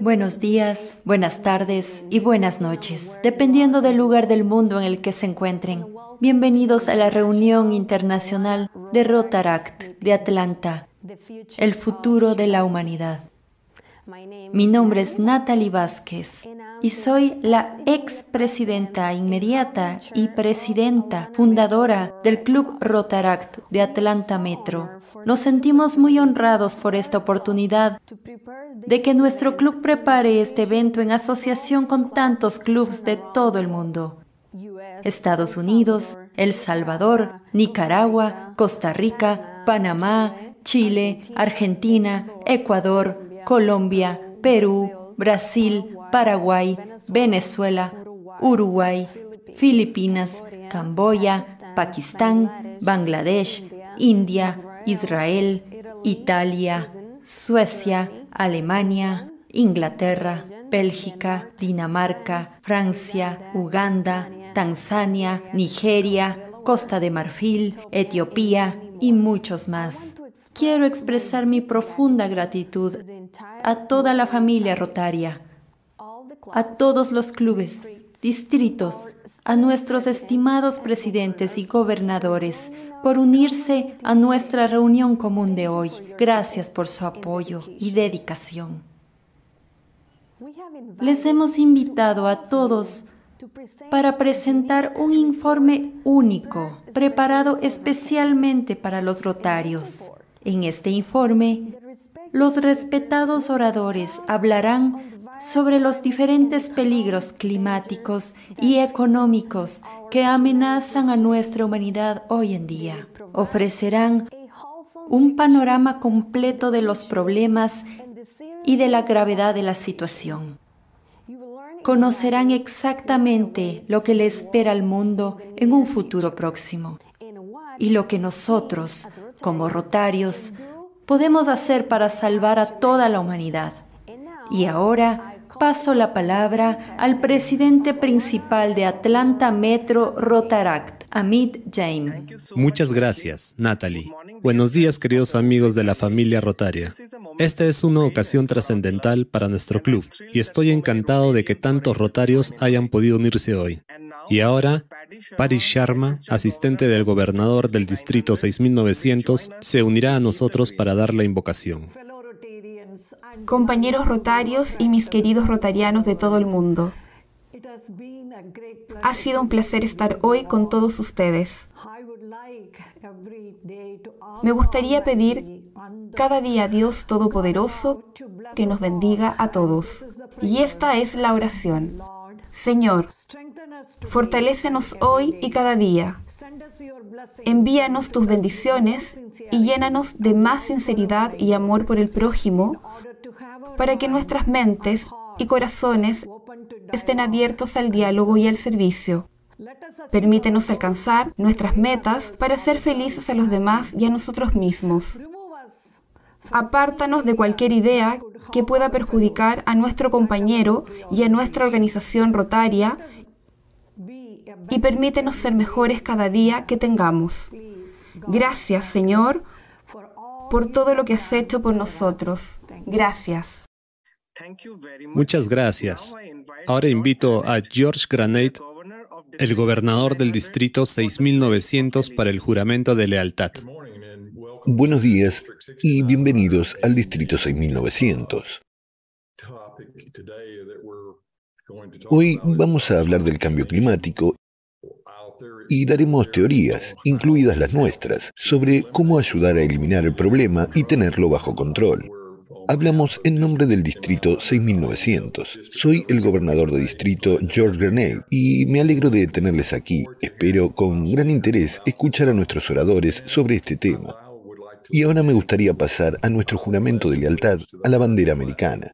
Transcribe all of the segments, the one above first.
Buenos días, buenas tardes y buenas noches, dependiendo del lugar del mundo en el que se encuentren. Bienvenidos a la reunión internacional de Rotaract de Atlanta, el futuro de la humanidad. Mi nombre es Natalie Vázquez y soy la ex-presidenta inmediata y presidenta fundadora del Club Rotaract de Atlanta Metro. Nos sentimos muy honrados por esta oportunidad de que nuestro club prepare este evento en asociación con tantos clubes de todo el mundo. Estados Unidos, El Salvador, Nicaragua, Costa Rica, Panamá, Chile, Argentina, Ecuador, Colombia, Perú, Brasil, Paraguay, Venezuela, Uruguay, Filipinas, Camboya, Pakistán, Bangladesh, India, Israel, Italia, Suecia, Alemania, Inglaterra, Bélgica, Dinamarca, Francia, Uganda, Tanzania, Nigeria, Costa de Marfil, Etiopía y muchos más. Quiero expresar mi profunda gratitud a toda la familia rotaria, a todos los clubes, distritos, a nuestros estimados presidentes y gobernadores por unirse a nuestra reunión común de hoy. Gracias por su apoyo y dedicación. Les hemos invitado a todos para presentar un informe único, preparado especialmente para los rotarios. En este informe, los respetados oradores hablarán sobre los diferentes peligros climáticos y económicos que amenazan a nuestra humanidad hoy en día. Ofrecerán un panorama completo de los problemas y de la gravedad de la situación. Conocerán exactamente lo que le espera al mundo en un futuro próximo y lo que nosotros, como rotarios, podemos hacer para salvar a toda la humanidad. Y ahora paso la palabra al presidente principal de Atlanta Metro Rotaract, Amit Jain. Muchas gracias, Natalie. Buenos días, queridos amigos de la familia Rotaria. Esta es una ocasión trascendental para nuestro club y estoy encantado de que tantos rotarios hayan podido unirse hoy. Y ahora, Paris Sharma, asistente del gobernador del distrito 6900, se unirá a nosotros para dar la invocación. Compañeros rotarios y mis queridos rotarianos de todo el mundo. Ha sido un placer estar hoy con todos ustedes. Me gustaría pedir cada día a Dios Todopoderoso que nos bendiga a todos. Y esta es la oración. Señor, fortalécenos hoy y cada día. Envíanos tus bendiciones y llénanos de más sinceridad y amor por el prójimo para que nuestras mentes y corazones estén abiertos al diálogo y al servicio. Permítenos alcanzar nuestras metas para ser felices a los demás y a nosotros mismos. Apártanos de cualquier idea que pueda perjudicar a nuestro compañero y a nuestra organización rotaria y permítenos ser mejores cada día que tengamos. Gracias, Señor, por todo lo que has hecho por nosotros. Gracias. Muchas gracias. Ahora invito a George Granate, el gobernador del distrito 6900, para el juramento de lealtad. Buenos días y bienvenidos al Distrito 6900. Hoy vamos a hablar del cambio climático y daremos teorías, incluidas las nuestras, sobre cómo ayudar a eliminar el problema y tenerlo bajo control. Hablamos en nombre del distrito 6900. Soy el gobernador de distrito George Grenade y me alegro de tenerles aquí. Espero con gran interés escuchar a nuestros oradores sobre este tema. Y ahora me gustaría pasar a nuestro juramento de lealtad a la bandera americana.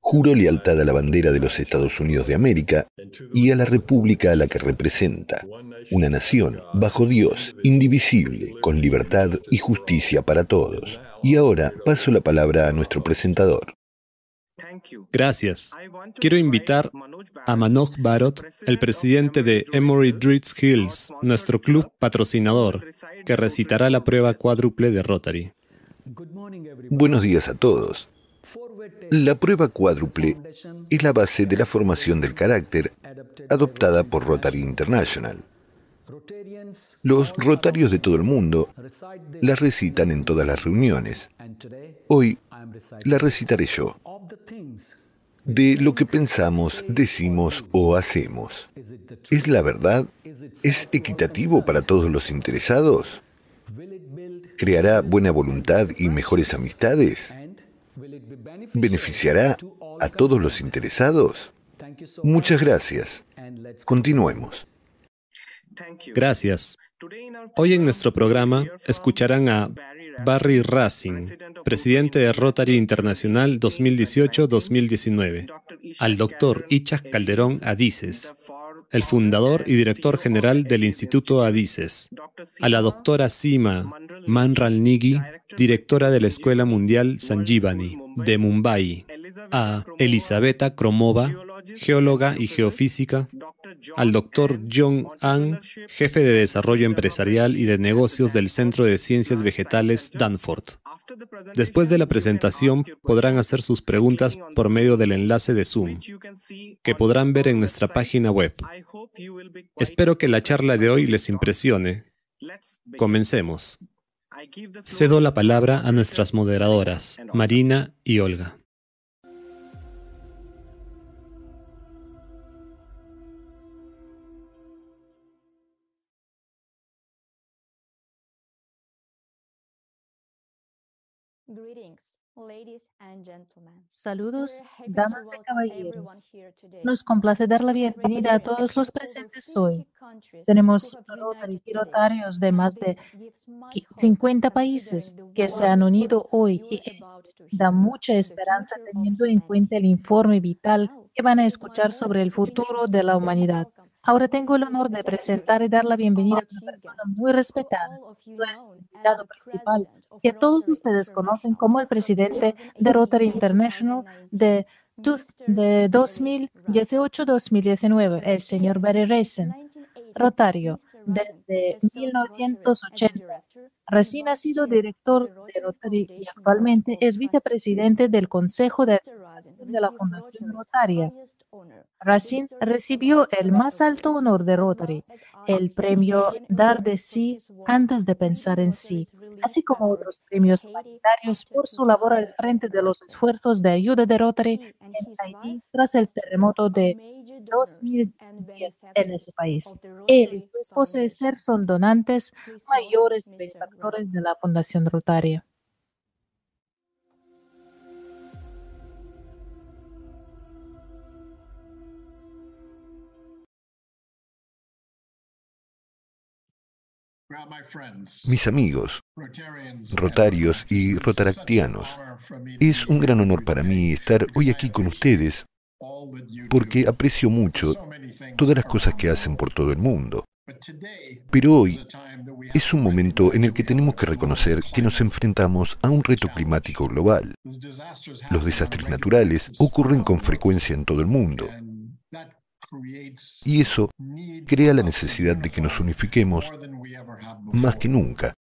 Juro lealtad a la bandera de los Estados Unidos de América y a la república a la que representa, una nación bajo Dios, indivisible, con libertad y justicia para todos. Y ahora paso la palabra a nuestro presentador. Gracias. Quiero invitar a Manoj Bharot, el presidente de Emory Dritz Hills, nuestro club patrocinador, que recitará la prueba cuádruple de Rotary. Buenos días a todos. La prueba cuádruple es la base de la formación del carácter adoptada por Rotary International. Los rotarios de todo el mundo la recitan en todas las reuniones. Hoy la recitaré yo. De lo que pensamos, decimos o hacemos. ¿Es la verdad? ¿Es equitativo para todos los interesados? ¿Creará buena voluntad y mejores amistades? ¿Beneficiará a todos los interesados? Muchas gracias. Continuemos. Gracias. Hoy en nuestro programa escucharán a Barry Racing, presidente de Rotary Internacional 2018-2019, al doctor Ichak Calderón Adices, el fundador y director general del Instituto Adices, a la doctora Sima Manral Nigi, directora de la Escuela Mundial Sanjivani de Mumbai, a Elisabetta Kromova, geóloga y geofísica, al doctor John Ang, jefe de desarrollo empresarial y de negocios del Centro de Ciencias Vegetales Danforth. Después de la presentación podrán hacer sus preguntas por medio del enlace de Zoom, que podrán ver en nuestra página web. Espero que la charla de hoy les impresione. Comencemos. Cedo la palabra a nuestras moderadoras, Marina y Olga. Saludos, damas y caballeros. Nos complace dar la bienvenida a todos los presentes hoy. Tenemos rotarios de más de 50 países que se han unido hoy y da mucha esperanza teniendo en cuenta el informe vital que van a escuchar sobre el futuro de la humanidad. Ahora tengo el honor de presentar y dar la bienvenida a una persona muy respetada, nuestro invitado principal, que todos ustedes conocen como el presidente de Rotary International de, de 2018-2019, el señor Barry Racing. Rotario, desde 1980. Recién ha sido director de Rotary y actualmente es vicepresidente del Consejo de de la Fundación Rotaria. Racine recibió el más alto honor de Rotary, el premio Dar de sí antes de pensar en sí, así como otros premios humanitarios por su labor al frente de los esfuerzos de ayuda de Rotary en Haití tras el terremoto de 2010 en ese país. Él y su esposa Esther son donantes mayores de la Fundación Rotaria. Mis amigos, rotarios y rotaractianos, es un gran honor para mí estar hoy aquí con ustedes porque aprecio mucho todas las cosas que hacen por todo el mundo. Pero hoy es un momento en el que tenemos que reconocer que nos enfrentamos a un reto climático global. Los desastres naturales ocurren con frecuencia en todo el mundo. Y eso crea la necesidad de que nos unifiquemos más que nunca.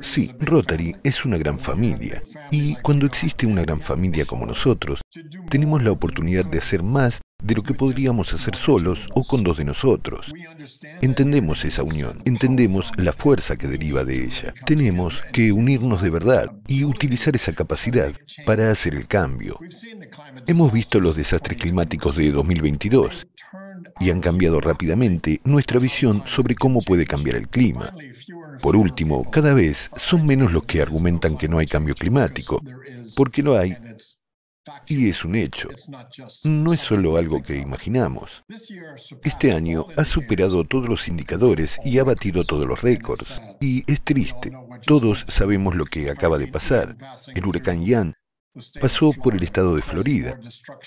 Sí, Rotary es una gran familia y cuando existe una gran familia como nosotros, tenemos la oportunidad de hacer más de lo que podríamos hacer solos o con dos de nosotros. Entendemos esa unión, entendemos la fuerza que deriva de ella. Tenemos que unirnos de verdad y utilizar esa capacidad para hacer el cambio. Hemos visto los desastres climáticos de 2022 y han cambiado rápidamente nuestra visión sobre cómo puede cambiar el clima. Por último, cada vez son menos los que argumentan que no hay cambio climático, porque lo hay y es un hecho. No es solo algo que imaginamos. Este año ha superado todos los indicadores y ha batido todos los récords. Y es triste. Todos sabemos lo que acaba de pasar. El huracán Ian pasó por el estado de Florida,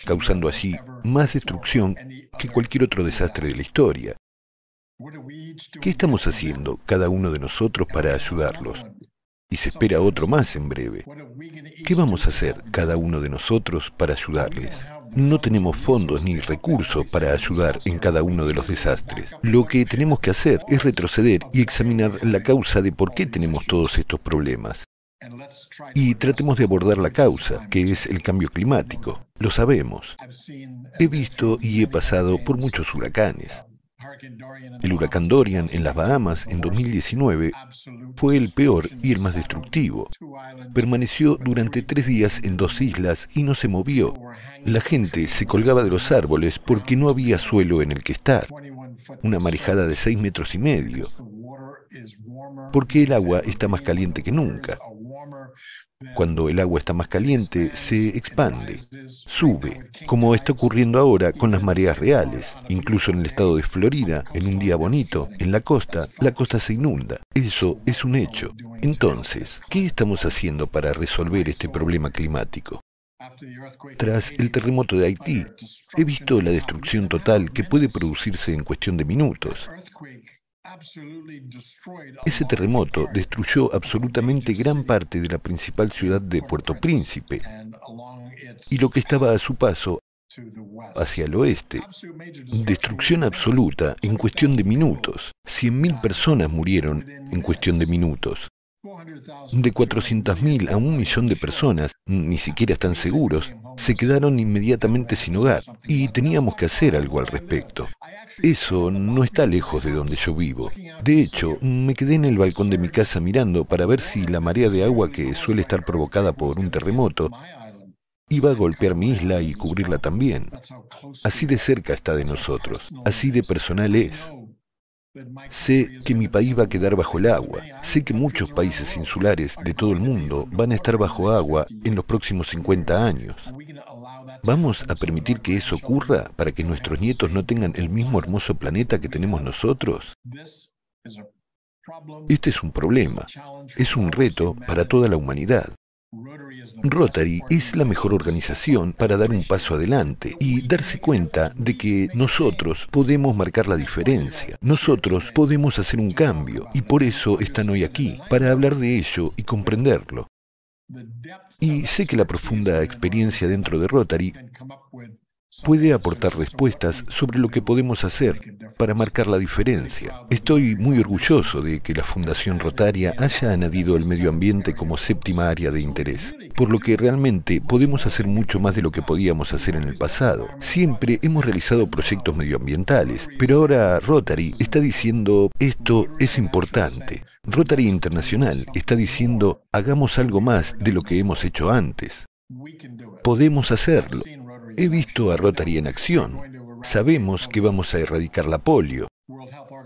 causando así más destrucción que cualquier otro desastre de la historia. ¿Qué estamos haciendo cada uno de nosotros para ayudarlos? Y se espera otro más en breve. ¿Qué vamos a hacer cada uno de nosotros para ayudarles? No tenemos fondos ni recursos para ayudar en cada uno de los desastres. Lo que tenemos que hacer es retroceder y examinar la causa de por qué tenemos todos estos problemas. Y tratemos de abordar la causa, que es el cambio climático. Lo sabemos. He visto y he pasado por muchos huracanes. El huracán Dorian en las Bahamas en 2019 fue el peor y el más destructivo. Permaneció durante tres días en dos islas y no se movió. La gente se colgaba de los árboles porque no había suelo en el que estar. Una marejada de seis metros y medio. Porque el agua está más caliente que nunca. Cuando el agua está más caliente, se expande, sube, como está ocurriendo ahora con las mareas reales. Incluso en el estado de Florida, en un día bonito, en la costa, la costa se inunda. Eso es un hecho. Entonces, ¿qué estamos haciendo para resolver este problema climático? Tras el terremoto de Haití, he visto la destrucción total que puede producirse en cuestión de minutos. Ese terremoto destruyó absolutamente gran parte de la principal ciudad de Puerto Príncipe y lo que estaba a su paso hacia el oeste. Destrucción absoluta en cuestión de minutos. 100.000 personas murieron en cuestión de minutos. De 400.000 a un millón de personas, ni siquiera están seguros, se quedaron inmediatamente sin hogar y teníamos que hacer algo al respecto. Eso no está lejos de donde yo vivo. De hecho, me quedé en el balcón de mi casa mirando para ver si la marea de agua que suele estar provocada por un terremoto iba a golpear mi isla y cubrirla también. Así de cerca está de nosotros, así de personal es. Sé que mi país va a quedar bajo el agua. Sé que muchos países insulares de todo el mundo van a estar bajo agua en los próximos 50 años. ¿Vamos a permitir que eso ocurra para que nuestros nietos no tengan el mismo hermoso planeta que tenemos nosotros? Este es un problema, es un reto para toda la humanidad. Rotary es la mejor organización para dar un paso adelante y darse cuenta de que nosotros podemos marcar la diferencia, nosotros podemos hacer un cambio y por eso están hoy aquí, para hablar de ello y comprenderlo. Y sé que la profunda experiencia dentro de Rotary puede aportar respuestas sobre lo que podemos hacer para marcar la diferencia. Estoy muy orgulloso de que la Fundación Rotaria haya añadido el medio ambiente como séptima área de interés, por lo que realmente podemos hacer mucho más de lo que podíamos hacer en el pasado. Siempre hemos realizado proyectos medioambientales, pero ahora Rotary está diciendo esto es importante. Rotary Internacional está diciendo hagamos algo más de lo que hemos hecho antes. Podemos hacerlo. He visto a Rotary en acción. Sabemos que vamos a erradicar la polio.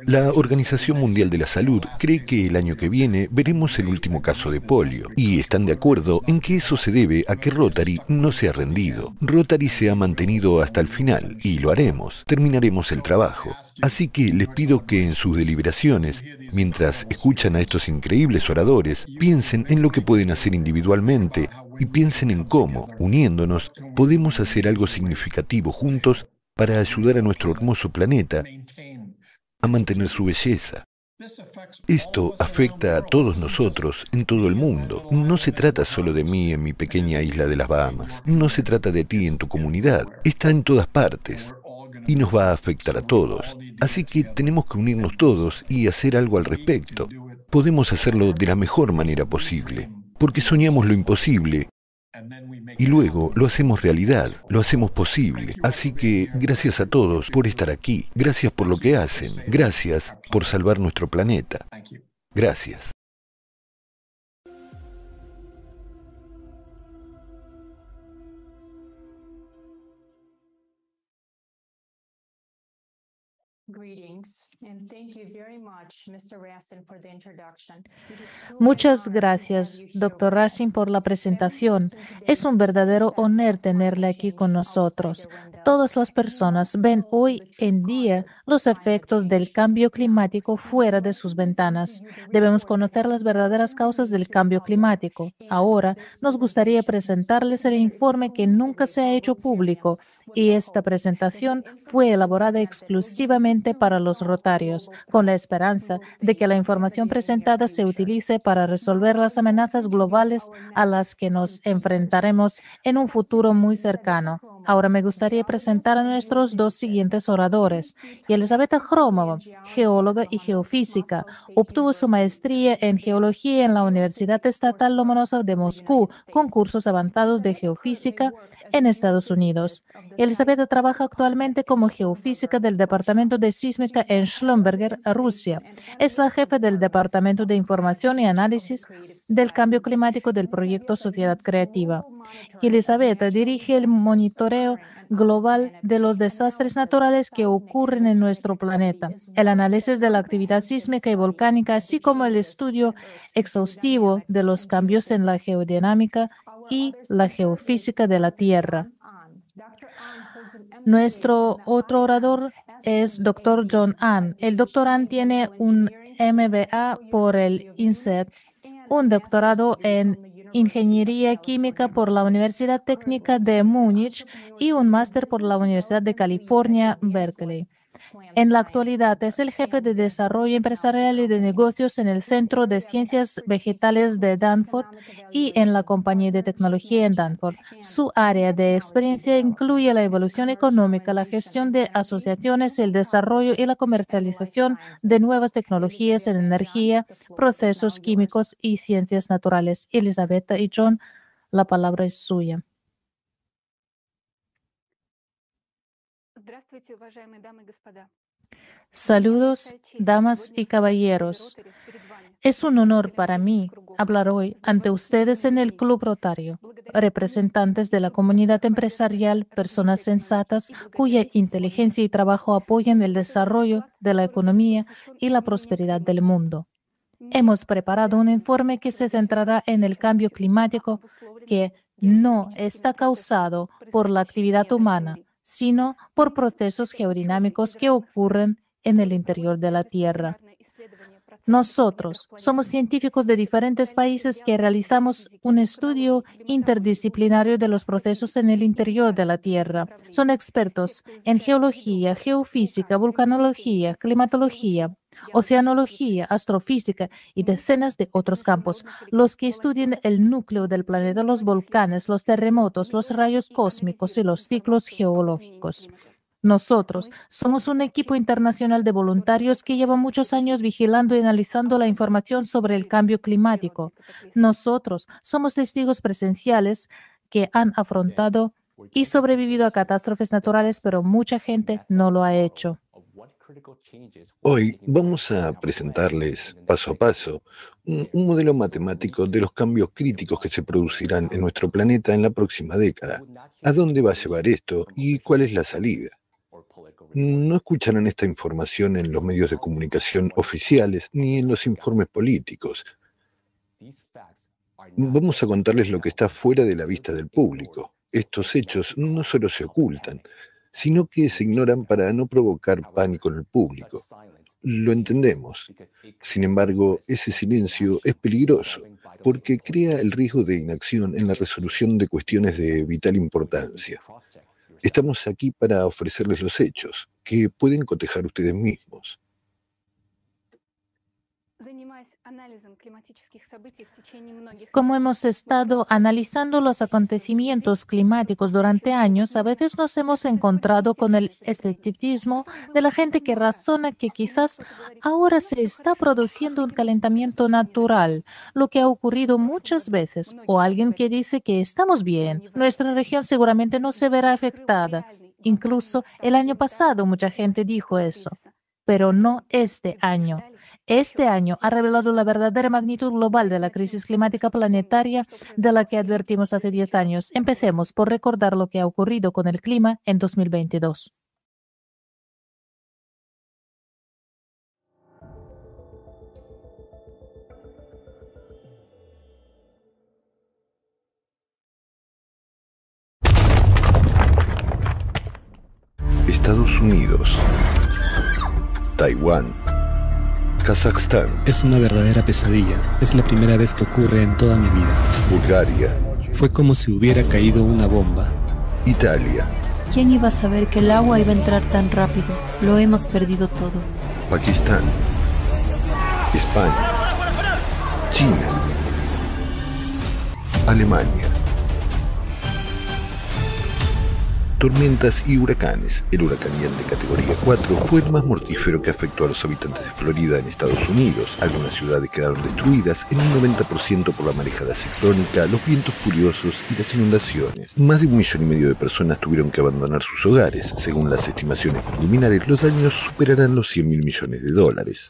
La Organización Mundial de la Salud cree que el año que viene veremos el último caso de polio y están de acuerdo en que eso se debe a que Rotary no se ha rendido. Rotary se ha mantenido hasta el final y lo haremos. Terminaremos el trabajo. Así que les pido que en sus deliberaciones, mientras escuchan a estos increíbles oradores, piensen en lo que pueden hacer individualmente y piensen en cómo, uniéndonos, podemos hacer algo significativo juntos para ayudar a nuestro hermoso planeta a mantener su belleza. Esto afecta a todos nosotros en todo el mundo. No se trata solo de mí en mi pequeña isla de las Bahamas. No se trata de ti en tu comunidad. Está en todas partes. Y nos va a afectar a todos. Así que tenemos que unirnos todos y hacer algo al respecto. Podemos hacerlo de la mejor manera posible porque soñamos lo imposible y luego lo hacemos realidad, lo hacemos posible. Así que gracias a todos por estar aquí, gracias por lo que hacen, gracias por salvar nuestro planeta. Gracias. Muchas gracias, Dr. Racing, por la presentación. Es un verdadero honor tenerle aquí con nosotros. Todas las personas ven hoy en día los efectos del cambio climático fuera de sus ventanas. Debemos conocer las verdaderas causas del cambio climático. Ahora nos gustaría presentarles el informe que nunca se ha hecho público y esta presentación fue elaborada exclusivamente para los rotarios, con la esperanza de que la información presentada se utilice para resolver las amenazas globales a las que nos enfrentaremos en un futuro muy cercano. Ahora me gustaría presentar a nuestros dos siguientes oradores. Elizabeth Hromova, geóloga y geofísica, obtuvo su maestría en geología en la Universidad Estatal Lomonosov de Moscú con cursos avanzados de geofísica en Estados Unidos. Elizabeth trabaja actualmente como geofísica del Departamento de Sísmica en Schlumberger, Rusia. Es la jefe del Departamento de Información y Análisis del Cambio Climático del proyecto Sociedad Creativa. Elizabeth dirige el monitoreo global de los desastres naturales que ocurren en nuestro planeta, el análisis de la actividad sísmica y volcánica, así como el estudio exhaustivo de los cambios en la geodinámica y la geofísica de la Tierra. Nuestro otro orador es Dr. John Ann. El Dr. Ann tiene un MBA por el INSET, un doctorado en Ingeniería Química por la Universidad Técnica de Múnich y un máster por la Universidad de California, Berkeley. En la actualidad es el jefe de desarrollo empresarial y de negocios en el Centro de Ciencias Vegetales de Danforth y en la compañía de tecnología en Danforth. Su área de experiencia incluye la evolución económica, la gestión de asociaciones, el desarrollo y la comercialización de nuevas tecnologías en energía, procesos químicos y ciencias naturales. Elizabeth y John, la palabra es suya. Saludos, damas y caballeros. Es un honor para mí hablar hoy ante ustedes en el Club Rotario, representantes de la comunidad empresarial, personas sensatas cuya inteligencia y trabajo apoyan el desarrollo de la economía y la prosperidad del mundo. Hemos preparado un informe que se centrará en el cambio climático que no está causado por la actividad humana, sino por procesos geodinámicos que ocurren en el interior de la Tierra. Nosotros somos científicos de diferentes países que realizamos un estudio interdisciplinario de los procesos en el interior de la Tierra. Son expertos en geología, geofísica, vulcanología, climatología, oceanología, astrofísica y decenas de otros campos, los que estudian el núcleo del planeta, los volcanes, los terremotos, los rayos cósmicos y los ciclos geológicos. Nosotros somos un equipo internacional de voluntarios que lleva muchos años vigilando y analizando la información sobre el cambio climático. Nosotros somos testigos presenciales que han afrontado y sobrevivido a catástrofes naturales, pero mucha gente no lo ha hecho. Hoy vamos a presentarles paso a paso un, modelo matemático de los cambios críticos que se producirán en nuestro planeta en la próxima década. ¿A dónde va a llevar esto y cuál es la salida? No escucharán esta información en los medios de comunicación oficiales ni en los informes políticos. Vamos a contarles lo que está fuera de la vista del público. Estos hechos no solo se ocultan, sino que se ignoran para no provocar pánico en el público. Lo entendemos. Sin embargo, ese silencio es peligroso porque crea el riesgo de inacción en la resolución de cuestiones de vital importancia. Estamos aquí para ofrecerles los hechos, que pueden cotejar ustedes mismos. Como hemos estado analizando los acontecimientos climáticos durante años, a veces nos hemos encontrado con el escepticismo de la gente que razona que quizás ahora se está produciendo un calentamiento natural, lo que ha ocurrido muchas veces, o alguien que dice que estamos bien, nuestra región seguramente no se verá afectada. Incluso el año pasado mucha gente dijo eso, pero no este año. Este año ha revelado la verdadera magnitud global de la crisis climática planetaria de la que advertimos hace 10 años. Empecemos por recordar lo que ha ocurrido con el clima en 2022. Estados Unidos, Taiwán, Kazajstán. Es una verdadera pesadilla. Es la primera vez que ocurre en toda mi vida. Bulgaria. Fue como si hubiera caído una bomba. Italia. ¿Quién iba a saber que el agua iba a entrar tan rápido? Lo hemos perdido todo. Pakistán, España, China, Alemania. Tormentas y huracanes. El huracán de categoría 4 fue el más mortífero que afectó a los habitantes de Florida en Estados Unidos. Algunas ciudades quedaron destruidas en un 90% por la marejada ciclónica, los vientos furiosos y las inundaciones. Más de un millón y medio de personas tuvieron que abandonar sus hogares. Según las estimaciones preliminares, los daños superarán los 100 mil millones de dólares.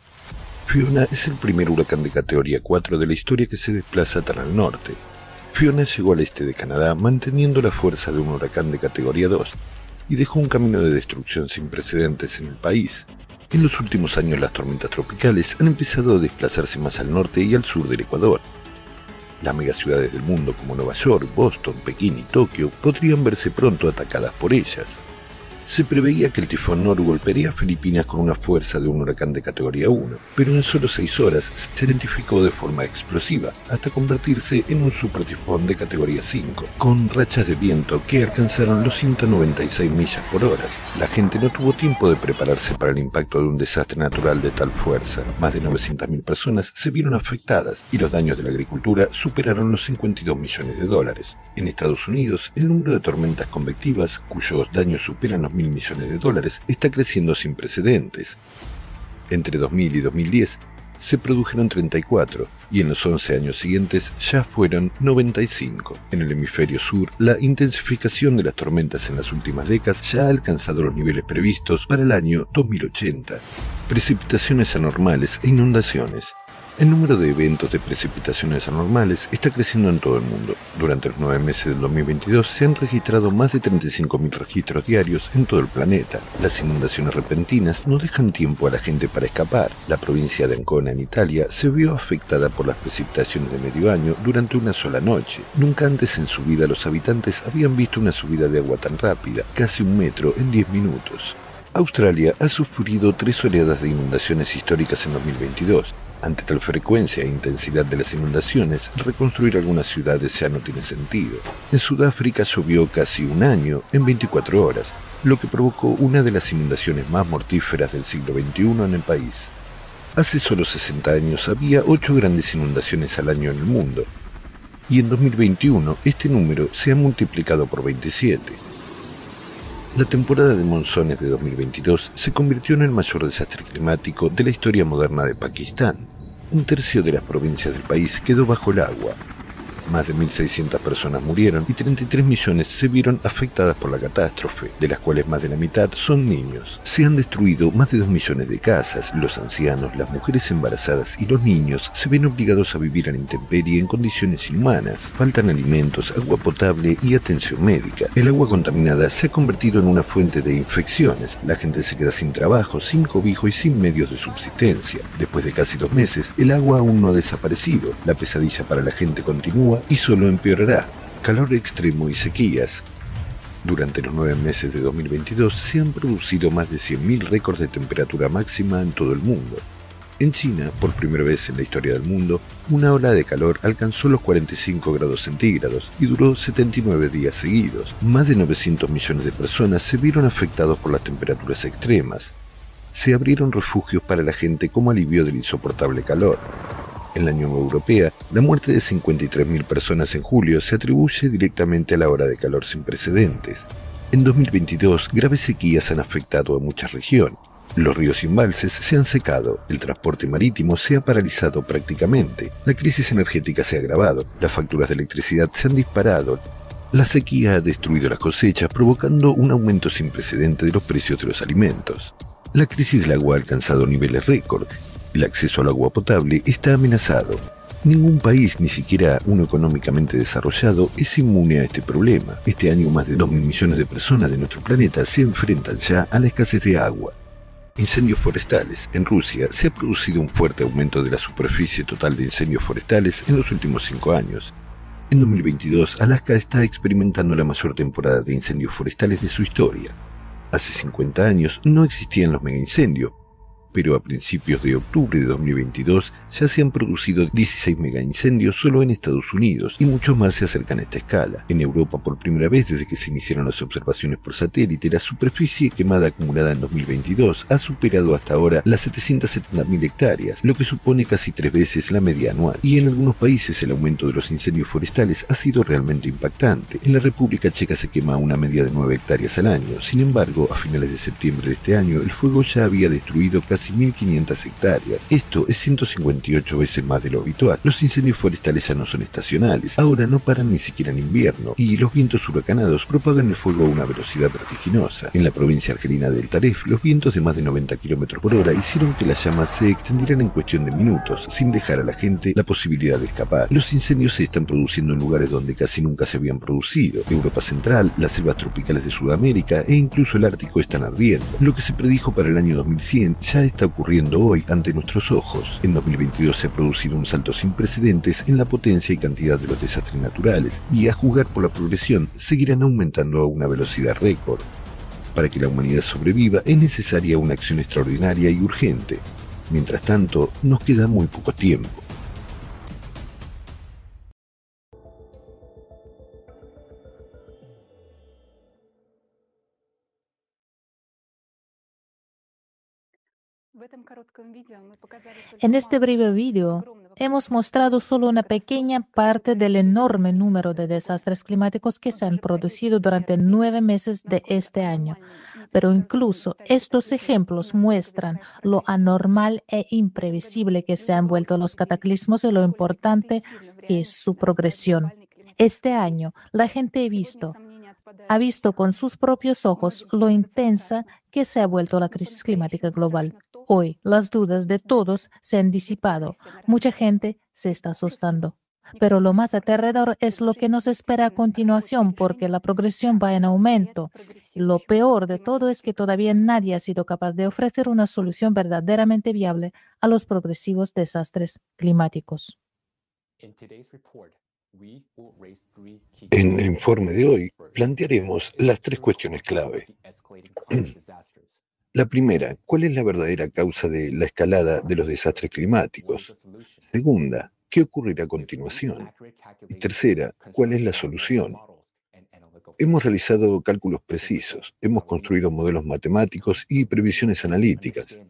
Fiona es el primer huracán de categoría 4 de la historia que se desplaza tan al norte. Fiona llegó al este de Canadá manteniendo la fuerza de un huracán de categoría 2 y dejó un camino de destrucción sin precedentes en el país. En los últimos años las tormentas tropicales han empezado a desplazarse más al norte y al sur del Ecuador. Las megaciudades del mundo como Nueva York, Boston, Pekín y Tokio podrían verse pronto atacadas por ellas se preveía que el tifón Nor golpearía a Filipinas con una fuerza de un huracán de categoría 1, pero en solo seis horas se identificó de forma explosiva, hasta convertirse en un supertifón de categoría 5, con rachas de viento que alcanzaron los 196 millas por hora. La gente no tuvo tiempo de prepararse para el impacto de un desastre natural de tal fuerza. Más de 900.000 personas se vieron afectadas y los daños de la agricultura superaron los 52 millones de dólares. En Estados Unidos, el número de tormentas convectivas, cuyos daños superan los millones de dólares, está creciendo sin precedentes. Entre 2000 y 2010 se produjeron 34 y en los 11 años siguientes ya fueron 95. En el hemisferio sur, la intensificación de las tormentas en las últimas décadas ya ha alcanzado los niveles previstos para el año 2080. Precipitaciones anormales e inundaciones. El número de eventos de precipitaciones anormales está creciendo en todo el mundo. Durante los nueve meses del 2022 se han registrado más de 35.000 registros diarios en todo el planeta. Las inundaciones repentinas no dejan tiempo a la gente para escapar. La provincia de Ancona en Italia se vio afectada por las precipitaciones de medio año durante una sola noche. Nunca antes en su vida los habitantes habían visto una subida de agua tan rápida, casi un metro en 10 minutos. Australia ha sufrido tres oleadas de inundaciones históricas en 2022 ante tal frecuencia e intensidad de las inundaciones, reconstruir algunas ciudades ya no tiene sentido. En Sudáfrica llovió casi un año en 24 horas, lo que provocó una de las inundaciones más mortíferas del siglo XXI en el país. Hace solo 60 años había 8 grandes inundaciones al año en el mundo, y en 2021 este número se ha multiplicado por 27. La temporada de monzones de 2022 se convirtió en el mayor desastre climático de la historia moderna de Pakistán. Un tercio de las provincias del país quedó bajo el agua, más de 1.600 personas murieron y 33 millones se vieron afectadas por la catástrofe, de las cuales más de la mitad son niños. Se han destruido más de 2 millones de casas. Los ancianos, las mujeres embarazadas y los niños se ven obligados a vivir a intemperie en condiciones inhumanas. Faltan alimentos, agua potable y atención médica. El agua contaminada se ha convertido en una fuente de infecciones. La gente se queda sin trabajo, sin cobijo y sin medios de subsistencia. Después de casi dos meses, el agua aún no ha desaparecido. La pesadilla para la gente continúa y solo empeorará. Calor extremo y sequías. Durante los nueve meses de 2022 se han producido más de 100.000 récords de temperatura máxima en todo el mundo. En China, por primera vez en la historia del mundo, una ola de calor alcanzó los 45 grados centígrados y duró 79 días seguidos. Más de 900 millones de personas se vieron afectados por las temperaturas extremas. Se abrieron refugios para la gente como alivio del insoportable calor. En la Unión Europea, la muerte de 53.000 personas en julio se atribuye directamente a la hora de calor sin precedentes. En 2022, graves sequías han afectado a muchas regiones. Los ríos y embalses se han secado, el transporte marítimo se ha paralizado prácticamente, la crisis energética se ha agravado, las facturas de electricidad se han disparado, la sequía ha destruido las cosechas provocando un aumento sin precedente de los precios de los alimentos. La crisis del agua ha alcanzado niveles récord el acceso al agua potable está amenazado. Ningún país, ni siquiera uno económicamente desarrollado, es inmune a este problema. Este año más de 2.000 millones de personas de nuestro planeta se enfrentan ya a la escasez de agua. Incendios forestales. En Rusia se ha producido un fuerte aumento de la superficie total de incendios forestales en los últimos cinco años. En 2022, Alaska está experimentando la mayor temporada de incendios forestales de su historia. Hace 50 años no existían los megaincendios, pero a principios de octubre de 2022 ya se han producido 16 megaincendios solo en Estados Unidos y muchos más se acercan a esta escala. En Europa, por primera vez desde que se iniciaron las observaciones por satélite, la superficie quemada acumulada en 2022 ha superado hasta ahora las 770.000 hectáreas, lo que supone casi tres veces la media anual. Y en algunos países el aumento de los incendios forestales ha sido realmente impactante. En la República Checa se quema una media de 9 hectáreas al año. Sin embargo, a finales de septiembre de este año, el fuego ya había destruido casi 1.500 hectáreas. Esto es 158 veces más de lo habitual. Los incendios forestales ya no son estacionales. Ahora no paran ni siquiera en invierno. Y los vientos huracanados propagan el fuego a una velocidad vertiginosa. En la provincia argelina del Taref, los vientos de más de 90 km por hora hicieron que las llamas se extendieran en cuestión de minutos, sin dejar a la gente la posibilidad de escapar. Los incendios se están produciendo en lugares donde casi nunca se habían producido. Europa Central, las selvas tropicales de Sudamérica e incluso el Ártico están ardiendo. Lo que se predijo para el año 2100 ya está ocurriendo hoy ante nuestros ojos. En 2022 se ha producido un salto sin precedentes en la potencia y cantidad de los desastres naturales y a juzgar por la progresión seguirán aumentando a una velocidad récord. Para que la humanidad sobreviva es necesaria una acción extraordinaria y urgente. Mientras tanto, nos queda muy poco tiempo. En este breve video hemos mostrado solo una pequeña parte del enorme número de desastres climáticos que se han producido durante nueve meses de este año. Pero incluso estos ejemplos muestran lo anormal e imprevisible que se han vuelto los cataclismos y lo importante que es su progresión. Este año la gente ha visto ha visto con sus propios ojos lo intensa que se ha vuelto la crisis climática global. Hoy las dudas de todos se han disipado. Mucha gente se está asustando. Pero lo más aterrador es lo que nos espera a continuación porque la progresión va en aumento. Lo peor de todo es que todavía nadie ha sido capaz de ofrecer una solución verdaderamente viable a los progresivos desastres climáticos. En el informe de hoy plantearemos las tres cuestiones clave. La primera, ¿cuál es la verdadera causa de la escalada de los desastres climáticos? Segunda, ¿qué ocurrirá a continuación? Y tercera, ¿cuál es la solución? Hemos realizado cálculos precisos, hemos construido modelos matemáticos y previsiones analíticas.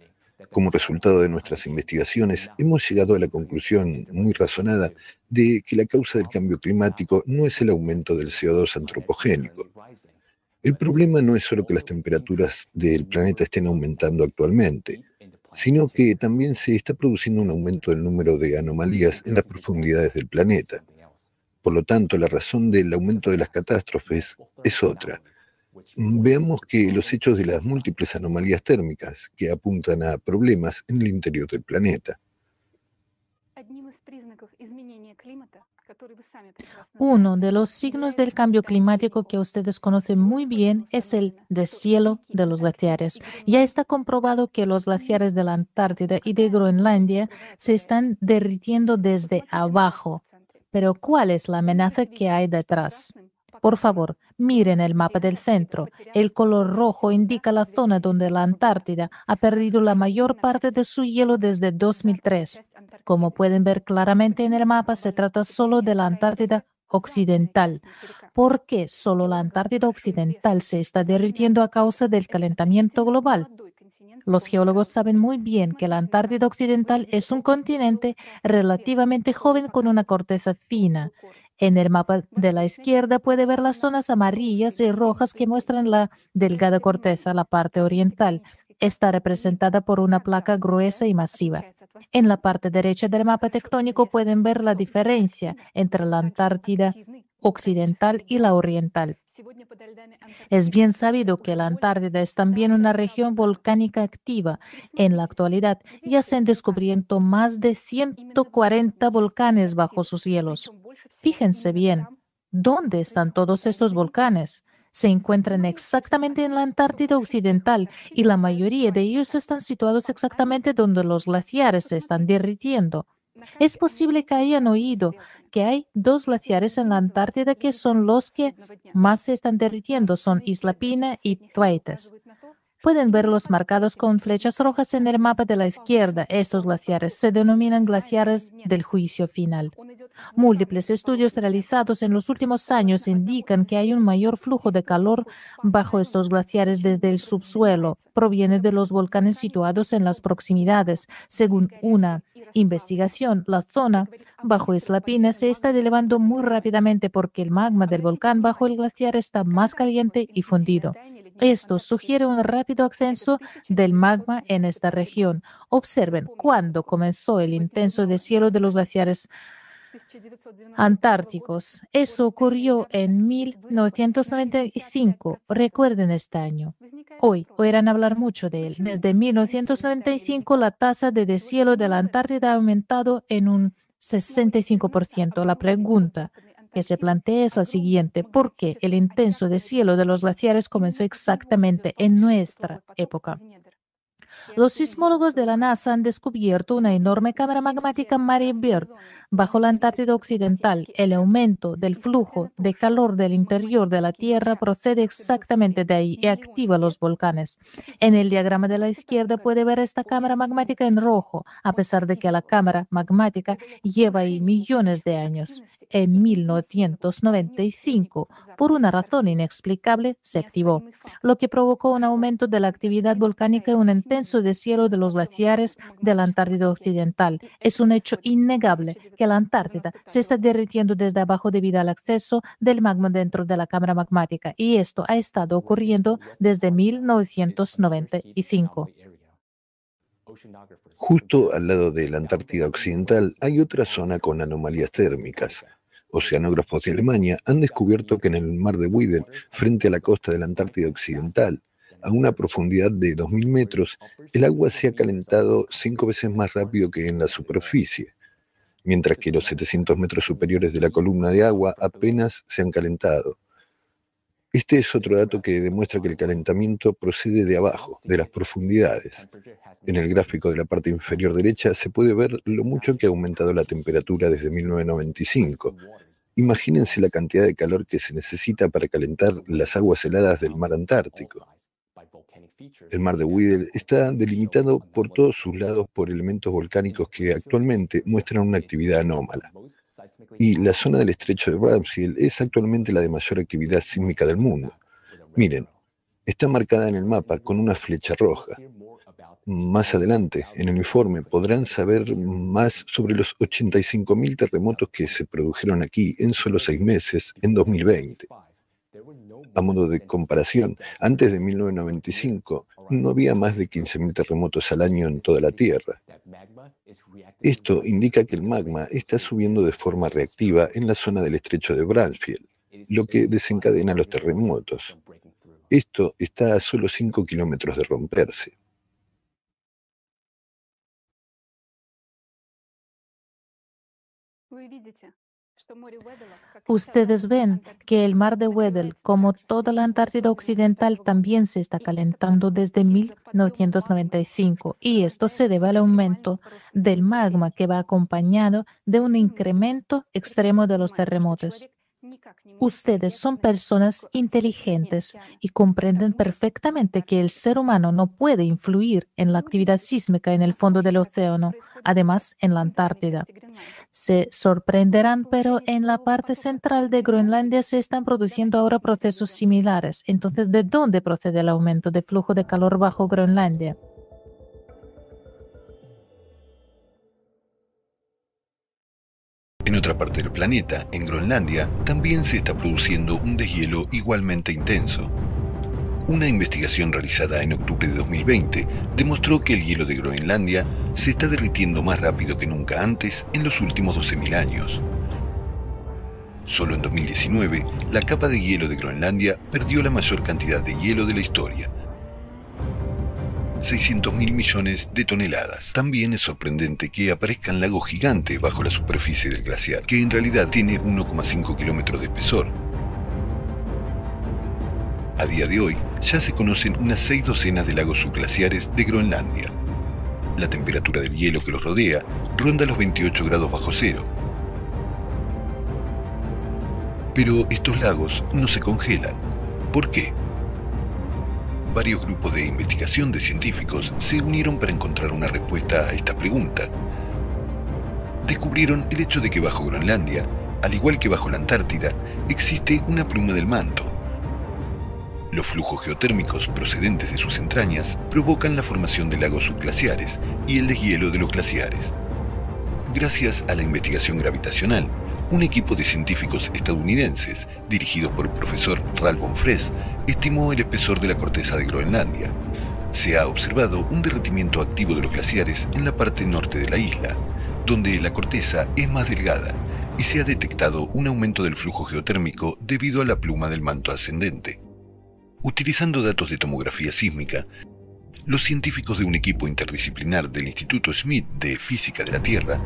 Como resultado de nuestras investigaciones, hemos llegado a la conclusión muy razonada de que la causa del cambio climático no es el aumento del CO2 antropogénico, el problema no es solo que las temperaturas del planeta estén aumentando actualmente, sino que también se está produciendo un aumento del número de anomalías en las profundidades del planeta. Por lo tanto, la razón del aumento de las catástrofes es otra. Veamos que los hechos de las múltiples anomalías térmicas que apuntan a problemas en el interior del planeta. Uno de los signos del cambio climático que ustedes conocen muy bien es el deshielo de los glaciares. Ya está comprobado que los glaciares de la Antártida y de Groenlandia se están derritiendo desde abajo. Pero ¿cuál es la amenaza que hay detrás? Por favor, miren el mapa del centro. El color rojo indica la zona donde la Antártida ha perdido la mayor parte de su hielo desde 2003. Como pueden ver claramente en el mapa, se trata solo de la Antártida occidental. ¿Por qué solo la Antártida occidental se está derritiendo a causa del calentamiento global? Los geólogos saben muy bien que la Antártida Occidental es un continente relativamente joven con una corteza fina. En el mapa de la izquierda puede ver las zonas amarillas y rojas que muestran la delgada corteza, la parte oriental. Está representada por una placa gruesa y masiva. En la parte derecha del mapa tectónico pueden ver la diferencia entre la Antártida occidental y la oriental. Es bien sabido que la Antártida es también una región volcánica activa. En la actualidad ya se han descubierto más de 140 volcanes bajo sus hielos. Fíjense bien, ¿dónde están todos estos volcanes? se encuentran exactamente en la Antártida Occidental y la mayoría de ellos están situados exactamente donde los glaciares se están derritiendo. Es posible que hayan oído que hay dos glaciares en la Antártida que son los que más se están derritiendo, son Isla Pina y Thwaites. Pueden verlos marcados con flechas rojas en el mapa de la izquierda. Estos glaciares se denominan glaciares del juicio final. Múltiples estudios realizados en los últimos años indican que hay un mayor flujo de calor bajo estos glaciares desde el subsuelo. Proviene de los volcanes situados en las proximidades. Según una investigación, la zona bajo Isla Pina se está elevando muy rápidamente porque el magma del volcán bajo el glaciar está más caliente y fundido. Esto sugiere un rápido ascenso del magma en esta región. Observen cuándo comenzó el intenso deshielo de los glaciares antárticos. Eso ocurrió en 1995. Recuerden este año. Hoy oirán hablar mucho de él. Desde 1995 la tasa de deshielo de la Antártida ha aumentado en un 65%. La pregunta que se plantea es la siguiente. ¿Por qué el intenso deshielo de los glaciares comenzó exactamente en nuestra época? Los sismólogos de la NASA han descubierto una enorme cámara magmática Mary Bird bajo la Antártida Occidental. El aumento del flujo de calor del interior de la Tierra procede exactamente de ahí y activa los volcanes. En el diagrama de la izquierda puede ver esta cámara magmática en rojo, a pesar de que la cámara magmática lleva ahí millones de años. En 1995, por una razón inexplicable, se activó, lo que provocó un aumento de la actividad volcánica y un intenso deshielo de los glaciares de la Antártida Occidental. Es un hecho innegable que la Antártida se está derritiendo desde abajo debido al acceso del magma dentro de la cámara magmática y esto ha estado ocurriendo desde 1995. Justo al lado de la Antártida Occidental hay otra zona con anomalías térmicas. Oceanógrafos de Alemania han descubierto que en el mar de Weddell, frente a la costa de la Antártida Occidental, a una profundidad de 2.000 metros, el agua se ha calentado cinco veces más rápido que en la superficie mientras que los 700 metros superiores de la columna de agua apenas se han calentado. Este es otro dato que demuestra que el calentamiento procede de abajo, de las profundidades. En el gráfico de la parte inferior derecha se puede ver lo mucho que ha aumentado la temperatura desde 1995. Imagínense la cantidad de calor que se necesita para calentar las aguas heladas del mar Antártico. El mar de Weddell está delimitado por todos sus lados por elementos volcánicos que actualmente muestran una actividad anómala. Y la zona del estrecho de Bramfield es actualmente la de mayor actividad sísmica del mundo. Miren, está marcada en el mapa con una flecha roja. Más adelante, en el informe, podrán saber más sobre los 85.000 terremotos que se produjeron aquí en solo seis meses en 2020. A modo de comparación, antes de 1995 no había más de 15.000 terremotos al año en toda la Tierra. Esto indica que el magma está subiendo de forma reactiva en la zona del estrecho de Bransfield, lo que desencadena los terremotos. Esto está a solo 5 kilómetros de romperse. Ustedes ven que el mar de Weddell, como toda la Antártida Occidental, también se está calentando desde 1995 y esto se debe al aumento del magma que va acompañado de un incremento extremo de los terremotos. Ustedes son personas inteligentes y comprenden perfectamente que el ser humano no puede influir en la actividad sísmica en el fondo del océano, además en la Antártida. Se sorprenderán, pero en la parte central de Groenlandia se están produciendo ahora procesos similares. Entonces, ¿de dónde procede el aumento de flujo de calor bajo Groenlandia? Otra parte del planeta, en Groenlandia, también se está produciendo un deshielo igualmente intenso. Una investigación realizada en octubre de 2020 demostró que el hielo de Groenlandia se está derritiendo más rápido que nunca antes en los últimos 12.000 años. Solo en 2019, la capa de hielo de Groenlandia perdió la mayor cantidad de hielo de la historia, 600 mil millones de toneladas. También es sorprendente que aparezcan lagos gigantes bajo la superficie del glaciar, que en realidad tiene 1,5 kilómetros de espesor. A día de hoy, ya se conocen unas seis docenas de lagos subglaciares de Groenlandia. La temperatura del hielo que los rodea ronda los 28 grados bajo cero. Pero estos lagos no se congelan. ¿Por qué? Varios grupos de investigación de científicos se unieron para encontrar una respuesta a esta pregunta. Descubrieron el hecho de que bajo Groenlandia, al igual que bajo la Antártida, existe una pluma del manto. Los flujos geotérmicos procedentes de sus entrañas provocan la formación de lagos subglaciares y el deshielo de los glaciares. Gracias a la investigación gravitacional, un equipo de científicos estadounidenses, dirigido por el profesor Ralph Fress, estimó el espesor de la corteza de Groenlandia. Se ha observado un derretimiento activo de los glaciares en la parte norte de la isla, donde la corteza es más delgada, y se ha detectado un aumento del flujo geotérmico debido a la pluma del manto ascendente. Utilizando datos de tomografía sísmica, los científicos de un equipo interdisciplinar del Instituto Smith de Física de la Tierra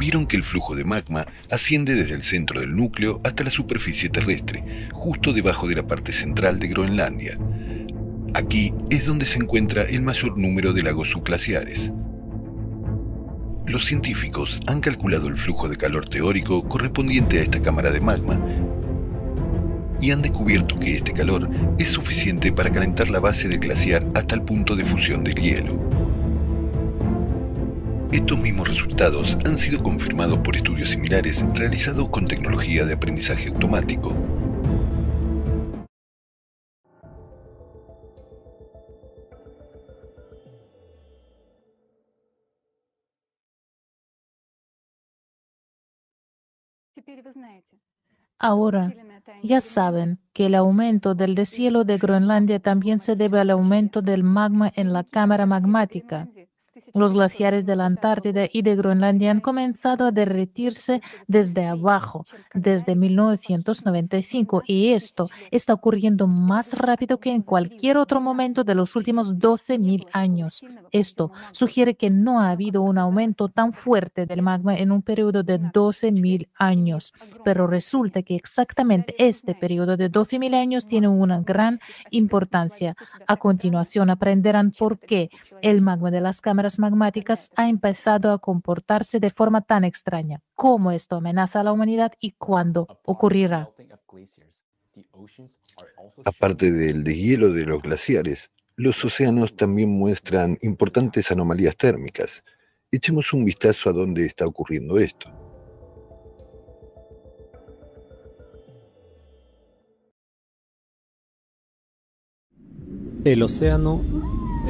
vieron que el flujo de magma asciende desde el centro del núcleo hasta la superficie terrestre, justo debajo de la parte central de Groenlandia. Aquí es donde se encuentra el mayor número de lagos subglaciares. Los científicos han calculado el flujo de calor teórico correspondiente a esta cámara de magma y han descubierto que este calor es suficiente para calentar la base del glaciar hasta el punto de fusión del hielo. Estos mismos resultados han sido confirmados por estudios similares realizados con tecnología de aprendizaje automático. Ahora, ya saben que el aumento del deshielo de Groenlandia también se debe al aumento del magma en la cámara magmática. Los glaciares de la Antártida y de Groenlandia han comenzado a derretirse desde abajo, desde 1995, y esto está ocurriendo más rápido que en cualquier otro momento de los últimos 12.000 años. Esto sugiere que no ha habido un aumento tan fuerte del magma en un periodo de 12.000 años, pero resulta que exactamente este periodo de 12.000 años tiene una gran importancia. A continuación aprenderán por qué el magma de las cámaras magmáticas ha empezado a comportarse de forma tan extraña. ¿Cómo esto amenaza a la humanidad y cuándo ocurrirá? Aparte del deshielo de los glaciares, los océanos también muestran importantes anomalías térmicas. Echemos un vistazo a dónde está ocurriendo esto. El océano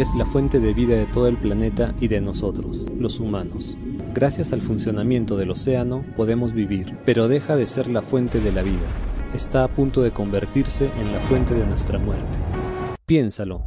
es la fuente de vida de todo el planeta y de nosotros, los humanos. Gracias al funcionamiento del océano podemos vivir, pero deja de ser la fuente de la vida. Está a punto de convertirse en la fuente de nuestra muerte. Piénsalo.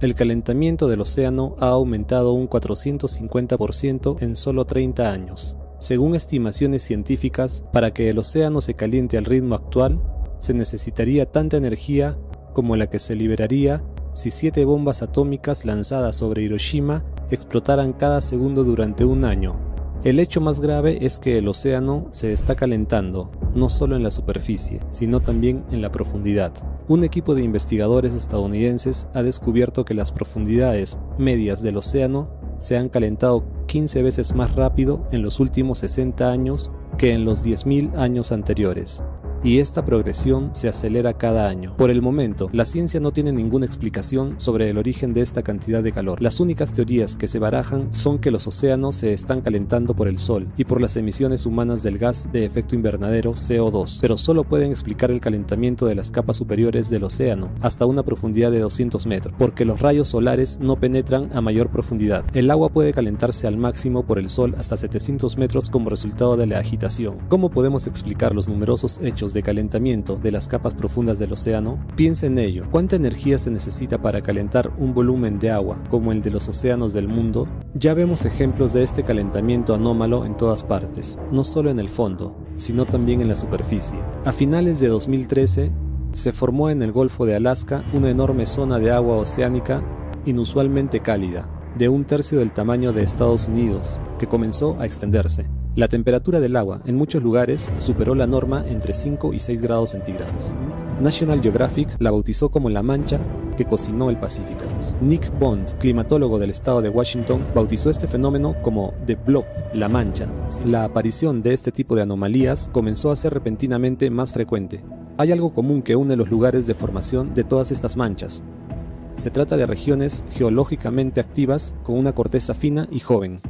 El calentamiento del océano ha aumentado un 450% en solo 30 años. Según estimaciones científicas, para que el océano se caliente al ritmo actual, se necesitaría tanta energía como la que se liberaría si siete bombas atómicas lanzadas sobre Hiroshima explotaran cada segundo durante un año. El hecho más grave es que el océano se está calentando, no solo en la superficie, sino también en la profundidad. Un equipo de investigadores estadounidenses ha descubierto que las profundidades medias del océano se han calentado 15 veces más rápido en los últimos 60 años que en los 10.000 años anteriores y esta progresión se acelera cada año. Por el momento, la ciencia no tiene ninguna explicación sobre el origen de esta cantidad de calor. Las únicas teorías que se barajan son que los océanos se están calentando por el sol y por las emisiones humanas del gas de efecto invernadero CO2, pero solo pueden explicar el calentamiento de las capas superiores del océano hasta una profundidad de 200 metros, porque los rayos solares no penetran a mayor profundidad. El agua puede calentarse al máximo por el sol hasta 700 metros como resultado de la agitación. ¿Cómo podemos explicar los numerosos hechos de calentamiento de las capas profundas del océano, piensa en ello. ¿Cuánta energía se necesita para calentar un volumen de agua como el de los océanos del mundo? Ya vemos ejemplos de este calentamiento anómalo en todas partes, no solo en el fondo, sino también en la superficie. A finales de 2013, se formó en el Golfo de Alaska una enorme zona de agua oceánica inusualmente cálida, de un tercio del tamaño de Estados Unidos, que comenzó a extenderse. La temperatura del agua en muchos lugares superó la norma entre 5 y 6 grados centígrados. National Geographic la bautizó como la mancha que cocinó el Pacífico. Nick Bond, climatólogo del estado de Washington, bautizó este fenómeno como The Blob, la mancha. La aparición de este tipo de anomalías comenzó a ser repentinamente más frecuente. Hay algo común que une los lugares de formación de todas estas manchas, Se trata de regiones geológicamente activas con una corteza fina y joven,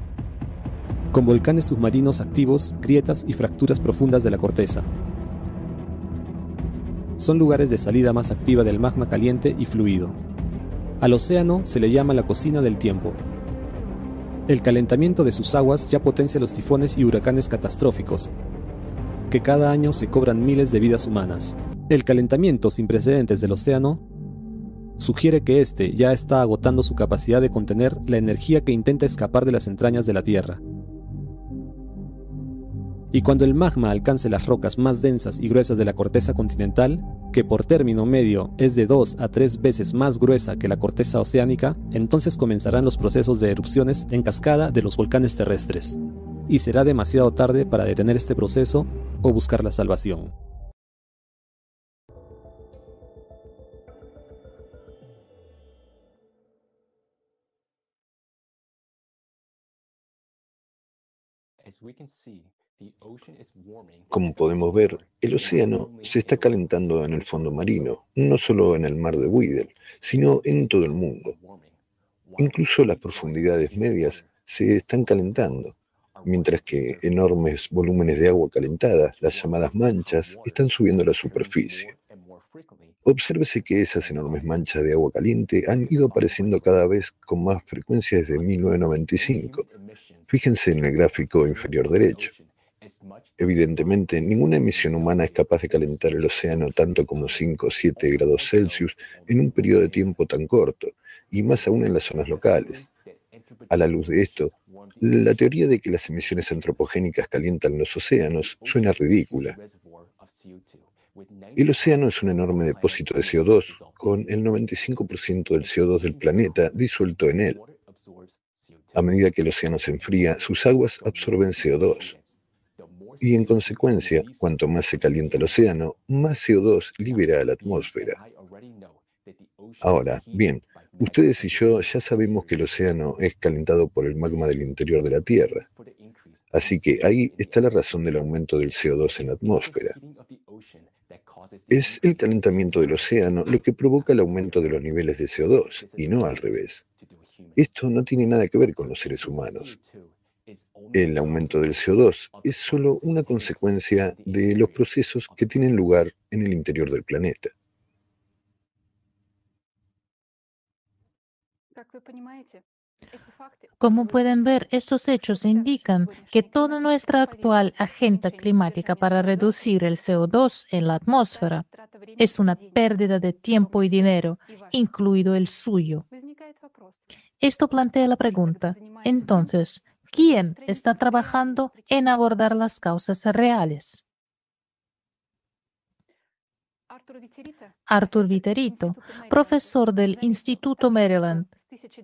con volcanes submarinos activos, grietas y fracturas profundas de la corteza. Son lugares de salida más activa del magma caliente y fluido. Al océano se le llama la cocina del tiempo. El calentamiento de sus aguas ya potencia los tifones y huracanes catastróficos, que cada año se cobran miles de vidas humanas. El calentamiento sin precedentes del océano sugiere que éste ya está agotando su capacidad de contener la energía que intenta escapar de las entrañas de la Tierra. Y cuando el magma alcance las rocas más densas y gruesas de la corteza continental, que por término medio es de dos a tres veces más gruesa que la corteza oceánica, entonces comenzarán los procesos de erupciones en cascada de los volcanes terrestres. Y será demasiado tarde para detener este proceso o buscar la salvación. Como podemos ver, el océano se está calentando en el fondo marino, no solo en el mar de Weddell, sino en todo el mundo. Incluso las profundidades medias se están calentando, mientras que enormes volúmenes de agua calentada, las llamadas manchas, están subiendo a la superficie. Obsérvese que esas enormes manchas de agua caliente han ido apareciendo cada vez con más frecuencia desde 1995. Fíjense en el gráfico inferior derecho. Evidentemente, ninguna emisión humana es capaz de calentar el océano tanto como 5 o 7 grados Celsius en un periodo de tiempo tan corto, y más aún en las zonas locales. A la luz de esto, la teoría de que las emisiones antropogénicas calientan los océanos suena ridícula. El océano es un enorme depósito de CO2, con el 95% del CO2 del planeta disuelto en él. A medida que el océano se enfría, sus aguas absorben CO2. Y en consecuencia, cuanto más se calienta el océano, más CO2 libera a la atmósfera. Ahora, bien, ustedes y yo ya sabemos que el océano es calentado por el magma del interior de la Tierra. Así que ahí está la razón del aumento del CO2 en la atmósfera. Es el calentamiento del océano lo que provoca el aumento de los niveles de CO2 y no al revés. Esto no tiene nada que ver con los seres humanos. El aumento del CO2 es solo una consecuencia de los procesos que tienen lugar en el interior del planeta. Como pueden ver, estos hechos indican que toda nuestra actual agenda climática para reducir el CO2 en la atmósfera es una pérdida de tiempo y dinero, incluido el suyo. Esto plantea la pregunta, entonces, ¿quién está trabajando en abordar las causas reales? Arthur Viterito, profesor del Instituto Maryland,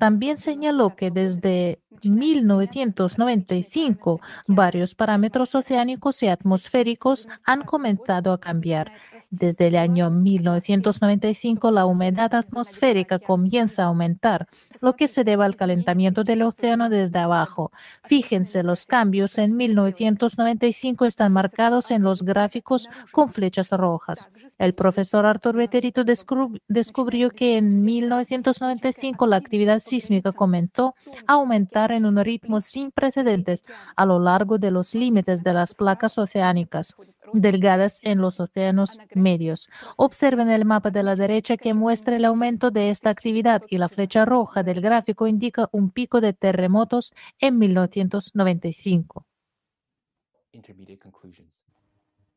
también señaló que desde 1995 varios parámetros oceánicos y atmosféricos han comenzado a cambiar, desde el año 1995 la humedad atmosférica comienza a aumentar, lo que se debe al calentamiento del océano desde abajo. Fíjense, los cambios en 1995 están marcados en los gráficos con flechas rojas. El profesor Arthur Veterito descubrió que en 1995 la actividad sísmica comenzó a aumentar en un ritmo sin precedentes a lo largo de los límites de las placas oceánicas delgadas en los océanos medios. Observen el mapa de la derecha que muestra el aumento de esta actividad y la flecha roja del gráfico indica un pico de terremotos en 1995.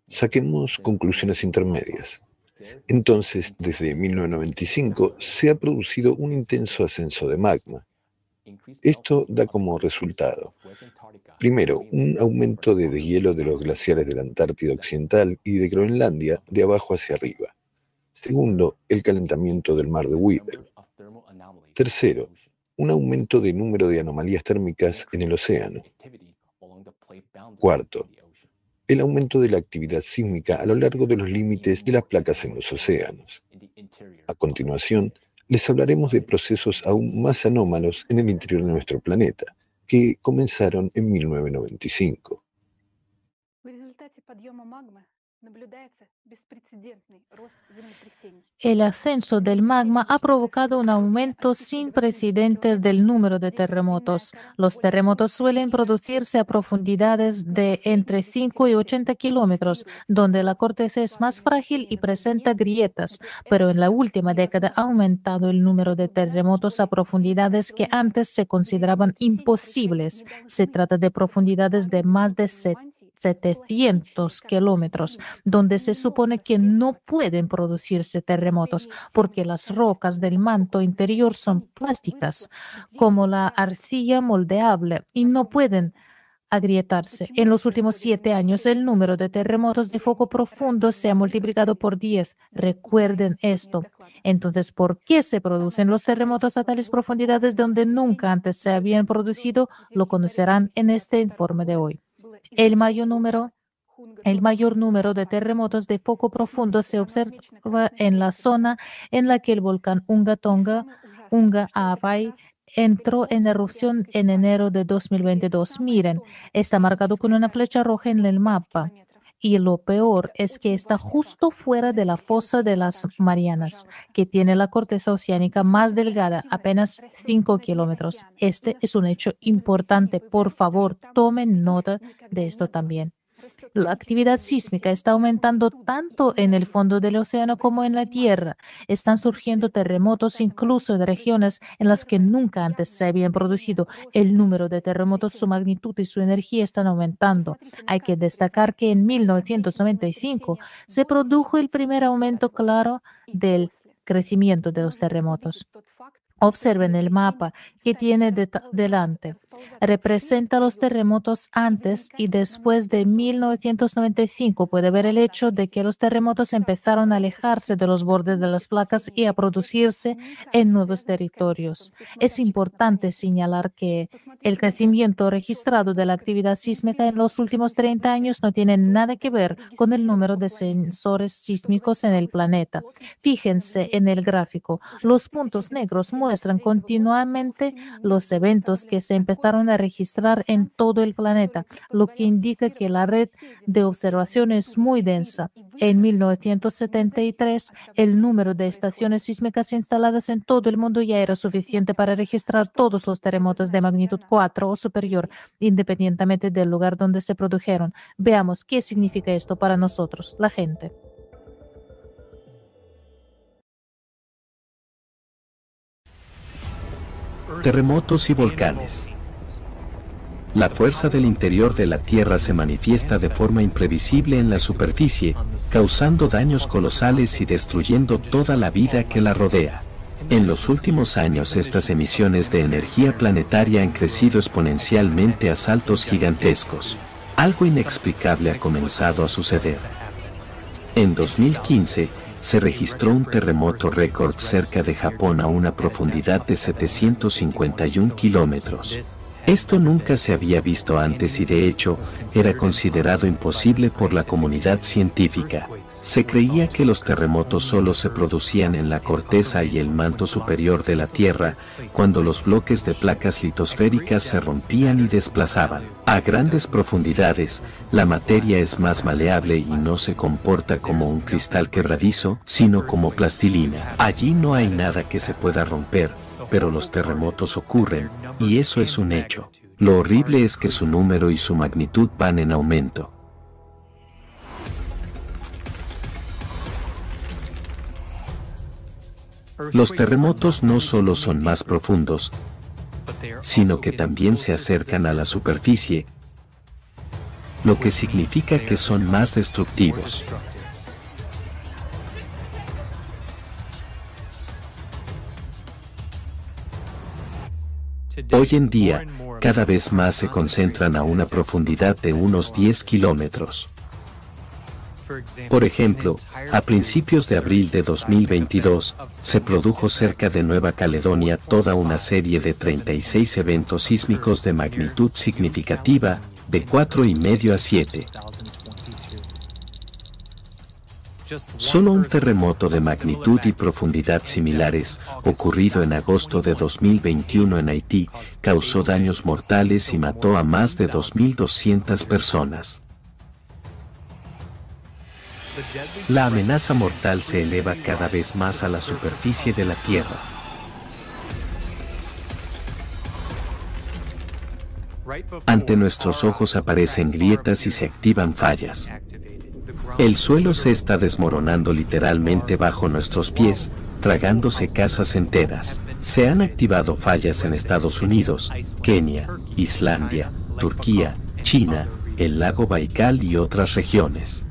Saquemos conclusiones intermedias. Entonces, desde 1995 se ha producido un intenso ascenso de magma. Esto da como resultado Primero, un aumento de deshielo de los glaciares de la Antártida Occidental y de Groenlandia de abajo hacia arriba. Segundo, el calentamiento del mar de Weddell. Tercero, un aumento de número de anomalías térmicas en el océano. Cuarto, el aumento de la actividad sísmica a lo largo de los límites de las placas en los océanos. A continuación, les hablaremos de procesos aún más anómalos en el interior de nuestro planeta, que comenzaron en 1995. El ascenso del magma ha provocado un aumento sin precedentes del número de terremotos. Los terremotos suelen producirse a profundidades de entre 5 y 80 kilómetros, donde la corteza es más frágil y presenta grietas, pero en la última década ha aumentado el número de terremotos a profundidades que antes se consideraban imposibles. Se trata de profundidades de más de 700 kilómetros, donde se supone que no pueden producirse terremotos porque las rocas del manto interior son plásticas, como la arcilla moldeable, y no pueden agrietarse. En los últimos siete años, el número de terremotos de foco profundo se ha multiplicado por 10. Recuerden esto. Entonces, ¿por qué se producen los terremotos a tales profundidades donde nunca antes se habían producido? Lo conocerán en este informe de hoy. El mayor número el mayor número de terremotos de foco profundo se observa en la zona en la que el volcán Unga Tonga, Unga Abai, entró en erupción en enero de 2022. Miren, está marcado con una flecha roja en el mapa y lo peor es que está justo fuera de la fosa de las Marianas, que tiene la corteza oceánica más delgada, apenas 5 kilómetros. Este es un hecho importante. Por favor, tomen nota de esto también. La actividad sísmica está aumentando tanto en el fondo del océano como en la Tierra. Están surgiendo terremotos incluso en regiones en las que nunca antes se habían producido. El número de terremotos, su magnitud y su energía están aumentando. Hay que destacar que en 1995 se produjo el primer aumento claro del crecimiento de los terremotos. Observen el mapa que tiene delante. Representa los terremotos antes y después de 1995. Puede ver el hecho de que los terremotos empezaron a alejarse de los bordes de las placas y a producirse en nuevos territorios. Es importante señalar que el crecimiento registrado de la actividad sísmica en los últimos 30 años no tiene nada que ver con el número de sensores sísmicos en el planeta. Fíjense en el gráfico. Los puntos negros muestran muestran continuamente los eventos que se empezaron a registrar en todo el planeta, lo que indica que la red de observación es muy densa. En 1973, el número de estaciones sísmicas instaladas en todo el mundo ya era suficiente para registrar todos los terremotos de magnitud 4 o superior, independientemente del lugar donde se produjeron. Veamos qué significa esto para nosotros, la gente. Terremotos y volcanes. La fuerza del interior de la Tierra se manifiesta de forma imprevisible en la superficie, causando daños colosales y destruyendo toda la vida que la rodea. En los últimos años estas emisiones de energía planetaria han crecido exponencialmente a saltos gigantescos. Algo inexplicable ha comenzado a suceder. En 2015, se registró un terremoto récord cerca de Japón a una profundidad de 751 kilómetros. Esto nunca se había visto antes y de hecho era considerado imposible por la comunidad científica. Se creía que los terremotos solo se producían en la corteza y el manto superior de la Tierra, cuando los bloques de placas litosféricas se rompían y desplazaban. A grandes profundidades, la materia es más maleable y no se comporta como un cristal quebradizo, sino como plastilina. Allí no hay nada que se pueda romper, pero los terremotos ocurren, y eso es un hecho. Lo horrible es que su número y su magnitud van en aumento. Los terremotos no solo son más profundos, sino que también se acercan a la superficie, lo que significa que son más destructivos. Hoy en día, cada vez más se concentran a una profundidad de unos 10 kilómetros. Por ejemplo, a principios de abril de 2022, se produjo cerca de Nueva Caledonia toda una serie de 36 eventos sísmicos de magnitud significativa, de 4,5 a 7. Solo un terremoto de magnitud y profundidad similares, ocurrido en agosto de 2021 en Haití, causó daños mortales y mató a más de 2.200 personas. La amenaza mortal se eleva cada vez más a la superficie de la Tierra. Ante nuestros ojos aparecen grietas y se activan fallas. El suelo se está desmoronando literalmente bajo nuestros pies, tragándose casas enteras. Se han activado fallas en Estados Unidos, Kenia, Islandia, Turquía, China, el lago Baikal y otras regiones.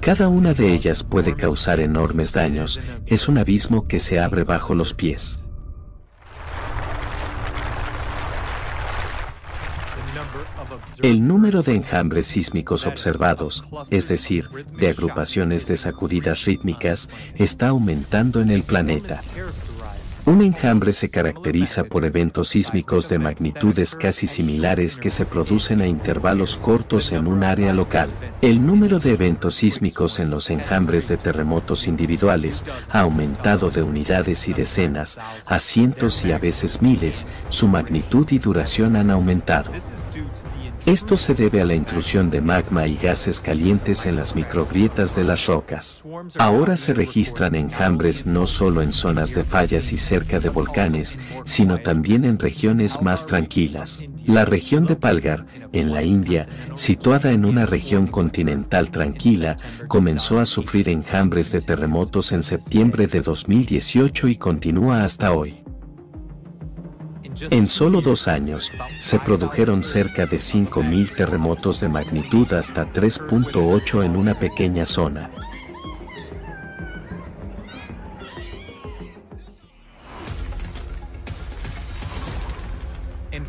Cada una de ellas puede causar enormes daños, es un abismo que se abre bajo los pies. El número de enjambres sísmicos observados, es decir, de agrupaciones de sacudidas rítmicas, está aumentando en el planeta. Un enjambre se caracteriza por eventos sísmicos de magnitudes casi similares que se producen a intervalos cortos en un área local. El número de eventos sísmicos en los enjambres de terremotos individuales ha aumentado de unidades y decenas a cientos y a veces miles, su magnitud y duración han aumentado. Esto se debe a la intrusión de magma y gases calientes en las microgrietas de las rocas. Ahora se registran enjambres no solo en zonas de fallas y cerca de volcanes, sino también en regiones más tranquilas. La región de Palgar, en la India, situada en una región continental tranquila, comenzó a sufrir enjambres de terremotos en septiembre de 2018 y continúa hasta hoy. En solo dos años, se produjeron cerca de 5.000 terremotos de magnitud hasta 3.8 en una pequeña zona.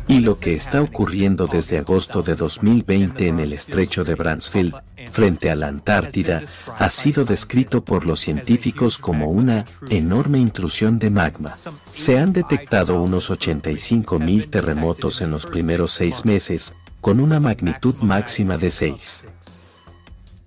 Y lo que está ocurriendo desde agosto de 2020 en el estrecho de Bransfield, frente a la Antártida, ha sido descrito por los científicos como una enorme intrusión de magma. Se han detectado unos 85.000 terremotos en los primeros seis meses, con una magnitud máxima de 6.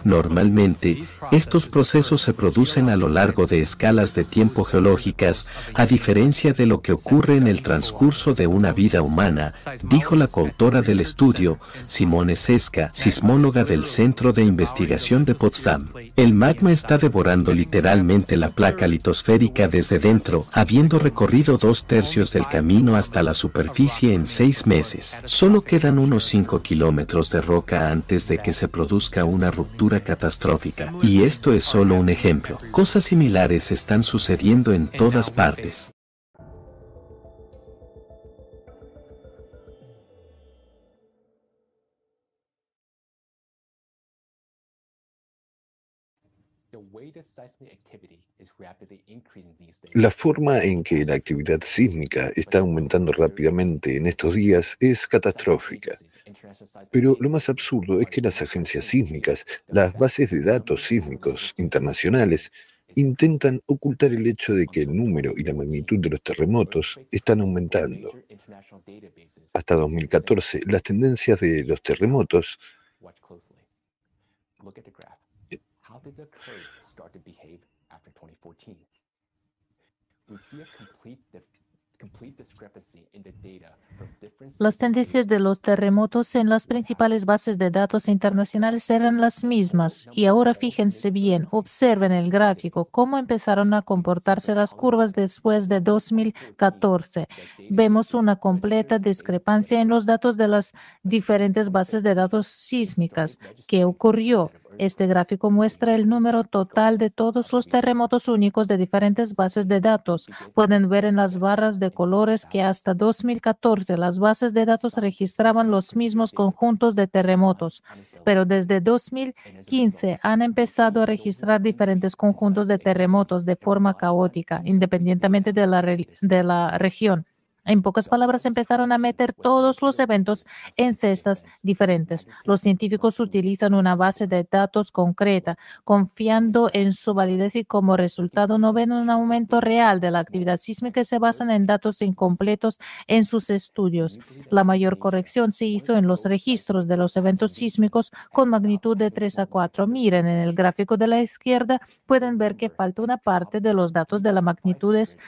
Normalmente, estos procesos se producen a lo largo de escalas de tiempo geológicas, a diferencia de lo que ocurre en el transcurso de una vida humana, dijo la coautora del estudio, Simone Sesca, sismóloga del Centro de Investigación de Potsdam. El magma está devorando literalmente la placa litosférica desde dentro, habiendo recorrido dos tercios del camino hasta la superficie en seis meses. Solo quedan unos 5 kilómetros de roca antes de que se produzca una ruptura catastrófica. Y esto es solo un ejemplo. Cosas similares están sucediendo en todas partes. La forma en que la actividad sísmica está aumentando rápidamente en estos días es catastrófica. Pero lo más absurdo es que las agencias sísmicas, las bases de datos sísmicos internacionales, intentan ocultar el hecho de que el número y la magnitud de los terremotos están aumentando. Hasta 2014, las tendencias de los terremotos las tendencias de los terremotos en las principales bases de datos internacionales eran las mismas y ahora fíjense bien, observen el gráfico, cómo empezaron a comportarse las curvas después de 2014. Vemos una completa discrepancia en los datos de las diferentes bases de datos sísmicas. ¿Qué ocurrió? Este gráfico muestra el número total de todos los terremotos únicos de diferentes bases de datos. Pueden ver en las barras de colores que hasta 2014 las bases de datos registraban los mismos conjuntos de terremotos, pero desde 2015 han empezado a registrar diferentes conjuntos de terremotos de forma caótica, independientemente de la, de la región. En pocas palabras, empezaron a meter todos los eventos en cestas diferentes. Los científicos utilizan una base de datos concreta, confiando en su validez y como resultado no ven un aumento real de la actividad sísmica y se basan en datos incompletos en sus estudios. La mayor corrección se hizo en los registros de los eventos sísmicos con magnitud de 3 a 4. Miren en el gráfico de la izquierda, pueden ver que falta una parte de los datos de las magnitudes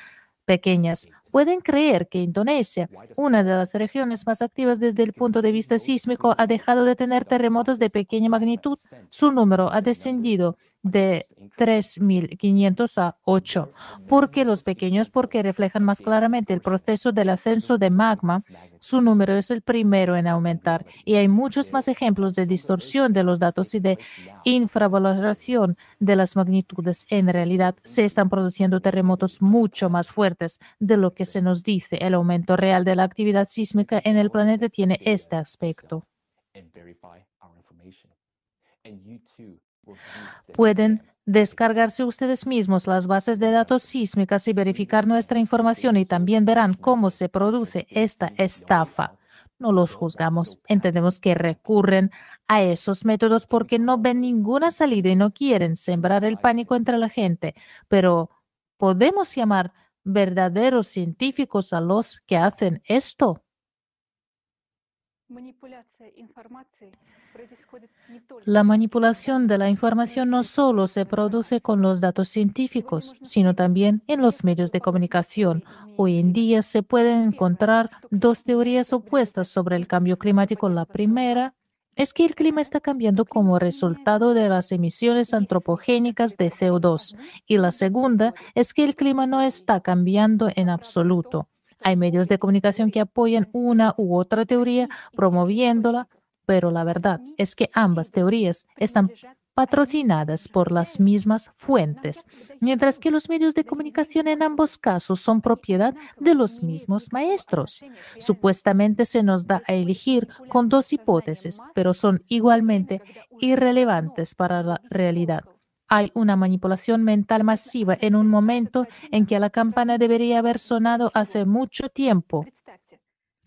pequeñas. Pueden creer que Indonesia, una de las regiones más activas desde el punto de vista sísmico, ha dejado de tener terremotos de pequeña magnitud. Su número ha descendido de 3.500 a 8. ¿Por qué los pequeños? Porque reflejan más claramente el proceso del ascenso de magma. Su número es el primero en aumentar y hay muchos más ejemplos de distorsión de los datos y de infravaloración de las magnitudes. En realidad, se están produciendo terremotos mucho más fuertes de lo que se nos dice. El aumento real de la actividad sísmica en el planeta tiene este aspecto. Pueden descargarse ustedes mismos las bases de datos sísmicas y verificar nuestra información y también verán cómo se produce esta estafa. No los juzgamos, entendemos que recurren a esos métodos porque no ven ninguna salida y no quieren sembrar el pánico entre la gente, pero podemos llamar verdaderos científicos a los que hacen esto. La manipulación de la información no solo se produce con los datos científicos, sino también en los medios de comunicación. Hoy en día se pueden encontrar dos teorías opuestas sobre el cambio climático. La primera es que el clima está cambiando como resultado de las emisiones antropogénicas de CO2 y la segunda es que el clima no está cambiando en absoluto. Hay medios de comunicación que apoyan una u otra teoría promoviéndola, pero la verdad es que ambas teorías están patrocinadas por las mismas fuentes, mientras que los medios de comunicación en ambos casos son propiedad de los mismos maestros. Supuestamente se nos da a elegir con dos hipótesis, pero son igualmente irrelevantes para la realidad. Hay una manipulación mental masiva en un momento en que la campana debería haber sonado hace mucho tiempo.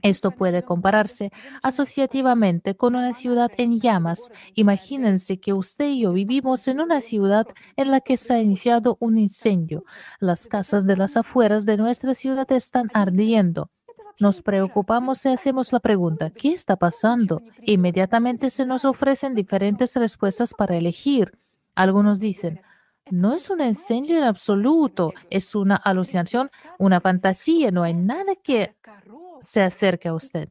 Esto puede compararse asociativamente con una ciudad en llamas. Imagínense que usted y yo vivimos en una ciudad en la que se ha iniciado un incendio. Las casas de las afueras de nuestra ciudad están ardiendo. Nos preocupamos y hacemos la pregunta, ¿qué está pasando? Inmediatamente se nos ofrecen diferentes respuestas para elegir. Algunos dicen, no es un incendio en absoluto, es una alucinación, una fantasía, no hay nada que se acerque a usted.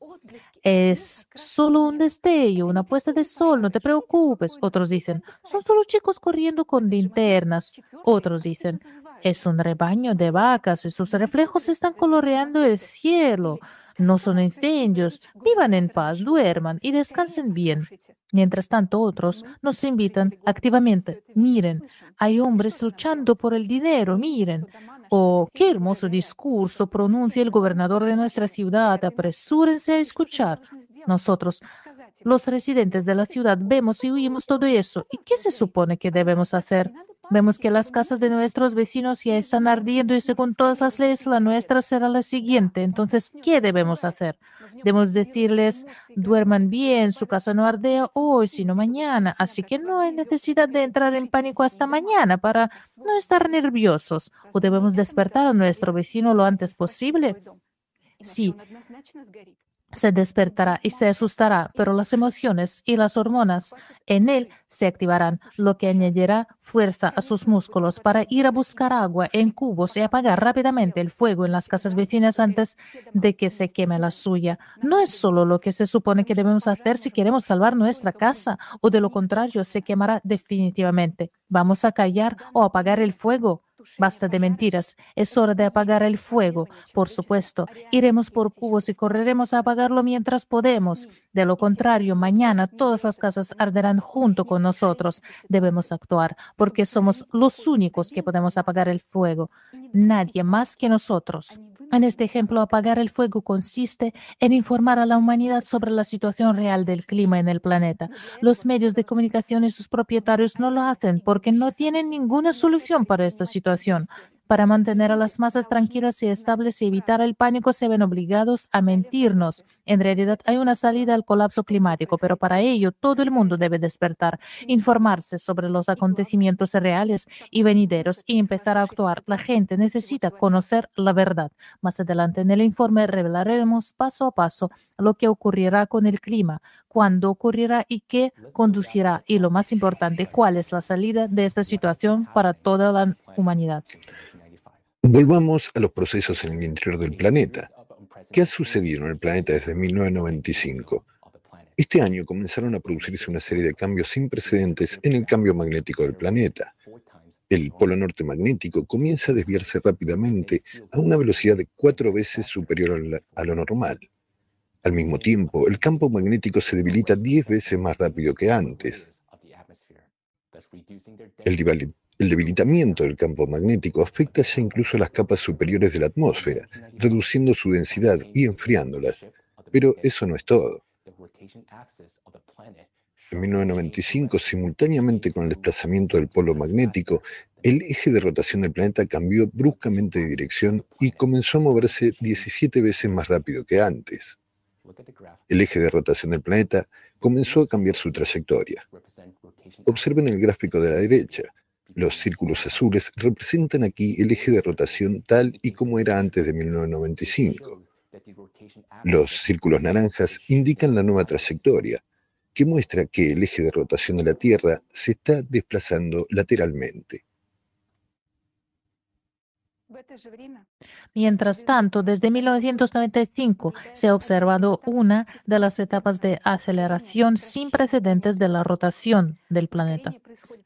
Es solo un destello, una puesta de sol, no te preocupes. Otros dicen, son solo chicos corriendo con linternas. Otros dicen, es un rebaño de vacas y sus reflejos están coloreando el cielo. No son incendios. Vivan en paz, duerman y descansen bien. Mientras tanto, otros nos invitan activamente. Miren, hay hombres luchando por el dinero, miren. Oh, qué hermoso discurso pronuncia el gobernador de nuestra ciudad. Apresúrense a escuchar. Nosotros, los residentes de la ciudad, vemos y oímos todo eso. ¿Y qué se supone que debemos hacer? Vemos que las casas de nuestros vecinos ya están ardiendo y según todas las leyes la nuestra será la siguiente. Entonces, ¿qué debemos hacer? Debemos decirles, duerman bien, su casa no ardea hoy, sino mañana. Así que no hay necesidad de entrar en pánico hasta mañana para no estar nerviosos. O debemos despertar a nuestro vecino lo antes posible. Sí, se despertará y se asustará, pero las emociones y las hormonas en él se activarán, lo que añadirá fuerza a sus músculos para ir a buscar agua en cubos y apagar rápidamente el fuego en las casas vecinas antes de que se queme la suya. No es solo lo que se supone que debemos hacer si queremos salvar nuestra casa, o de lo contrario se quemará definitivamente. Vamos a callar o apagar el fuego. Basta de mentiras. Es hora de apagar el fuego. Por supuesto, iremos por cubos y correremos a apagarlo mientras podemos. De lo contrario, mañana todas las casas arderán junto con nosotros. Debemos actuar porque somos los únicos que podemos apagar el fuego. Nadie más que nosotros. En este ejemplo, apagar el fuego consiste en informar a la humanidad sobre la situación real del clima en el planeta. Los medios de comunicación y sus propietarios no lo hacen porque no tienen ninguna solución para esta situación. Para mantener a las masas tranquilas y estables y evitar el pánico, se ven obligados a mentirnos. En realidad hay una salida al colapso climático, pero para ello todo el mundo debe despertar, informarse sobre los acontecimientos reales y venideros y empezar a actuar. La gente necesita conocer la verdad. Más adelante en el informe revelaremos paso a paso lo que ocurrirá con el clima, cuándo ocurrirá y qué conducirá y lo más importante, cuál es la salida de esta situación para toda la humanidad. Volvamos a los procesos en el interior del planeta. ¿Qué ha sucedido en el planeta desde 1995? Este año comenzaron a producirse una serie de cambios sin precedentes en el cambio magnético del planeta. El polo norte magnético comienza a desviarse rápidamente a una velocidad de cuatro veces superior a lo normal. Al mismo tiempo, el campo magnético se debilita diez veces más rápido que antes. El, debilitamiento del campo magnético afecta ya incluso las capas superiores de la atmósfera, reduciendo su densidad y enfriándolas. Pero eso no es todo. En 1995, simultáneamente con el desplazamiento del polo magnético, el eje de rotación del planeta cambió bruscamente de dirección y comenzó a moverse 17 veces más rápido que antes. El eje de rotación del planeta comenzó a cambiar su trayectoria. Observen el gráfico de la derecha. Los círculos azules representan aquí el eje de rotación tal y como era antes de 1995. Los círculos naranjas indican la nueva trayectoria, que muestra que el eje de rotación de la Tierra se está desplazando lateralmente. Mientras tanto, desde 1995 se ha observado una de las etapas de aceleración sin precedentes de la rotación del planeta.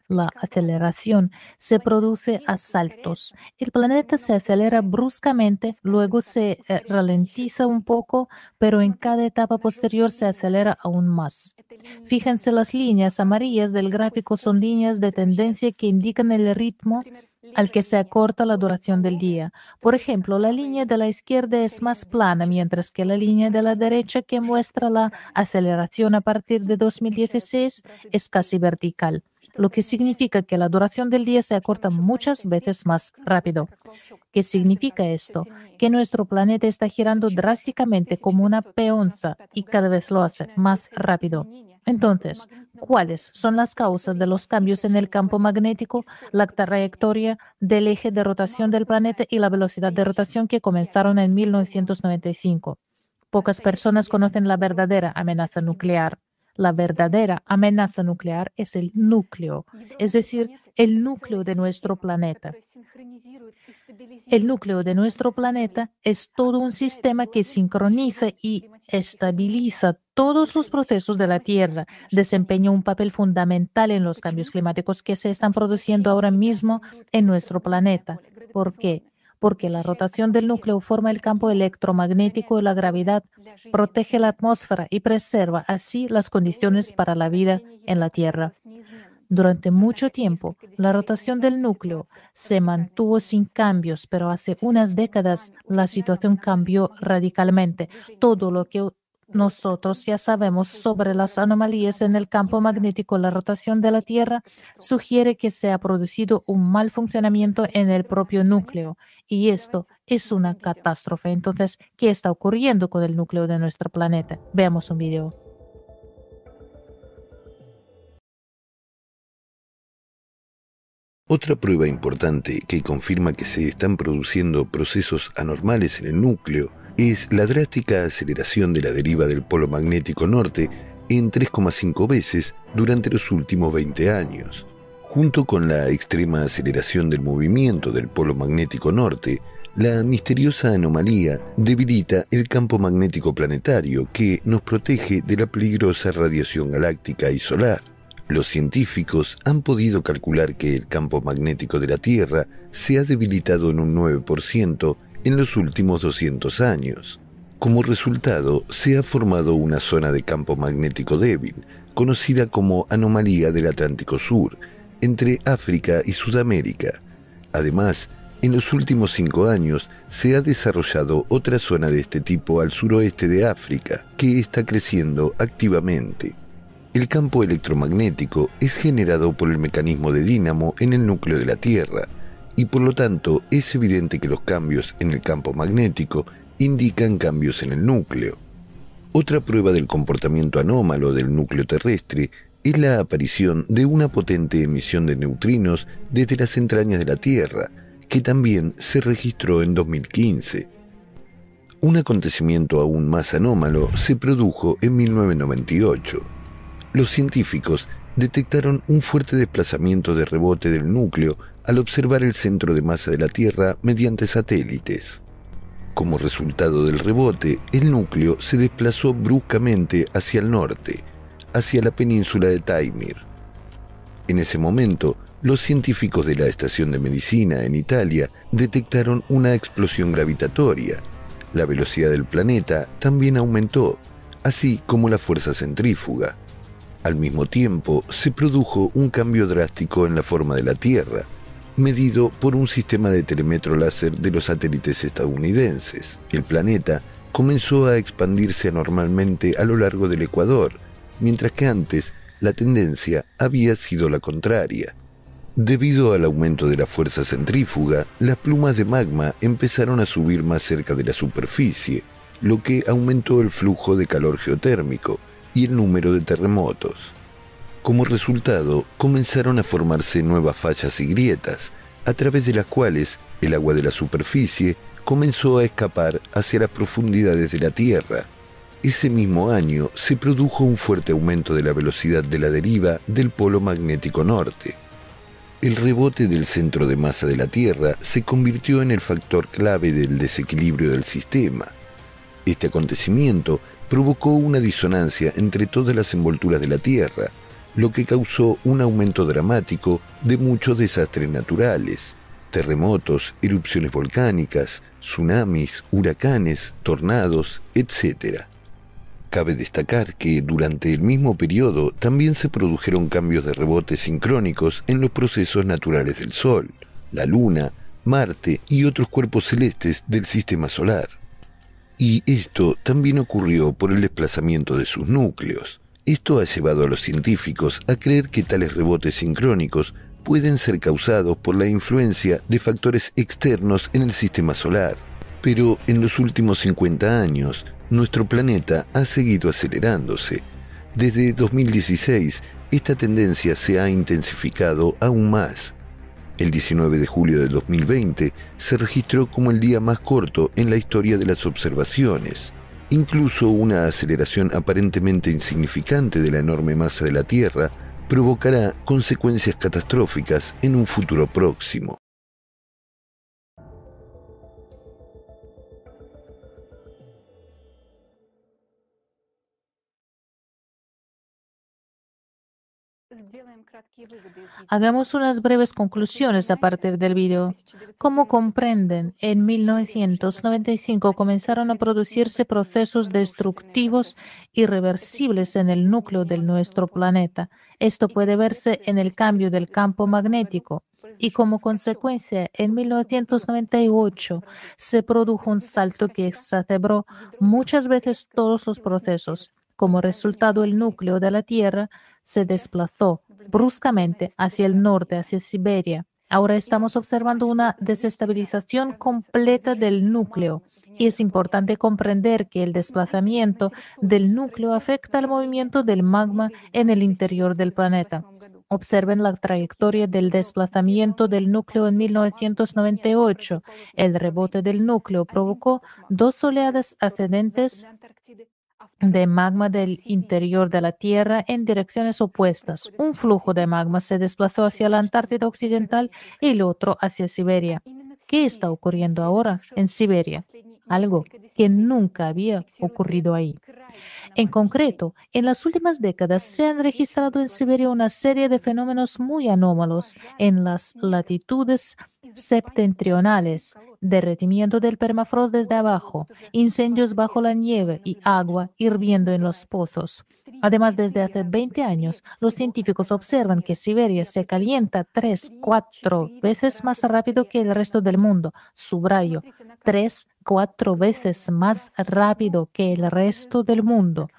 La aceleración se produce a saltos. El planeta se acelera bruscamente, luego se eh, ralentiza un poco, pero en cada etapa posterior se acelera aún más. Fíjense, las líneas amarillas del gráfico son líneas de tendencia que indican el ritmo al que se acorta la duración del día. Por ejemplo, la línea de la izquierda es más plana, mientras que la línea de la derecha que muestra la aceleración a partir de 2016 es casi vertical, lo que significa que la duración del día se acorta muchas veces más rápido. ¿Qué significa esto? Que nuestro planeta está girando drásticamente como una peonza y cada vez lo hace más rápido. Entonces, ¿cuáles son las causas de los cambios en el campo magnético, la trayectoria del eje de rotación del planeta y la velocidad de rotación que comenzaron en 1995? Pocas personas conocen la verdadera amenaza nuclear. La verdadera amenaza nuclear es el núcleo, es decir, el núcleo de nuestro planeta. El núcleo de nuestro planeta es todo un sistema que sincroniza y estabiliza todos los procesos de la Tierra, desempeña un papel fundamental en los cambios climáticos que se están produciendo ahora mismo en nuestro planeta. ¿Por qué? Porque la rotación del núcleo forma el campo electromagnético y la gravedad, protege la atmósfera y preserva así las condiciones para la vida en la Tierra. Durante mucho tiempo, la rotación del núcleo se mantuvo sin cambios, pero hace unas décadas la situación cambió radicalmente. Todo lo que nosotros ya sabemos sobre las anomalías en el campo magnético, la rotación de la Tierra sugiere que se ha producido un mal funcionamiento en el propio núcleo y esto es una catástrofe. Entonces, ¿qué está ocurriendo con el núcleo de nuestro planeta? Veamos un video. Otra prueba importante que confirma que se están produciendo procesos anormales en el núcleo es la drástica aceleración de la deriva del polo magnético norte en 3,5 veces durante los últimos 20 años. Junto con la extrema aceleración del movimiento del polo magnético norte, la misteriosa anomalía debilita el campo magnético planetario que nos protege de la peligrosa radiación galáctica y solar. Los científicos han podido calcular que el campo magnético de la Tierra se ha debilitado en un 9% en los últimos 200 años. Como resultado, se ha formado una zona de campo magnético débil, conocida como anomalía del Atlántico Sur, entre África y Sudamérica. Además, en los últimos cinco años se ha desarrollado otra zona de este tipo al suroeste de África, que está creciendo activamente. El campo electromagnético es generado por el mecanismo de dínamo en el núcleo de la Tierra, y por lo tanto es evidente que los cambios en el campo magnético indican cambios en el núcleo. Otra prueba del comportamiento anómalo del núcleo terrestre es la aparición de una potente emisión de neutrinos desde las entrañas de la Tierra, que también se registró en 2015. Un acontecimiento aún más anómalo se produjo en 1998 los científicos detectaron un fuerte desplazamiento de rebote del núcleo al observar el centro de masa de la Tierra mediante satélites. Como resultado del rebote, el núcleo se desplazó bruscamente hacia el norte, hacia la península de Taimir. En ese momento, los científicos de la Estación de Medicina en Italia detectaron una explosión gravitatoria. La velocidad del planeta también aumentó, así como la fuerza centrífuga. Al mismo tiempo, se produjo un cambio drástico en la forma de la Tierra, medido por un sistema de telemetro láser de los satélites estadounidenses. El planeta comenzó a expandirse anormalmente a lo largo del Ecuador, mientras que antes la tendencia había sido la contraria. Debido al aumento de la fuerza centrífuga, las plumas de magma empezaron a subir más cerca de la superficie, lo que aumentó el flujo de calor geotérmico y el número de terremotos. Como resultado, comenzaron a formarse nuevas fallas y grietas, a través de las cuales el agua de la superficie comenzó a escapar hacia las profundidades de la Tierra. Ese mismo año se produjo un fuerte aumento de la velocidad de la deriva del polo magnético norte. El rebote del centro de masa de la Tierra se convirtió en el factor clave del desequilibrio del sistema. Este acontecimiento provocó una disonancia entre todas las envolturas de la Tierra, lo que causó un aumento dramático de muchos desastres naturales, terremotos, erupciones volcánicas, tsunamis, huracanes, tornados, etc. Cabe destacar que durante el mismo periodo también se produjeron cambios de rebote sincrónicos en los procesos naturales del Sol, la Luna, Marte y otros cuerpos celestes del Sistema Solar. Y esto también ocurrió por el desplazamiento de sus núcleos. Esto ha llevado a los científicos a creer que tales rebotes sincrónicos pueden ser causados por la influencia de factores externos en el Sistema Solar. Pero en los últimos 50 años, nuestro planeta ha seguido acelerándose. Desde 2016, esta tendencia se ha intensificado aún más. El 19 de julio de 2020 se registró como el día más corto en la historia de las observaciones. Incluso una aceleración aparentemente insignificante de la enorme masa de la Tierra provocará consecuencias catastróficas en un futuro próximo. Hagamos unas breves conclusiones a partir del video. Como comprenden, en 1995 comenzaron a producirse procesos destructivos irreversibles en el núcleo de nuestro planeta. Esto puede verse en el cambio del campo magnético. Y como consecuencia, en 1998 se produjo un salto que exacerbó muchas veces todos los procesos. Como resultado, el núcleo de la Tierra se desplazó bruscamente hacia el norte, hacia Siberia. Ahora estamos observando una desestabilización completa del núcleo y es importante comprender que el desplazamiento del núcleo afecta al movimiento del magma en el interior del planeta. Observen la trayectoria del desplazamiento del núcleo en 1998. El rebote del núcleo provocó dos oleadas ascendentes de magma del interior de la Tierra en direcciones opuestas. Un flujo de magma se desplazó hacia la Antártida Occidental y el otro hacia Siberia. ¿Qué está ocurriendo ahora en Siberia? Algo que nunca había ocurrido ahí. En concreto, en las últimas décadas se han registrado en Siberia una serie de fenómenos muy anómalos en las latitudes septentrionales, derretimiento del permafrost desde abajo, incendios bajo la nieve y agua hirviendo en los pozos. Además, desde hace 20 años, los científicos observan que Siberia se calienta tres, cuatro veces más rápido que el resto del mundo. Subrayo, tres, cuatro veces más rápido que el resto del mundo.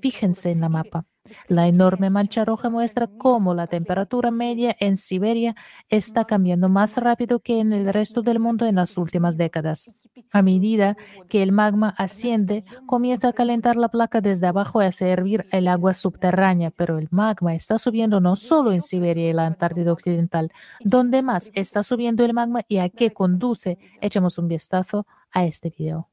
Fíjense en la mapa. La enorme mancha roja muestra cómo la temperatura media en Siberia está cambiando más rápido que en el resto del mundo en las últimas décadas. A medida que el magma asciende, comienza a calentar la placa desde abajo y hace hervir el agua subterránea, pero el magma está subiendo no solo en Siberia y la Antártida Occidental. ¿Dónde más está subiendo el magma y a qué conduce? Echemos un vistazo a este video.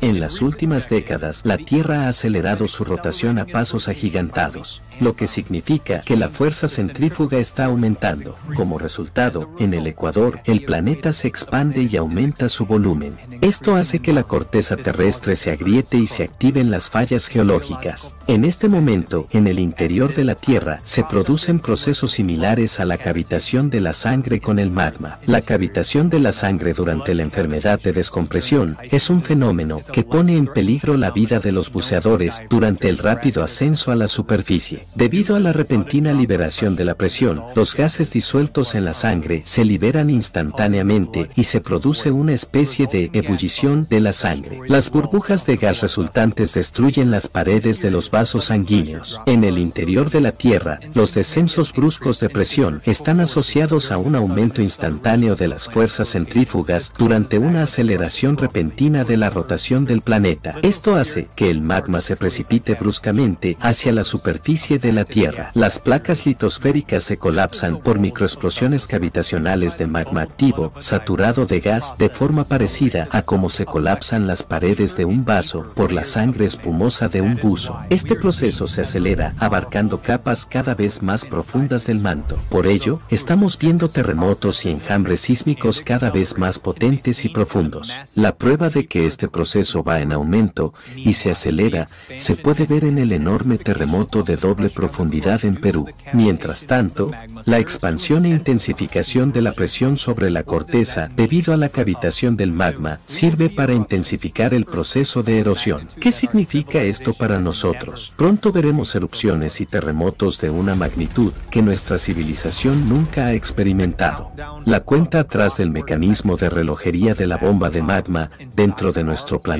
Las últimas décadas la Tierra ha acelerado su rotación a pasos agigantados, lo que significa que la fuerza centrífuga está aumentando. Como resultado, en el ecuador, el planeta se expande y aumenta su volumen. Esto hace que la corteza terrestre se agriete y se activen las fallas geológicas. En este momento, en el interior de la Tierra, se producen procesos similares a la cavitación de la sangre con el magma. La cavitación de la sangre durante la enfermedad de descompresión es un fenómeno que pone en peligro la vida de los buceadores durante el rápido ascenso a la superficie. Debido a la repentina liberación de la presión, los gases disueltos en la sangre se liberan instantáneamente y se produce una especie de ebullición de la sangre. Las burbujas de gas resultantes destruyen las paredes de los vasos sanguíneos. En el interior de la Tierra, los descensos bruscos de presión están asociados a un aumento instantáneo de las fuerzas centrífugas durante una aceleración repentina de la rotación del planeta. Esto hace que el magma se precipite bruscamente hacia la superficie de la Tierra. Las placas litosféricas se colapsan por microexplosiones cavitacionales de magma activo, saturado de gas, de forma parecida a cómo se colapsan las paredes de un vaso por la sangre espumosa de un buzo. Este proceso se acelera, abarcando capas cada vez más profundas del manto. Por ello, estamos viendo terremotos y enjambres sísmicos cada vez más potentes y profundos. La prueba de que este proceso va en aumento y se acelera se puede ver en el enorme terremoto de doble profundidad en Perú. Mientras tanto, la expansión e intensificación de la presión sobre la corteza debido a la cavitación del magma sirve para intensificar el proceso de erosión. ¿Qué significa esto para nosotros? Pronto veremos erupciones y terremotos de una magnitud que nuestra civilización nunca ha experimentado. La cuenta atrás del mecanismo de relojería de la bomba de magma dentro de nuestro planeta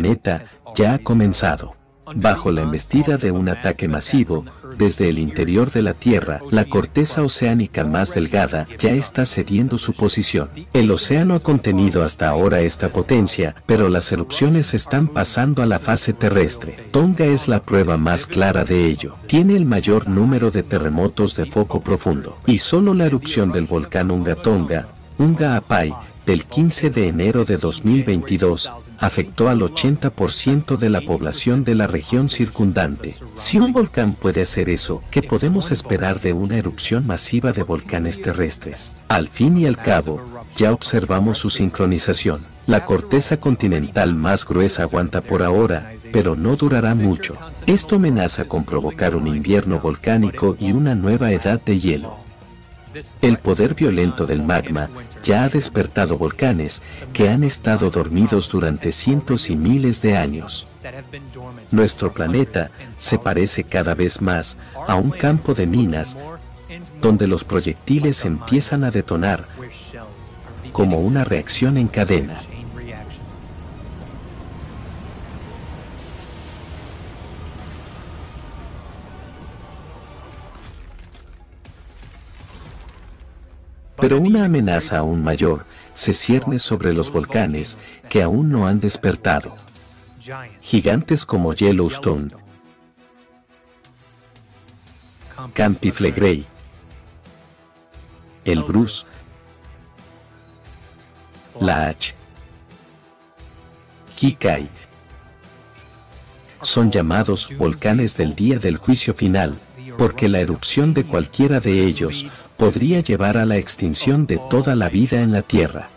ya ha comenzado. Bajo la embestida de un ataque masivo, desde el interior de la Tierra, la corteza oceánica más delgada ya está cediendo su posición. El océano ha contenido hasta ahora esta potencia, pero las erupciones están pasando a la fase terrestre. Tonga es la prueba más clara de ello. Tiene el mayor número de terremotos de foco profundo, y solo la erupción del volcán Unga Tonga, Unga Apai, del 15 de enero de 2022 afectó al 80% de la población de la región circundante. Si un volcán puede hacer eso, ¿qué podemos esperar de una erupción masiva de volcanes terrestres? Al fin y al cabo, ya observamos su sincronización. La corteza continental más gruesa aguanta por ahora, pero no durará mucho. Esto amenaza con provocar un invierno volcánico y una nueva edad de hielo. El poder violento del magma ya ha despertado volcanes que han estado dormidos durante cientos y miles de años. Nuestro planeta se parece cada vez más a un campo de minas donde los proyectiles empiezan a detonar como una reacción en cadena. Pero una amenaza aún mayor se cierne sobre los volcanes que aún no han despertado. Gigantes como Yellowstone, Campi Flegrei, el Bruce, la H, Kikai, son llamados volcanes del día del juicio final, porque la erupción de cualquiera de ellos podría llevar a la extinción de toda la vida en la Tierra.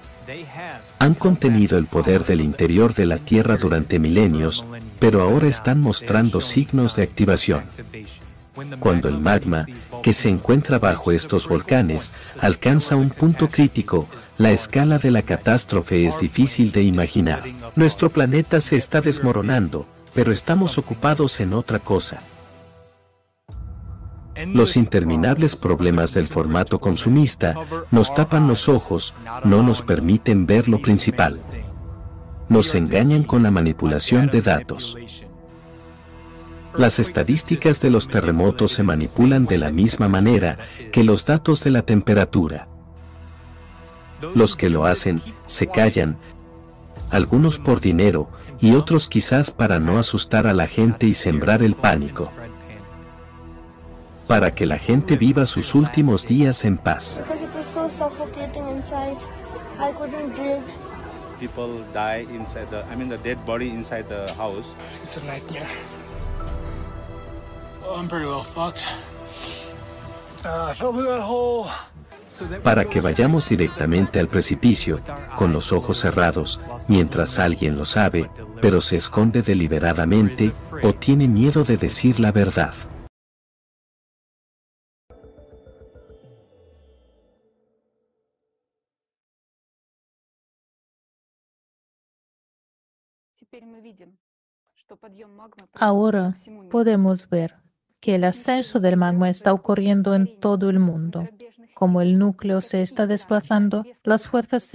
Han contenido el poder del interior de la Tierra durante milenios, pero ahora están mostrando signos de activación. Cuando el magma, que se encuentra bajo estos volcanes, alcanza un punto crítico, la escala de la catástrofe es difícil de imaginar. Nuestro planeta se está desmoronando, pero estamos ocupados en otra cosa. Los interminables problemas del formato consumista nos tapan los ojos, no nos permiten ver lo principal. Nos engañan con la manipulación de datos. Las estadísticas de los terremotos se manipulan de la misma manera que los datos de la temperatura. Los que lo hacen se callan, algunos por dinero y otros quizás para no asustar a la gente y sembrar el pánico para que la gente viva sus últimos días en paz. Uh, para que vayamos directamente al precipicio, con los ojos cerrados, mientras alguien lo sabe, pero se esconde deliberadamente o tiene miedo de decir la verdad. Ahora podemos ver que el ascenso del magma está ocurriendo en todo el mundo. Como el núcleo se está desplazando, las fuerzas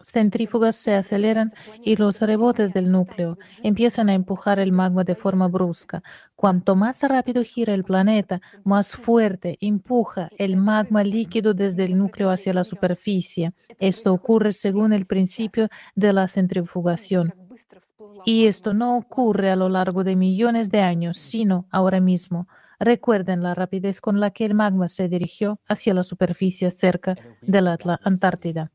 centrífugas se aceleran y los rebotes del núcleo empiezan a empujar el magma de forma brusca. Cuanto más rápido gira el planeta, más fuerte empuja el magma líquido desde el núcleo hacia la superficie. Esto ocurre según el principio de la centrifugación. Y esto no ocurre a lo largo de millones de años, sino ahora mismo. Recuerden la rapidez con la que el magma se dirigió hacia la superficie cerca de la Antártida.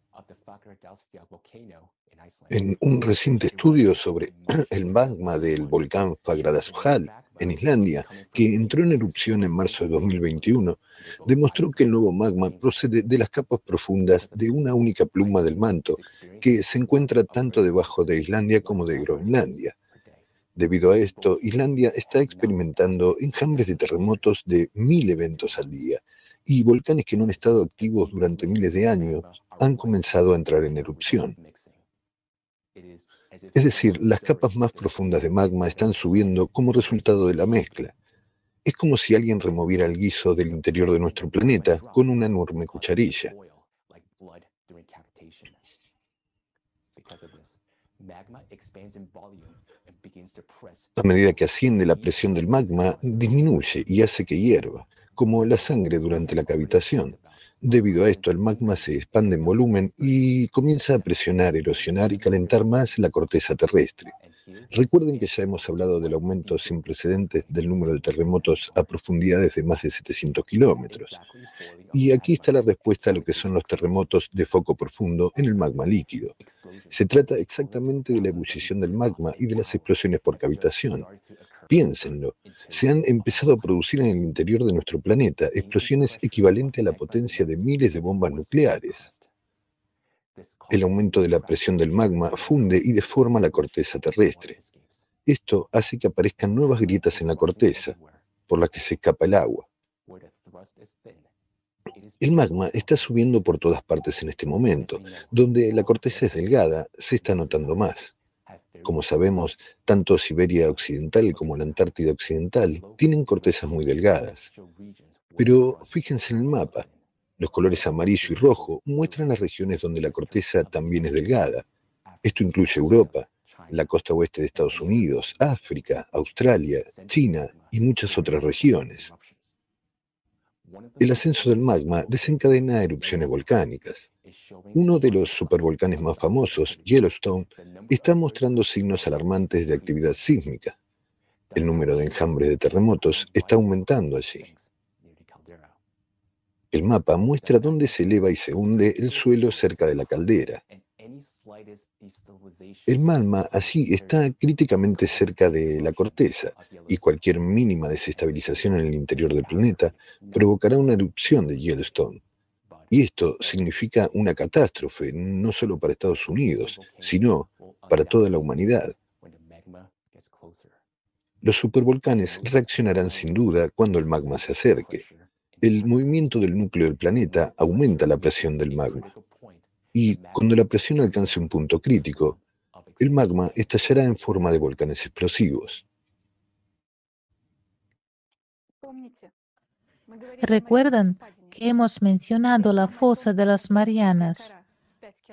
En un reciente estudio sobre el magma del volcán Fagradalsfjall en Islandia, que entró en erupción en marzo de 2021, demostró que el nuevo magma procede de las capas profundas de una única pluma del manto que se encuentra tanto debajo de Islandia como de Groenlandia. Debido a esto, Islandia está experimentando enjambres de terremotos de mil eventos al día y volcanes que no han estado activos durante miles de años han comenzado a entrar en erupción. Es decir, las capas más profundas de magma están subiendo como resultado de la mezcla. Es como si alguien removiera el guiso del interior de nuestro planeta con una enorme cucharilla. A medida que asciende la presión del magma, disminuye y hace que hierva, como la sangre durante la cavitación. Debido a esto, el magma se expande en volumen y comienza a presionar, erosionar y calentar más la corteza terrestre. Recuerden que ya hemos hablado del aumento sin precedentes del número de terremotos a profundidades de más de 700 kilómetros. Y aquí está la respuesta a lo que son los terremotos de foco profundo en el magma líquido. Se trata exactamente de la ebullición del magma y de las explosiones por cavitación. Piénsenlo, se han empezado a producir en el interior de nuestro planeta explosiones equivalentes a la potencia de miles de bombas nucleares. El aumento de la presión del magma funde y deforma la corteza terrestre. Esto hace que aparezcan nuevas grietas en la corteza, por las que se escapa el agua. El magma está subiendo por todas partes en este momento. Donde la corteza es delgada, se está notando más. Como sabemos, tanto Siberia Occidental como la Antártida Occidental tienen cortezas muy delgadas. Pero fíjense en el mapa. Los colores amarillo y rojo muestran las regiones donde la corteza también es delgada. Esto incluye Europa, la costa oeste de Estados Unidos, África, Australia, China y muchas otras regiones. El ascenso del magma desencadena erupciones volcánicas. Uno de los supervolcanes más famosos, Yellowstone, está mostrando signos alarmantes de actividad sísmica. El número de enjambres de terremotos está aumentando allí. El mapa muestra dónde se eleva y se hunde el suelo cerca de la caldera. El magma allí está críticamente cerca de la corteza y cualquier mínima desestabilización en el interior del planeta provocará una erupción de Yellowstone. Y esto significa una catástrofe, no solo para Estados Unidos, sino para toda la humanidad. Los supervolcanes reaccionarán sin duda cuando el magma se acerque. El movimiento del núcleo del planeta aumenta la presión del magma. Y cuando la presión alcance un punto crítico, el magma estallará en forma de volcanes explosivos. ¿Recuerdan que hemos mencionado la fosa de las Marianas.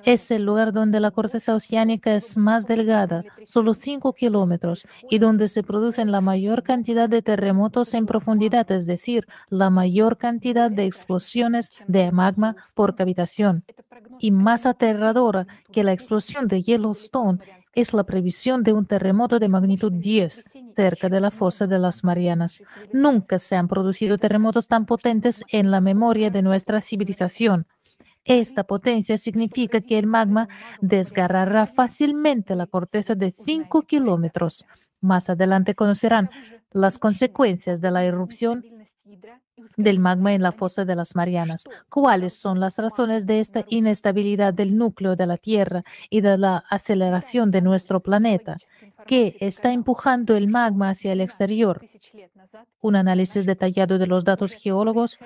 Es el lugar donde la corteza oceánica es más delgada, solo 5 kilómetros, y donde se producen la mayor cantidad de terremotos en profundidad, es decir, la mayor cantidad de explosiones de magma por cavitación. Y más aterradora que la explosión de Yellowstone es la previsión de un terremoto de magnitud 10 cerca de la fosa de las Marianas. Nunca se han producido terremotos tan potentes en la memoria de nuestra civilización. Esta potencia significa que el magma desgarrará fácilmente la corteza de 5 kilómetros. Más adelante conocerán las consecuencias de la erupción del magma en la fosa de las Marianas. ¿Cuáles son las razones de esta inestabilidad del núcleo de la Tierra y de la aceleración de nuestro planeta? ¿Qué está empujando el magma hacia el exterior? Un análisis detallado de los datos geólogos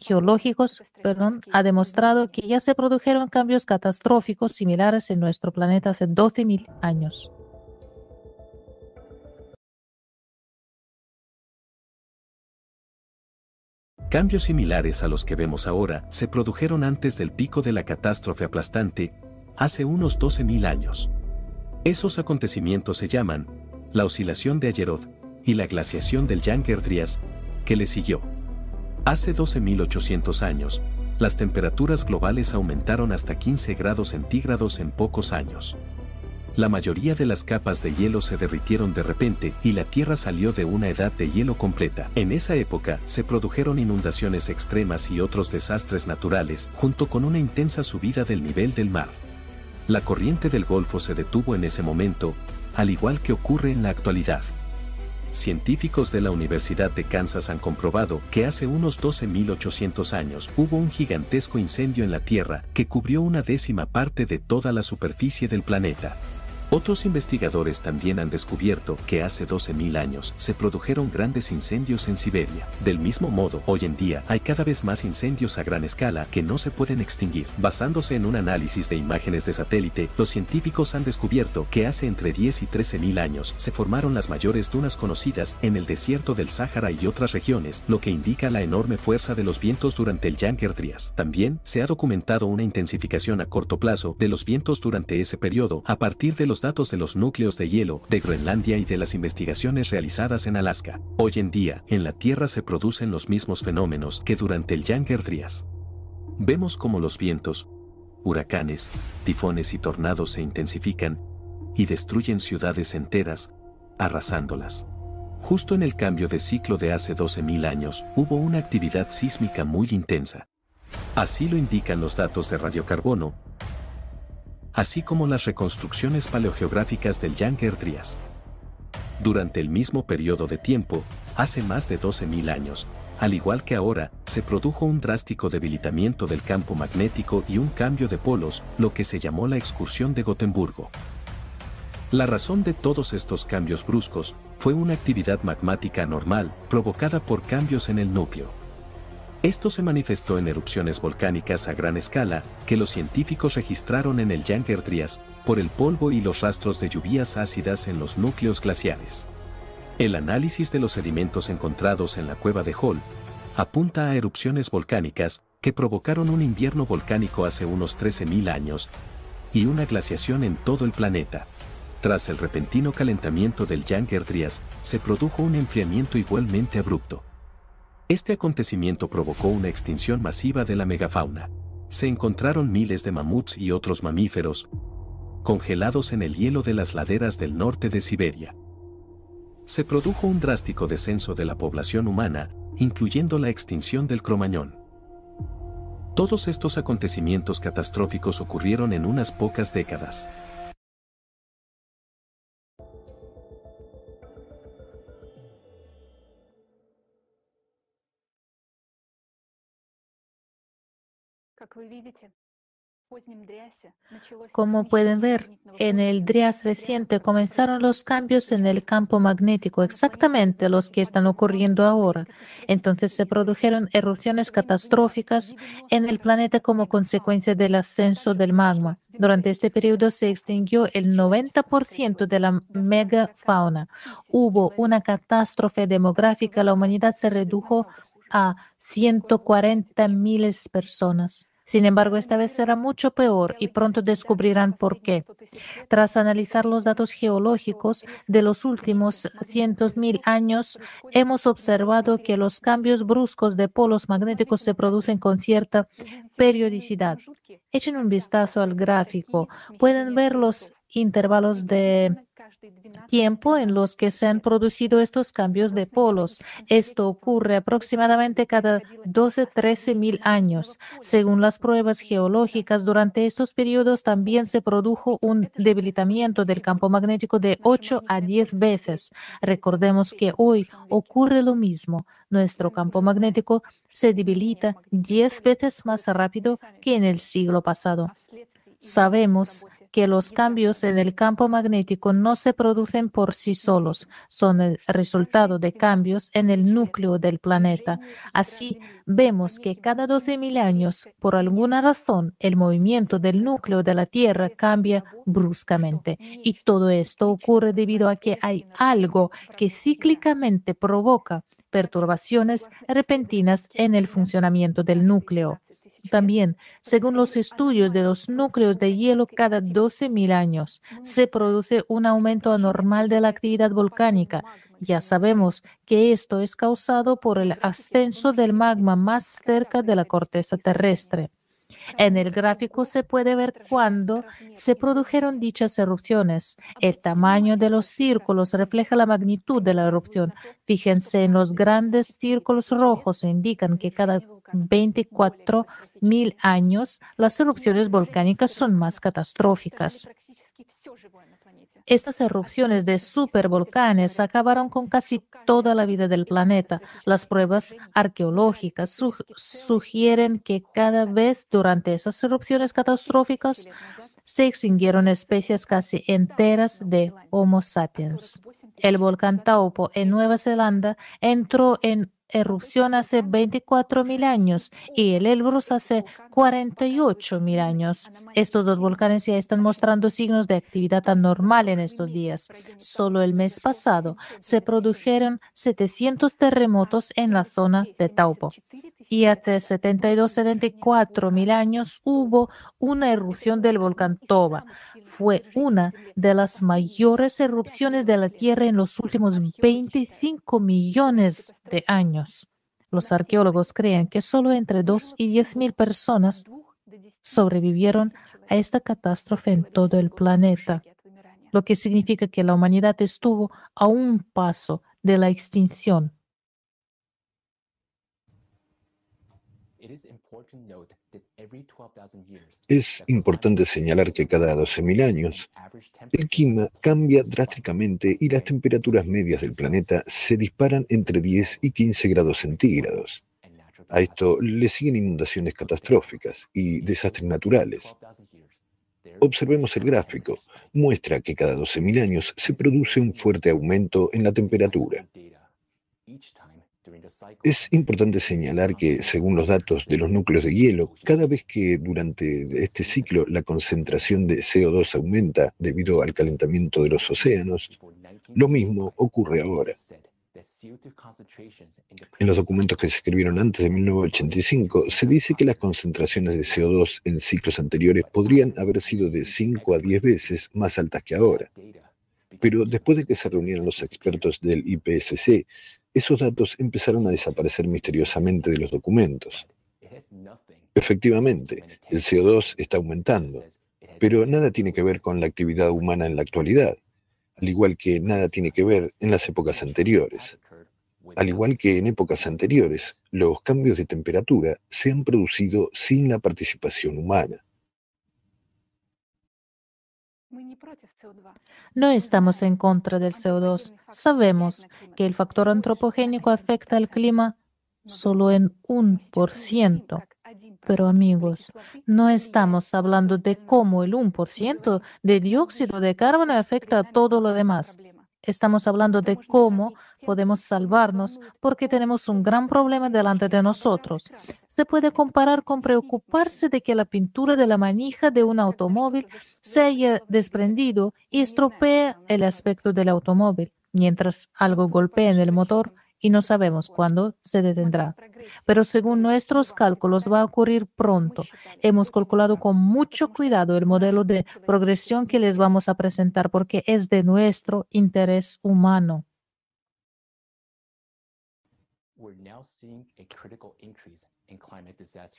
geológicos perdón, ha demostrado que ya se produjeron cambios catastróficos similares en nuestro planeta hace 12.000 años. Cambios similares a los que vemos ahora se produjeron antes del pico de la catástrofe aplastante, hace unos 12.000 años. Esos acontecimientos se llaman la oscilación de Ayerod y la glaciación del Younger-Dryas, que le siguió. Hace 12.800 años, las temperaturas globales aumentaron hasta 15 grados centígrados en pocos años. La mayoría de las capas de hielo se derritieron de repente y la Tierra salió de una edad de hielo completa. En esa época se produjeron inundaciones extremas y otros desastres naturales, junto con una intensa subida del nivel del mar. La corriente del Golfo se detuvo en ese momento, al igual que ocurre en la actualidad. Científicos de la Universidad de Kansas han comprobado que hace unos 12.800 años hubo un gigantesco incendio en la Tierra que cubrió una décima parte de toda la superficie del planeta. Otros investigadores también han descubierto que hace 12.000 años se produjeron grandes incendios en Siberia. Del mismo modo, hoy en día hay cada vez más incendios a gran escala que no se pueden extinguir. Basándose en un análisis de imágenes de satélite, los científicos han descubierto que hace entre 10 y 13.000 años se formaron las mayores dunas conocidas en el desierto del Sáhara y otras regiones, lo que indica la enorme fuerza de los vientos durante el Younger Dryas. También se ha documentado una intensificación a corto plazo de los vientos durante ese periodo a partir de los datos de los núcleos de hielo de Groenlandia y de las investigaciones realizadas en Alaska. Hoy en día, en la Tierra se producen los mismos fenómenos que durante el Younger Dryas. Vemos cómo los vientos, huracanes, tifones y tornados se intensifican y destruyen ciudades enteras, arrasándolas. Justo en el cambio de ciclo de hace 12.000 años, hubo una actividad sísmica muy intensa. Así lo indican los datos de radiocarbono, así como las reconstrucciones paleogeográficas del Younger Dryas. Durante el mismo periodo de tiempo, hace más de 12.000 años, al igual que ahora, se produjo un drástico debilitamiento del campo magnético y un cambio de polos, lo que se llamó la excursión de Gotemburgo. La razón de todos estos cambios bruscos fue una actividad magmática anormal provocada por cambios en el núcleo. Esto se manifestó en erupciones volcánicas a gran escala que los científicos registraron en el Younger Dryas por el polvo y los rastros de lluvias ácidas en los núcleos glaciares. El análisis de los sedimentos encontrados en la cueva de Hall apunta a erupciones volcánicas que provocaron un invierno volcánico hace unos 13.000 años y una glaciación en todo el planeta. Tras el repentino calentamiento del Younger Dryas, se produjo un enfriamiento igualmente abrupto. Este acontecimiento provocó una extinción masiva de la megafauna. Se encontraron miles de mamuts y otros mamíferos congelados en el hielo de las laderas del norte de Siberia. Se produjo un drástico descenso de la población humana, incluyendo la extinción del cromañón. Todos estos acontecimientos catastróficos ocurrieron en unas pocas décadas. Como pueden ver, en el Dryas reciente comenzaron los cambios en el campo magnético, exactamente los que están ocurriendo ahora. Entonces se produjeron erupciones catastróficas en el planeta como consecuencia del ascenso del magma. Durante este periodo se extinguió el 90% de la megafauna. Hubo una catástrofe demográfica, la humanidad se redujo a 140 miles personas. Sin embargo, esta vez será mucho peor y pronto descubrirán por qué. Tras analizar los datos geológicos de los últimos cientos mil años, hemos observado que los cambios bruscos de polos magnéticos se producen con cierta periodicidad. Echen un vistazo al gráfico. Pueden ver los intervalos de tiempo en los que se han producido estos cambios de polos. Esto ocurre aproximadamente cada 12-13 mil años. Según las pruebas geológicas, durante estos periodos también se produjo un debilitamiento del campo magnético de 8 a 10 veces. Recordemos que hoy ocurre lo mismo. Nuestro campo magnético se debilita 10 veces más rápido que en el siglo pasado. Sabemos que los cambios en el campo magnético no se producen por sí solos, son el resultado de cambios en el núcleo del planeta. Así, vemos que cada 12.000 años, por alguna razón, el movimiento del núcleo de la Tierra cambia bruscamente. Y todo esto ocurre debido a que hay algo que cíclicamente provoca perturbaciones repentinas en el funcionamiento del núcleo. También, según los estudios de los núcleos de hielo, cada 12.000 años se produce un aumento anormal de la actividad volcánica. Ya sabemos que esto es causado por el ascenso del magma más cerca de la corteza terrestre. En el gráfico se puede ver cuándo se produjeron dichas erupciones. El tamaño de los círculos refleja la magnitud de la erupción. Fíjense en los grandes círculos rojos, indican que cada 24 mil años las erupciones volcánicas son más catastróficas. Estas erupciones de supervolcanes acabaron con casi toda la vida del planeta. Las pruebas arqueológicas sugieren que cada vez durante esas erupciones catastróficas se extinguieron especies casi enteras de Homo sapiens. El volcán Taupo en Nueva Zelanda entró en erupción hace 24.000 años y el Elbrus hace 48.000 años. Estos dos volcanes ya están mostrando signos de actividad anormal en estos días. Solo el mes pasado se produjeron 700 terremotos en la zona de Taupo y hace 72, 74 mil años hubo una erupción del volcán Toba. Fue una de las mayores erupciones de la Tierra en los últimos 25 millones de años. Los arqueólogos creen que solo entre 2 y 10 mil personas sobrevivieron a esta catástrofe en todo el planeta, lo que significa que la humanidad estuvo a un paso de la extinción. Es importante señalar que cada 12.000 años el clima cambia drásticamente y las temperaturas medias del planeta se disparan entre 10 y 15 grados centígrados. A esto le siguen inundaciones catastróficas y desastres naturales. Observemos el gráfico. Muestra que cada 12.000 años se produce un fuerte aumento en la temperatura. Es importante señalar que, según los datos de los núcleos de hielo, cada vez que durante este ciclo la concentración de CO2 aumenta debido al calentamiento de los océanos, lo mismo ocurre ahora. En los documentos que se escribieron antes de 1985, se dice que las concentraciones de CO2 en ciclos anteriores podrían haber sido de 5 a 10 veces más altas que ahora. Pero después de que se reunieron los expertos del IPSC, esos datos empezaron a desaparecer misteriosamente de los documentos. Efectivamente, el CO2 está aumentando, pero nada tiene que ver con la actividad humana en la actualidad, al igual que nada tiene que ver en las épocas anteriores. Al igual que en épocas anteriores, los cambios de temperatura se han producido sin la participación humana. No estamos en contra del CO2. Sabemos que el factor antropogénico afecta al clima solo en un por ciento. Pero amigos, no estamos hablando de cómo el 1% de dióxido de carbono afecta a todo lo demás. Estamos hablando de cómo podemos salvarnos porque tenemos un gran problema delante de nosotros. Se puede comparar con preocuparse de que la pintura de la manija de un automóvil se haya desprendido y estropee el aspecto del automóvil, mientras algo golpea en el motor y no sabemos cuándo se detendrá. Pero según nuestros cálculos va a ocurrir pronto. Hemos calculado con mucho cuidado el modelo de progresión que les vamos a presentar porque es de nuestro interés humano.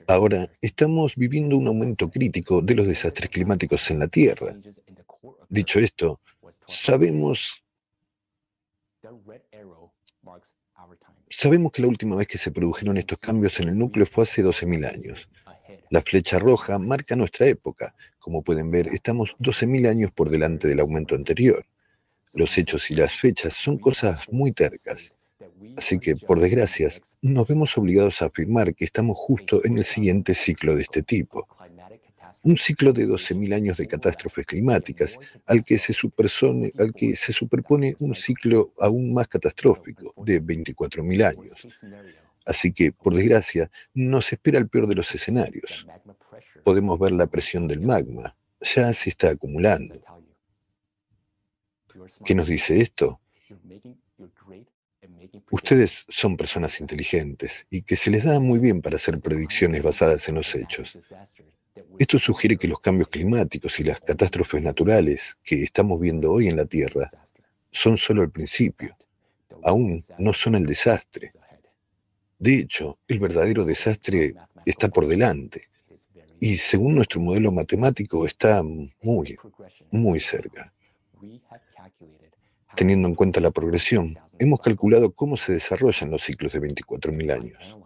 Ahora estamos viviendo un aumento crítico de los desastres climáticos en la Tierra. Dicho esto, sabemos, sabemos que la última vez que se produjeron estos cambios en el núcleo fue hace 12.000 años. La flecha roja marca nuestra época. Como pueden ver, estamos 12.000 años por delante del aumento anterior. Los hechos y las fechas son cosas muy tercas. Así que, por desgracia, nos vemos obligados a afirmar que estamos justo en el siguiente ciclo de este tipo. Un ciclo de 12.000 años de catástrofes climáticas, al que, se al que se superpone un ciclo aún más catastrófico, de 24.000 años. Así que, por desgracia, nos espera el peor de los escenarios. Podemos ver la presión del magma. Ya se está acumulando. ¿Qué nos dice esto? Ustedes son personas inteligentes y que se les da muy bien para hacer predicciones basadas en los hechos. Esto sugiere que los cambios climáticos y las catástrofes naturales que estamos viendo hoy en la Tierra son solo el principio, aún no son el desastre. De hecho, el verdadero desastre está por delante y según nuestro modelo matemático está muy, muy cerca. Teniendo en cuenta la progresión, hemos calculado cómo se desarrollan los ciclos de 24.000 años.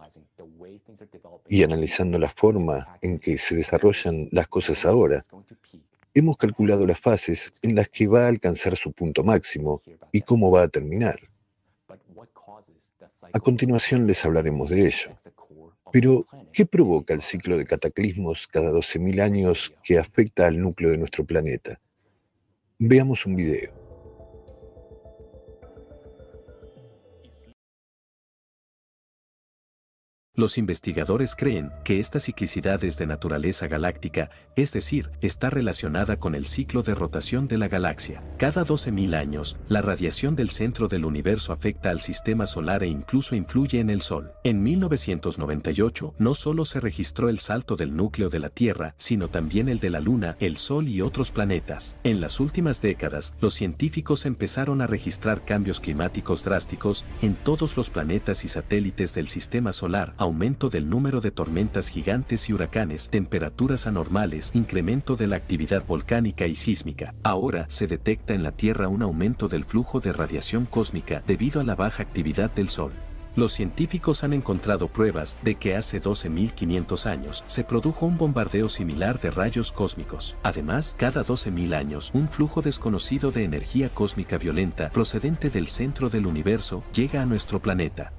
Y analizando la forma en que se desarrollan las cosas ahora, hemos calculado las fases en las que va a alcanzar su punto máximo y cómo va a terminar. A continuación les hablaremos de ello. Pero, ¿qué provoca el ciclo de cataclismos cada 12.000 años que afecta al núcleo de nuestro planeta? Veamos un video. Los investigadores creen que esta ciclicidad es de naturaleza galáctica, es decir, está relacionada con el ciclo de rotación de la galaxia. Cada 12.000 años, la radiación del centro del universo afecta al sistema solar e incluso influye en el Sol. En 1998, no solo se registró el salto del núcleo de la Tierra, sino también el de la Luna, el Sol y otros planetas. En las últimas décadas, los científicos empezaron a registrar cambios climáticos drásticos en todos los planetas y satélites del sistema solar, aumento del número de tormentas gigantes y huracanes, temperaturas anormales, incremento de la actividad volcánica y sísmica. Ahora se detecta en la Tierra un aumento del flujo de radiación cósmica debido a la baja actividad del Sol. Los científicos han encontrado pruebas de que hace 12.500 años se produjo un bombardeo similar de rayos cósmicos. Además, cada 12.000 años, un flujo desconocido de energía cósmica violenta procedente del centro del universo llega a nuestro planeta.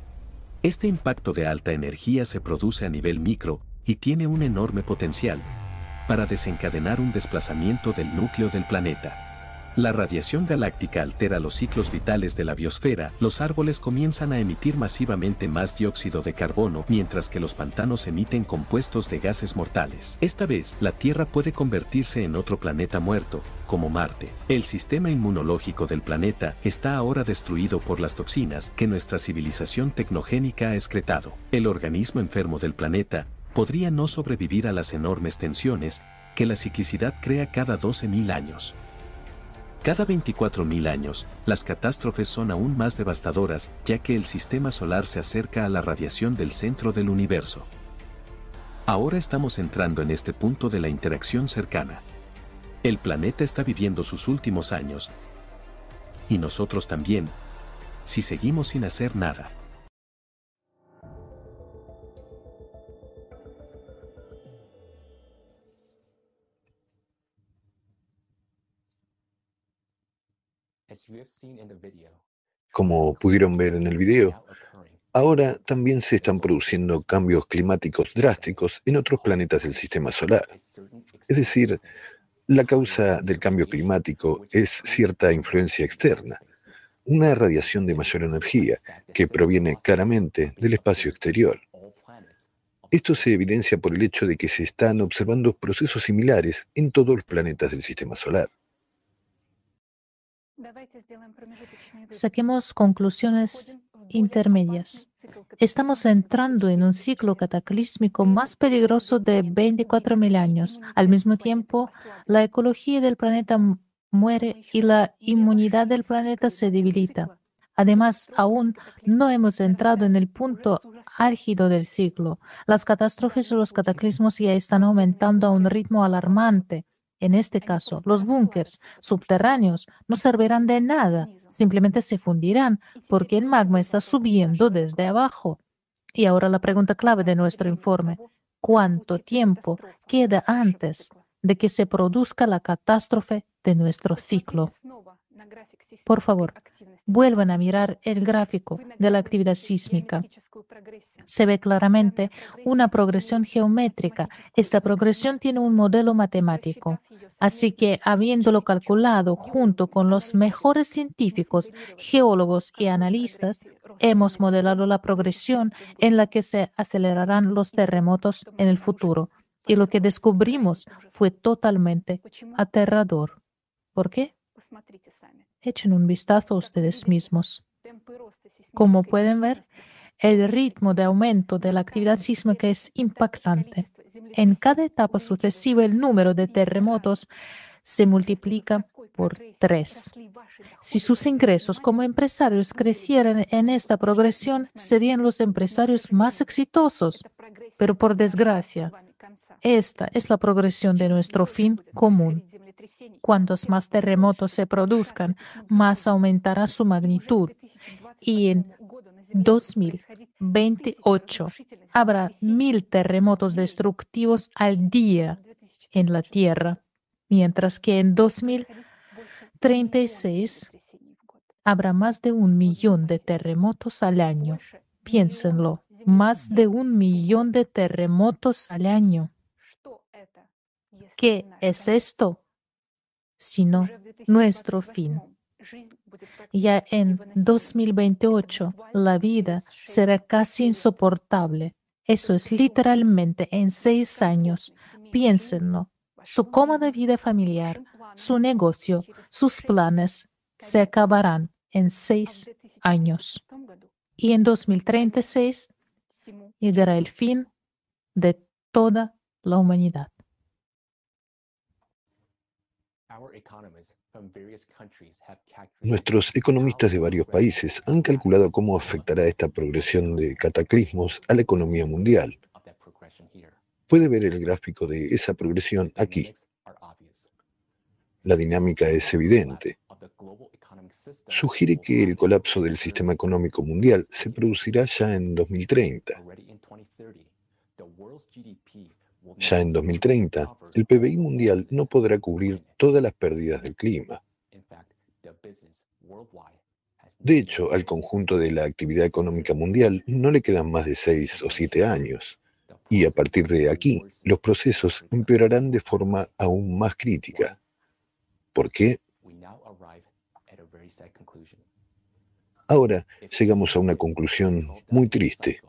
Este impacto de alta energía se produce a nivel micro y tiene un enorme potencial para desencadenar un desplazamiento del núcleo del planeta. La radiación galáctica altera los ciclos vitales de la biosfera, los árboles comienzan a emitir masivamente más dióxido de carbono, mientras que los pantanos emiten compuestos de gases mortales. Esta vez, la Tierra puede convertirse en otro planeta muerto, como Marte. El sistema inmunológico del planeta está ahora destruido por las toxinas que nuestra civilización tecnogénica ha excretado. El organismo enfermo del planeta podría no sobrevivir a las enormes tensiones que la ciclicidad crea cada 12.000 años. Cada 24.000 años, las catástrofes son aún más devastadoras, ya que el sistema solar se acerca a la radiación del centro del universo. Ahora estamos entrando en este punto de la interacción cercana. El planeta está viviendo sus últimos años. Y nosotros también, si seguimos sin hacer nada. Como pudieron ver en el video, ahora también se están produciendo cambios climáticos drásticos en otros planetas del sistema solar. Es decir, la causa del cambio climático es cierta influencia externa, una radiación de mayor energía que proviene claramente del espacio exterior. Esto se evidencia por el hecho de que se están observando procesos similares en todos los planetas del sistema solar. Saquemos conclusiones intermedias. Estamos entrando en un ciclo cataclísmico más peligroso de 24.000 años. Al mismo tiempo, la ecología del planeta muere y la inmunidad del planeta se debilita. Además, aún no hemos entrado en el punto álgido del ciclo. Las catástrofes y los cataclismos ya están aumentando a un ritmo alarmante. En este caso, los búnkers subterráneos no servirán de nada, simplemente se fundirán porque el magma está subiendo desde abajo. Y ahora la pregunta clave de nuestro informe. ¿Cuánto tiempo queda antes de que se produzca la catástrofe de nuestro ciclo? Por favor, vuelvan a mirar el gráfico de la actividad sísmica. Se ve claramente una progresión geométrica. Esta progresión tiene un modelo matemático. Así que, habiéndolo calculado junto con los mejores científicos, geólogos y analistas, hemos modelado la progresión en la que se acelerarán los terremotos en el futuro. Y lo que descubrimos fue totalmente aterrador. ¿Por qué? Echen un vistazo a ustedes mismos. Como pueden ver, el ritmo de aumento de la actividad sísmica es impactante. En cada etapa sucesiva, el número de terremotos se multiplica por tres. Si sus ingresos como empresarios crecieran en esta progresión, serían los empresarios más exitosos. Pero por desgracia, esta es la progresión de nuestro fin común. Cuantos más terremotos se produzcan, más aumentará su magnitud. Y en 2028 habrá mil terremotos destructivos al día en la Tierra, mientras que en 2036 habrá más de un millón de terremotos al año. Piénsenlo, más de un millón de terremotos al año. ¿Qué es esto? Sino nuestro fin. Ya en 2028 la vida será casi insoportable. Eso es literalmente en seis años. Piénsenlo. Su cómoda vida familiar, su negocio, sus planes se acabarán en seis años. Y en 2036 llegará el fin de toda la humanidad. Nuestros economistas de varios países han calculado cómo afectará esta progresión de cataclismos a la economía mundial. Puede ver el gráfico de esa progresión aquí. La dinámica es evidente. Sugiere que el colapso del sistema económico mundial se producirá ya en 2030. Ya en 2030, el PBI mundial no podrá cubrir todas las pérdidas del clima. De hecho, al conjunto de la actividad económica mundial no le quedan más de seis o siete años. Y a partir de aquí, los procesos empeorarán de forma aún más crítica. ¿Por qué? Ahora llegamos a una conclusión muy triste.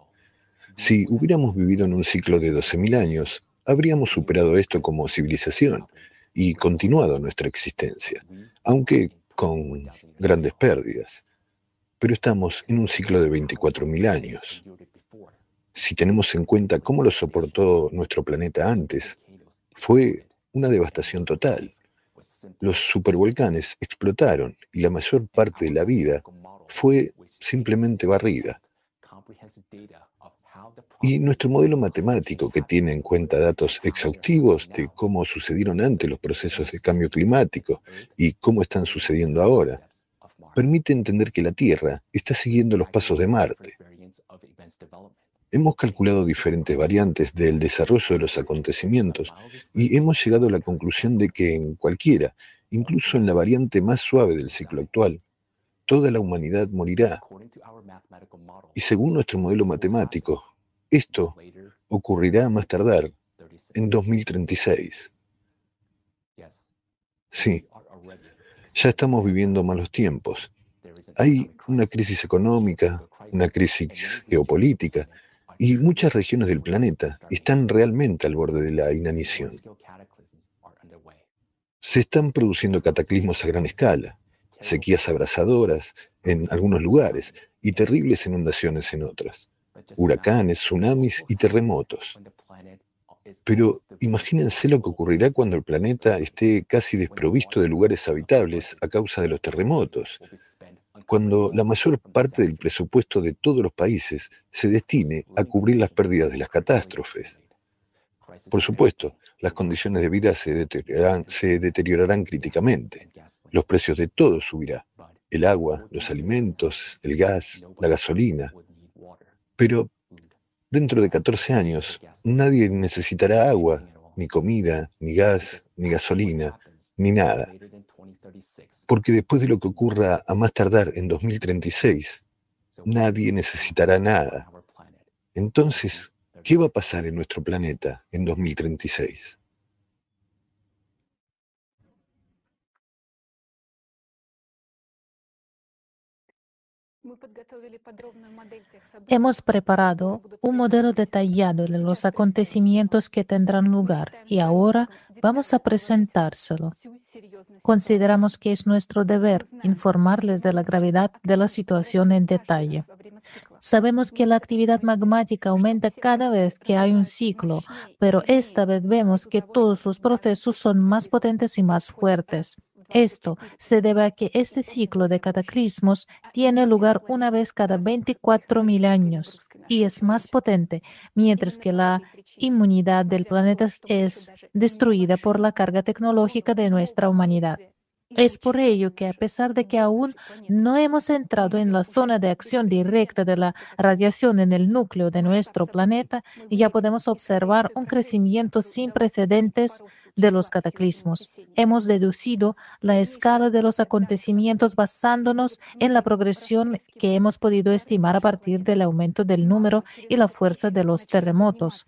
Si hubiéramos vivido en un ciclo de 12.000 años, habríamos superado esto como civilización y continuado nuestra existencia, aunque con grandes pérdidas. Pero estamos en un ciclo de 24.000 años. Si tenemos en cuenta cómo lo soportó nuestro planeta antes, fue una devastación total. Los supervolcanes explotaron y la mayor parte de la vida fue simplemente barrida. Y nuestro modelo matemático, que tiene en cuenta datos exhaustivos de cómo sucedieron antes los procesos de cambio climático y cómo están sucediendo ahora, permite entender que la Tierra está siguiendo los pasos de Marte. Hemos calculado diferentes variantes del desarrollo de los acontecimientos y hemos llegado a la conclusión de que en cualquiera, incluso en la variante más suave del ciclo actual, toda la humanidad morirá. Y según nuestro modelo matemático, esto ocurrirá más tardar, en 2036. Sí, ya estamos viviendo malos tiempos. Hay una crisis económica, una crisis geopolítica, y muchas regiones del planeta están realmente al borde de la inanición. Se están produciendo cataclismos a gran escala, sequías abrasadoras en algunos lugares y terribles inundaciones en otros huracanes, tsunamis y terremotos. Pero imagínense lo que ocurrirá cuando el planeta esté casi desprovisto de lugares habitables a causa de los terremotos. cuando la mayor parte del presupuesto de todos los países se destine a cubrir las pérdidas de las catástrofes. Por supuesto, las condiciones de vida se deteriorarán, se deteriorarán críticamente. Los precios de todo subirán. El agua, los alimentos, el gas, la gasolina. Pero dentro de 14 años, nadie necesitará agua, ni comida, ni gas, ni gasolina, ni nada. Porque después de lo que ocurra a más tardar en 2036, nadie necesitará nada. Entonces, ¿qué va a pasar en nuestro planeta en 2036? Hemos preparado un modelo detallado de los acontecimientos que tendrán lugar y ahora vamos a presentárselo. Consideramos que es nuestro deber informarles de la gravedad de la situación en detalle. Sabemos que la actividad magmática aumenta cada vez que hay un ciclo, pero esta vez vemos que todos sus procesos son más potentes y más fuertes. Esto se debe a que este ciclo de cataclismos tiene lugar una vez cada 24.000 años y es más potente, mientras que la inmunidad del planeta es destruida por la carga tecnológica de nuestra humanidad. Es por ello que a pesar de que aún no hemos entrado en la zona de acción directa de la radiación en el núcleo de nuestro planeta, ya podemos observar un crecimiento sin precedentes de los cataclismos. Hemos deducido la escala de los acontecimientos basándonos en la progresión que hemos podido estimar a partir del aumento del número y la fuerza de los terremotos.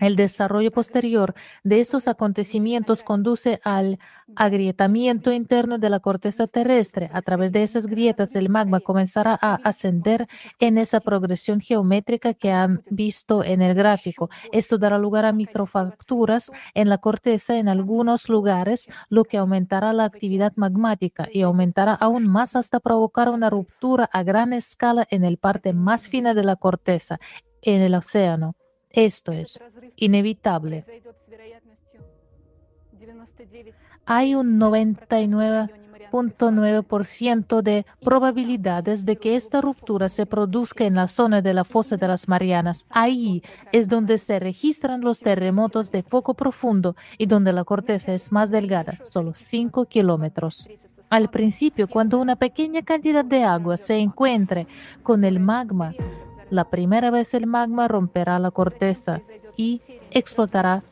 El desarrollo posterior de estos acontecimientos conduce al agrietamiento interno de la corteza terrestre. A través de esas grietas, el magma comenzará a ascender en esa progresión geométrica que han visto en el gráfico. Esto dará lugar a microfracturas en la corteza en algunos lugares, lo que aumentará la actividad magmática y aumentará aún más hasta provocar una ruptura a gran escala en el parte más fina de la corteza, en el océano. Esto es inevitable. Hay un 99.9% de probabilidades de que esta ruptura se produzca en la zona de la fosa de las Marianas. Ahí es donde se registran los terremotos de foco profundo y donde la corteza es más delgada, solo 5 kilómetros. Al principio, cuando una pequeña cantidad de agua se encuentre con el magma, la primera vez el magma romperá la corteza y explotará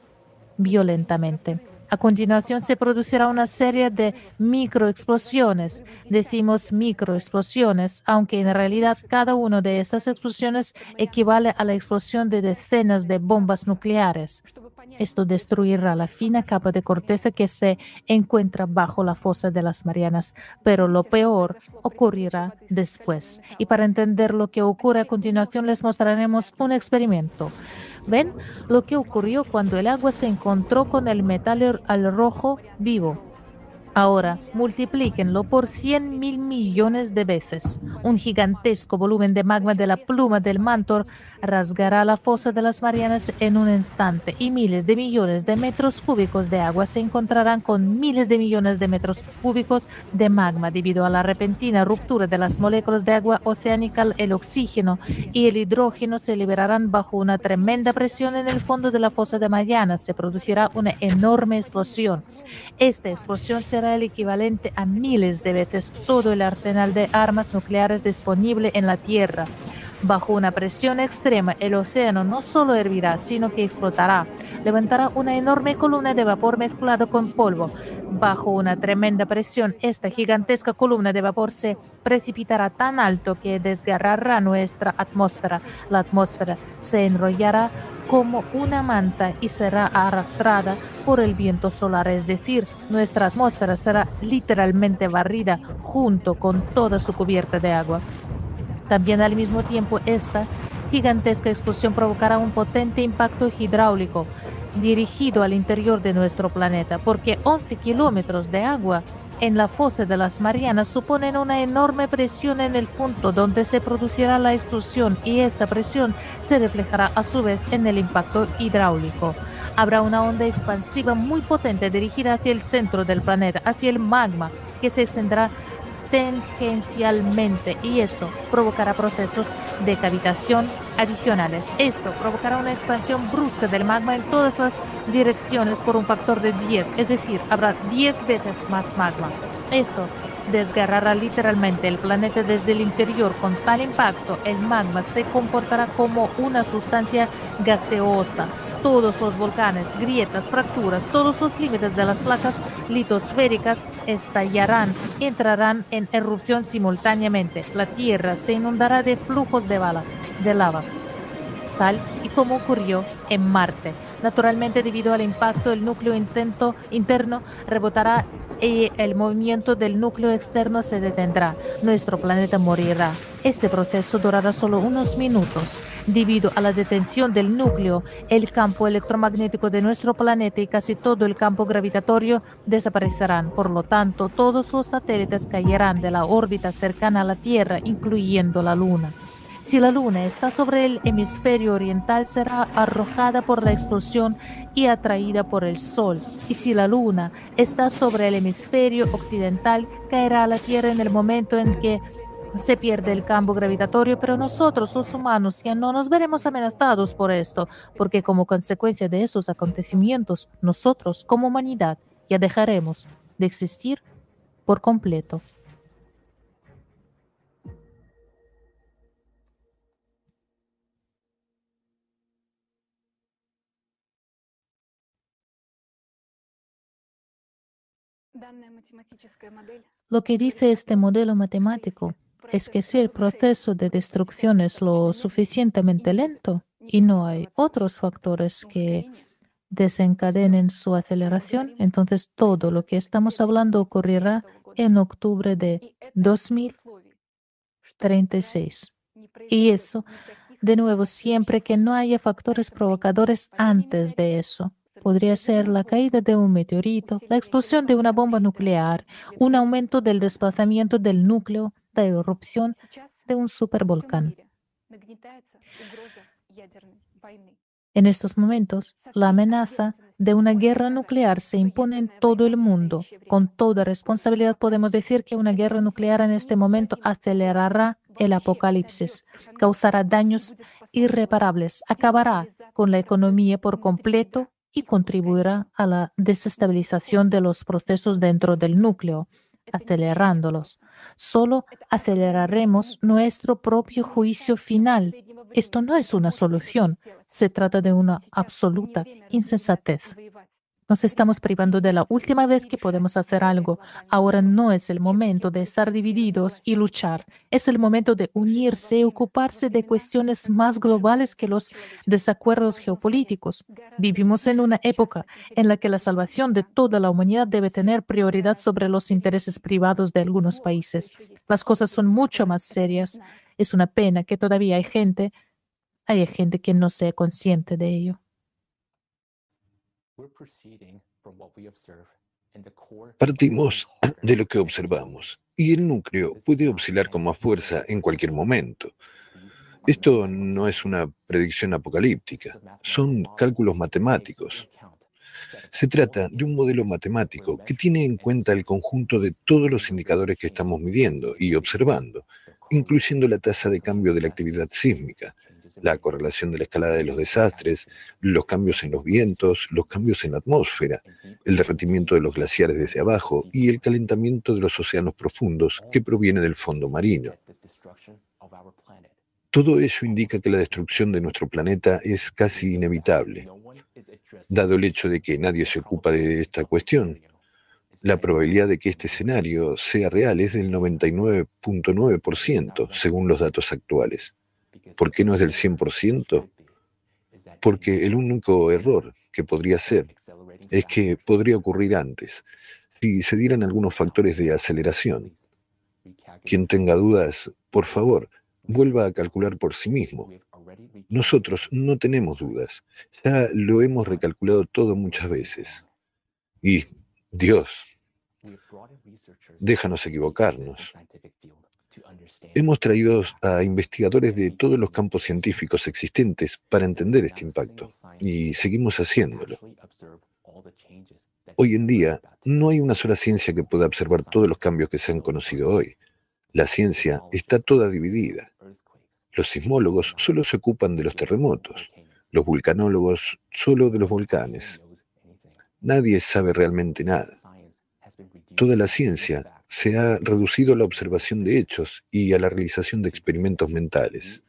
violentamente. A continuación se producirá una serie de microexplosiones. Decimos microexplosiones, aunque en realidad cada una de estas explosiones equivale a la explosión de decenas de bombas nucleares. Esto destruirá la fina capa de corteza que se encuentra bajo la fosa de las Marianas, pero lo peor ocurrirá después. Y para entender lo que ocurre a continuación les mostraremos un experimento. ¿Ven lo que ocurrió cuando el agua se encontró con el metal al rojo vivo? Ahora, multiplíquenlo por 100 mil millones de veces. Un gigantesco volumen de magma de la pluma del mantor rasgará la fosa de las Marianas en un instante y miles de millones de metros cúbicos de agua se encontrarán con miles de millones de metros cúbicos de magma debido a la repentina ruptura de las moléculas de agua oceánica. El oxígeno y el hidrógeno se liberarán bajo una tremenda presión en el fondo de la fosa de Marianas. Se producirá una enorme explosión. Esta explosión se el equivalente a miles de veces todo el arsenal de armas nucleares disponible en la Tierra. Bajo una presión extrema, el océano no solo hervirá, sino que explotará. Levantará una enorme columna de vapor mezclado con polvo. Bajo una tremenda presión, esta gigantesca columna de vapor se precipitará tan alto que desgarrará nuestra atmósfera. La atmósfera se enrollará como una manta y será arrastrada por el viento solar, es decir, nuestra atmósfera será literalmente barrida junto con toda su cubierta de agua. También al mismo tiempo esta gigantesca explosión provocará un potente impacto hidráulico dirigido al interior de nuestro planeta, porque 11 kilómetros de agua en la fosa de las Marianas suponen una enorme presión en el punto donde se producirá la explosión y esa presión se reflejará a su vez en el impacto hidráulico. Habrá una onda expansiva muy potente dirigida hacia el centro del planeta, hacia el magma, que se extenderá tangencialmente y eso provocará procesos de cavitación adicionales. Esto provocará una expansión brusca del magma en todas las direcciones por un factor de 10, es decir, habrá 10 veces más magma. Esto desgarrará literalmente el planeta desde el interior. Con tal impacto, el magma se comportará como una sustancia gaseosa. Todos los volcanes, grietas, fracturas, todos los límites de las placas litosféricas estallarán, entrarán en erupción simultáneamente. La Tierra se inundará de flujos de, bala, de lava, tal y como ocurrió en Marte. Naturalmente, debido al impacto, el núcleo intento, interno rebotará y el movimiento del núcleo externo se detendrá. Nuestro planeta morirá. Este proceso durará solo unos minutos. Debido a la detención del núcleo, el campo electromagnético de nuestro planeta y casi todo el campo gravitatorio desaparecerán. Por lo tanto, todos los satélites caerán de la órbita cercana a la Tierra, incluyendo la Luna. Si la Luna está sobre el hemisferio oriental, será arrojada por la explosión y atraída por el Sol. Y si la Luna está sobre el hemisferio occidental, caerá a la Tierra en el momento en que se pierde el campo gravitatorio, pero nosotros, los humanos, ya no nos veremos amenazados por esto, porque como consecuencia de estos acontecimientos, nosotros, como humanidad, ya dejaremos de existir por completo. Lo que dice este modelo matemático es que si el proceso de destrucción es lo suficientemente lento y no hay otros factores que desencadenen su aceleración, entonces todo lo que estamos hablando ocurrirá en octubre de 2036. Y eso, de nuevo, siempre que no haya factores provocadores antes de eso. Podría ser la caída de un meteorito, la explosión de una bomba nuclear, un aumento del desplazamiento del núcleo, la erupción de un supervolcán. En estos momentos, la amenaza de una guerra nuclear se impone en todo el mundo. Con toda responsabilidad podemos decir que una guerra nuclear en este momento acelerará el apocalipsis, causará daños irreparables, acabará con la economía por completo y contribuirá a la desestabilización de los procesos dentro del núcleo, acelerándolos. Solo aceleraremos nuestro propio juicio final. Esto no es una solución, se trata de una absoluta insensatez. Nos estamos privando de la última vez que podemos hacer algo. Ahora no es el momento de estar divididos y luchar. Es el momento de unirse y ocuparse de cuestiones más globales que los desacuerdos geopolíticos. Vivimos en una época en la que la salvación de toda la humanidad debe tener prioridad sobre los intereses privados de algunos países. Las cosas son mucho más serias. Es una pena que todavía hay gente, hay gente que no sea consciente de ello. Partimos de lo que observamos y el núcleo puede oscilar con más fuerza en cualquier momento. Esto no es una predicción apocalíptica, son cálculos matemáticos. Se trata de un modelo matemático que tiene en cuenta el conjunto de todos los indicadores que estamos midiendo y observando, incluyendo la tasa de cambio de la actividad sísmica, la correlación de la escalada de los desastres, los cambios en los vientos, los cambios en la atmósfera, el derretimiento de los glaciares desde abajo y el calentamiento de los océanos profundos que proviene del fondo marino. Todo eso indica que la destrucción de nuestro planeta es casi inevitable. Dado el hecho de que nadie se ocupa de esta cuestión, la probabilidad de que este escenario sea real es del 99.9%, según los datos actuales. ¿Por qué no es del 100%? Porque el único error que podría ser es que podría ocurrir antes, si se dieran algunos factores de aceleración. Quien tenga dudas, por favor, vuelva a calcular por sí mismo. Nosotros no tenemos dudas, ya lo hemos recalculado todo muchas veces. Y Dios, déjanos equivocarnos. Hemos traído a investigadores de todos los campos científicos existentes para entender este impacto y seguimos haciéndolo. Hoy en día, no hay una sola ciencia que pueda observar todos los cambios que se han conocido hoy. La ciencia está toda dividida. Los sismólogos solo se ocupan de los terremotos, los vulcanólogos solo de los volcanes. Nadie sabe realmente nada. Toda la ciencia se ha reducido a la observación de hechos y a la realización de experimentos mentales.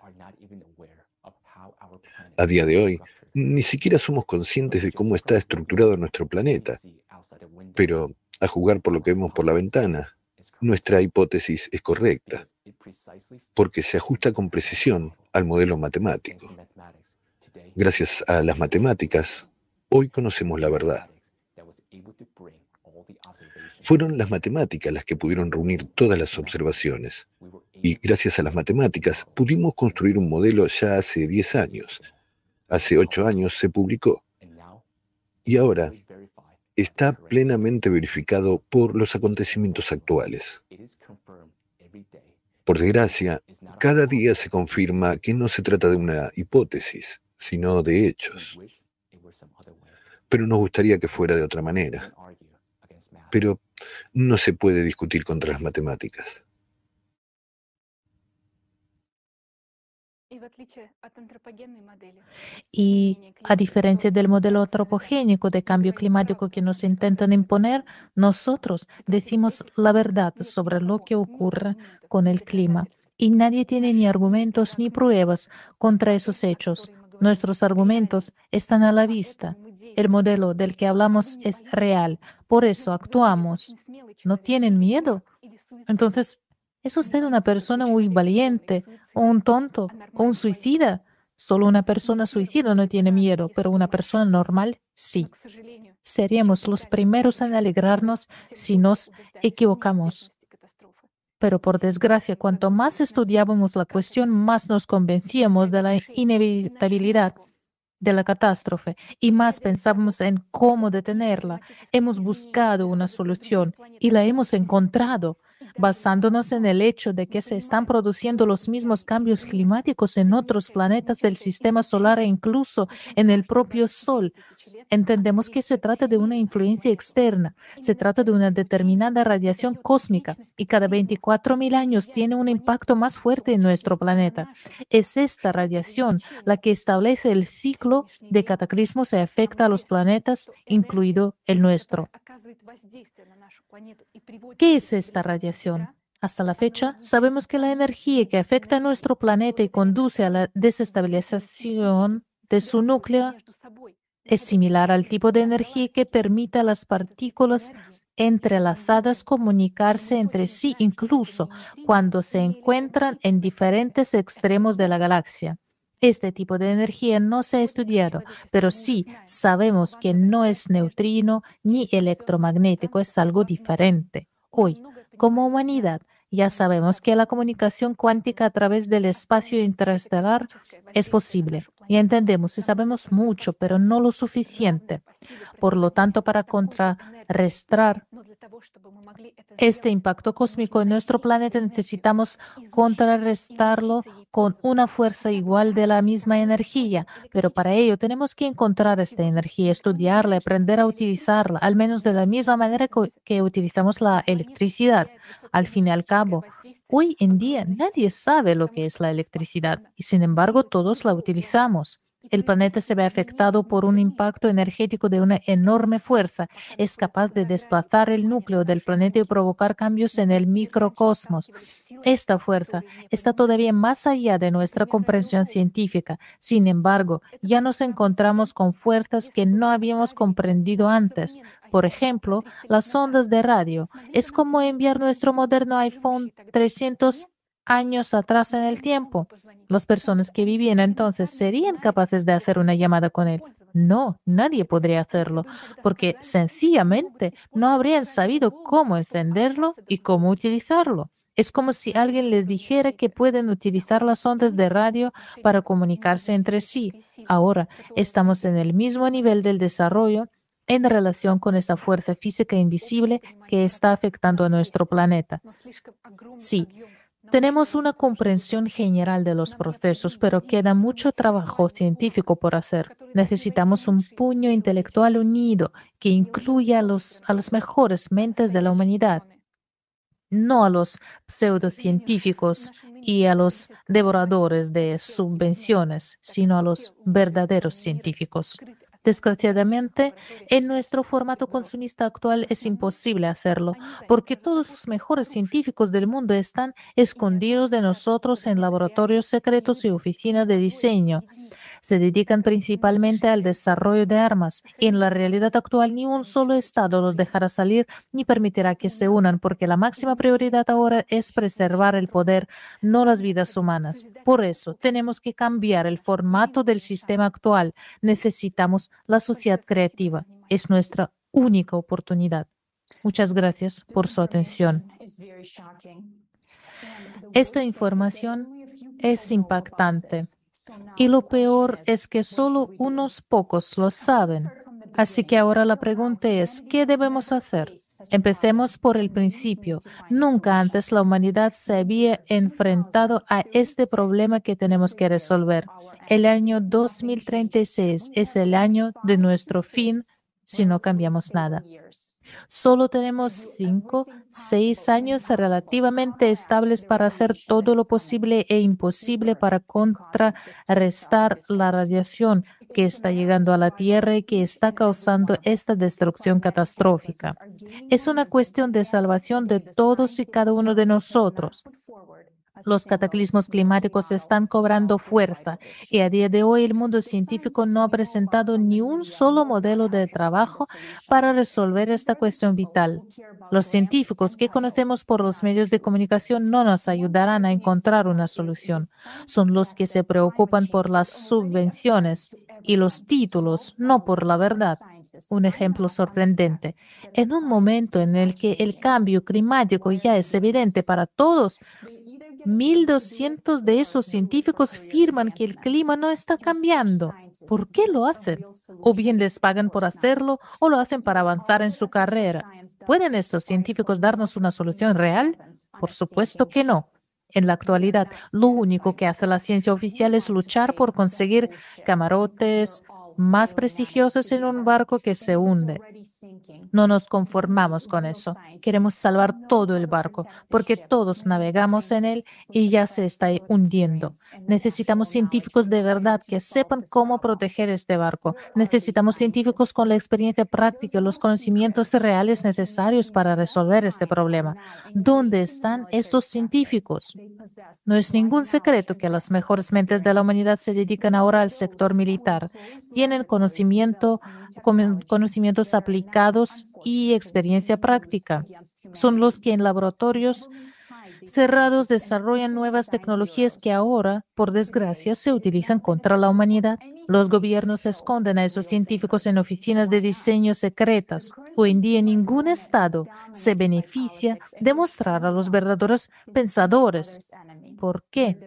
A día de hoy, ni siquiera somos conscientes de cómo está estructurado nuestro planeta. Pero, a jugar por lo que vemos por la ventana, nuestra hipótesis es correcta, porque se ajusta con precisión al modelo matemático. Gracias a las matemáticas, hoy conocemos la verdad. Fueron las matemáticas las que pudieron reunir todas las observaciones. Y gracias a las matemáticas pudimos construir un modelo ya hace 10 años. Hace 8 años se publicó. Y ahora está plenamente verificado por los acontecimientos actuales. Por desgracia, cada día se confirma que no se trata de una hipótesis, sino de hechos. Pero nos gustaría que fuera de otra manera. Pero no se puede discutir contra las matemáticas. Y a diferencia del modelo antropogénico de cambio climático que nos intentan imponer, nosotros decimos la verdad sobre lo que ocurre con el clima. Y nadie tiene ni argumentos ni pruebas contra esos hechos. Nuestros argumentos están a la vista. El modelo del que hablamos es real. Por eso actuamos. ¿No tienen miedo? Entonces, ¿es usted una persona muy valiente, o un tonto, o un suicida? Solo una persona suicida no tiene miedo, pero una persona normal sí. Seríamos los primeros en alegrarnos si nos equivocamos. Pero por desgracia, cuanto más estudiábamos la cuestión, más nos convencíamos de la inevitabilidad de la catástrofe y más pensábamos en cómo detenerla. Hemos buscado una solución y la hemos encontrado basándonos en el hecho de que se están produciendo los mismos cambios climáticos en otros planetas del sistema solar e incluso en el propio Sol. Entendemos que se trata de una influencia externa, se trata de una determinada radiación cósmica y cada 24.000 años tiene un impacto más fuerte en nuestro planeta. Es esta radiación la que establece el ciclo de cataclismos y afecta a los planetas, incluido el nuestro. ¿Qué es esta radiación? Hasta la fecha, sabemos que la energía que afecta a nuestro planeta y conduce a la desestabilización de su núcleo es similar al tipo de energía que permite a las partículas entrelazadas comunicarse entre sí incluso cuando se encuentran en diferentes extremos de la galaxia. Este tipo de energía no se ha estudiado, pero sí sabemos que no es neutrino ni electromagnético, es algo diferente. Hoy, como humanidad, ya sabemos que la comunicación cuántica a través del espacio interestelar es posible. Y entendemos y sabemos mucho, pero no lo suficiente. Por lo tanto, para contrarrestar este impacto cósmico en nuestro planeta necesitamos contrarrestarlo con una fuerza igual de la misma energía, pero para ello tenemos que encontrar esta energía, estudiarla, aprender a utilizarla, al menos de la misma manera que utilizamos la electricidad. Al fin y al cabo, hoy en día nadie sabe lo que es la electricidad y sin embargo todos la utilizamos. El planeta se ve afectado por un impacto energético de una enorme fuerza. Es capaz de desplazar el núcleo del planeta y provocar cambios en el microcosmos. Esta fuerza está todavía más allá de nuestra comprensión científica. Sin embargo, ya nos encontramos con fuerzas que no habíamos comprendido antes. Por ejemplo, las ondas de radio. Es como enviar nuestro moderno iPhone 300 años atrás en el tiempo. Las personas que vivían entonces serían capaces de hacer una llamada con él. No, nadie podría hacerlo, porque sencillamente no habrían sabido cómo encenderlo y cómo utilizarlo. Es como si alguien les dijera que pueden utilizar las ondas de radio para comunicarse entre sí. Ahora estamos en el mismo nivel del desarrollo en relación con esa fuerza física invisible que está afectando a nuestro planeta. Sí, Tenemos una comprensión general de los procesos, pero queda mucho trabajo científico por hacer. Necesitamos un puño intelectual unido que incluya a, los, a las mejores mentes de la humanidad, no a los pseudocientíficos y a los devoradores de subvenciones, sino a los verdaderos científicos. Desgraciadamente, en nuestro formato consumista actual es imposible hacerlo, porque todos los mejores científicos del mundo están escondidos de nosotros en laboratorios secretos y oficinas de diseño se dedican principalmente al desarrollo de armas. En la realidad actual, ni un solo Estado los dejará salir ni permitirá que se unan, porque la máxima prioridad ahora es preservar el poder, no las vidas humanas. Por eso, tenemos que cambiar el formato del sistema actual. Necesitamos la sociedad creativa. Es nuestra única oportunidad. Muchas gracias por su atención. Esta información es impactante. Y lo peor es que solo unos pocos lo saben. Así que ahora la pregunta es, ¿qué debemos hacer? Empecemos por el principio. Nunca antes la humanidad se había enfrentado a este problema que tenemos que resolver. El año 2036 es el año de nuestro fin si no cambiamos nada. Solo tenemos cinco, seis años relativamente estables para hacer todo lo posible e imposible para contrarrestar la radiación que está llegando a la Tierra y que está causando esta destrucción catastrófica. Es una cuestión de salvación de todos y cada uno de nosotros. Los cataclismos climáticos están cobrando fuerza y a día de hoy el mundo científico no ha presentado ni un solo modelo de trabajo para resolver esta cuestión vital. Los científicos que conocemos por los medios de comunicación no nos ayudarán a encontrar una solución. Son los que se preocupan por las subvenciones y los títulos, no por la verdad. Un ejemplo sorprendente. En un momento en el que el cambio climático ya es evidente para todos, 1.200 de esos científicos firman que el clima no está cambiando. ¿Por qué lo hacen? O bien les pagan por hacerlo o lo hacen para avanzar en su carrera. ¿Pueden estos científicos darnos una solución real? Por supuesto que no. En la actualidad, lo único que hace la ciencia oficial es luchar por conseguir camarotes, más prestigiosas en un barco que se hunde. No nos conformamos con eso. Queremos salvar todo el barco porque todos navegamos en él y ya se está hundiendo. Necesitamos científicos de verdad que sepan cómo proteger este barco. Necesitamos científicos con la experiencia práctica y los conocimientos reales necesarios para resolver este problema. ¿Dónde están estos científicos? No es ningún secreto que las mejores mentes de la humanidad se dedican ahora al sector militar tienen conocimiento, conocimientos aplicados y experiencia práctica. Son los que en laboratorios cerrados desarrollan nuevas tecnologías que ahora, por desgracia, se utilizan contra la humanidad. Los gobiernos esconden a esos científicos en oficinas de diseño secretas. Hoy en día ningún Estado se beneficia de mostrar a los verdaderos pensadores. ¿Por qué?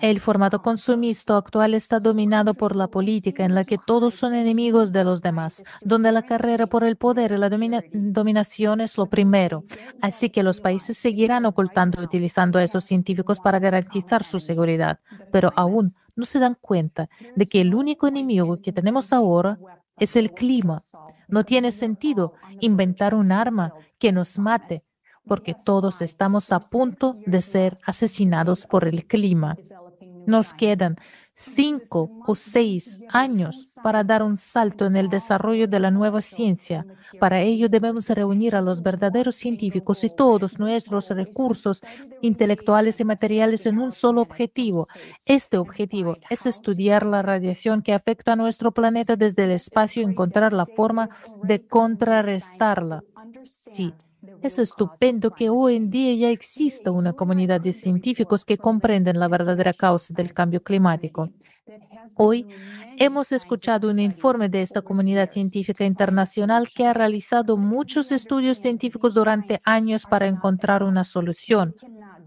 El formato consumista actual está dominado por la política en la que todos son enemigos de los demás, donde la carrera por el poder y la dominación es lo primero. Así que los países seguirán ocultando y utilizando a esos científicos para garantizar su seguridad, pero aún no se dan cuenta de que el único enemigo que tenemos ahora es el clima. No tiene sentido inventar un arma que nos mate porque todos estamos a punto de ser asesinados por el clima. Nos quedan cinco o seis años para dar un salto en el desarrollo de la nueva ciencia. Para ello debemos reunir a los verdaderos científicos y todos nuestros recursos intelectuales y materiales en un solo objetivo. Este objetivo es estudiar la radiación que afecta a nuestro planeta desde el espacio y encontrar la forma de contrarrestarla. Sí, es estupendo que hoy en día ya exista una comunidad de científicos que comprenden la verdadera causa del cambio climático. Hoy hemos escuchado un informe de esta comunidad científica internacional que ha realizado muchos estudios científicos durante años para encontrar una solución.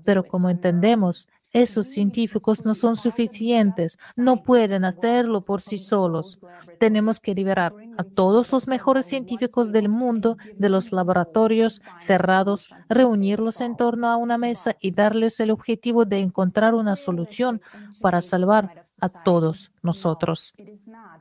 Pero como entendemos, esos científicos no son suficientes, no pueden hacerlo por sí solos. Tenemos que liberar a todos los mejores científicos del mundo de los laboratorios cerrados, reunirlos en torno a una mesa y darles el objetivo de encontrar una solución para salvar a todos nosotros.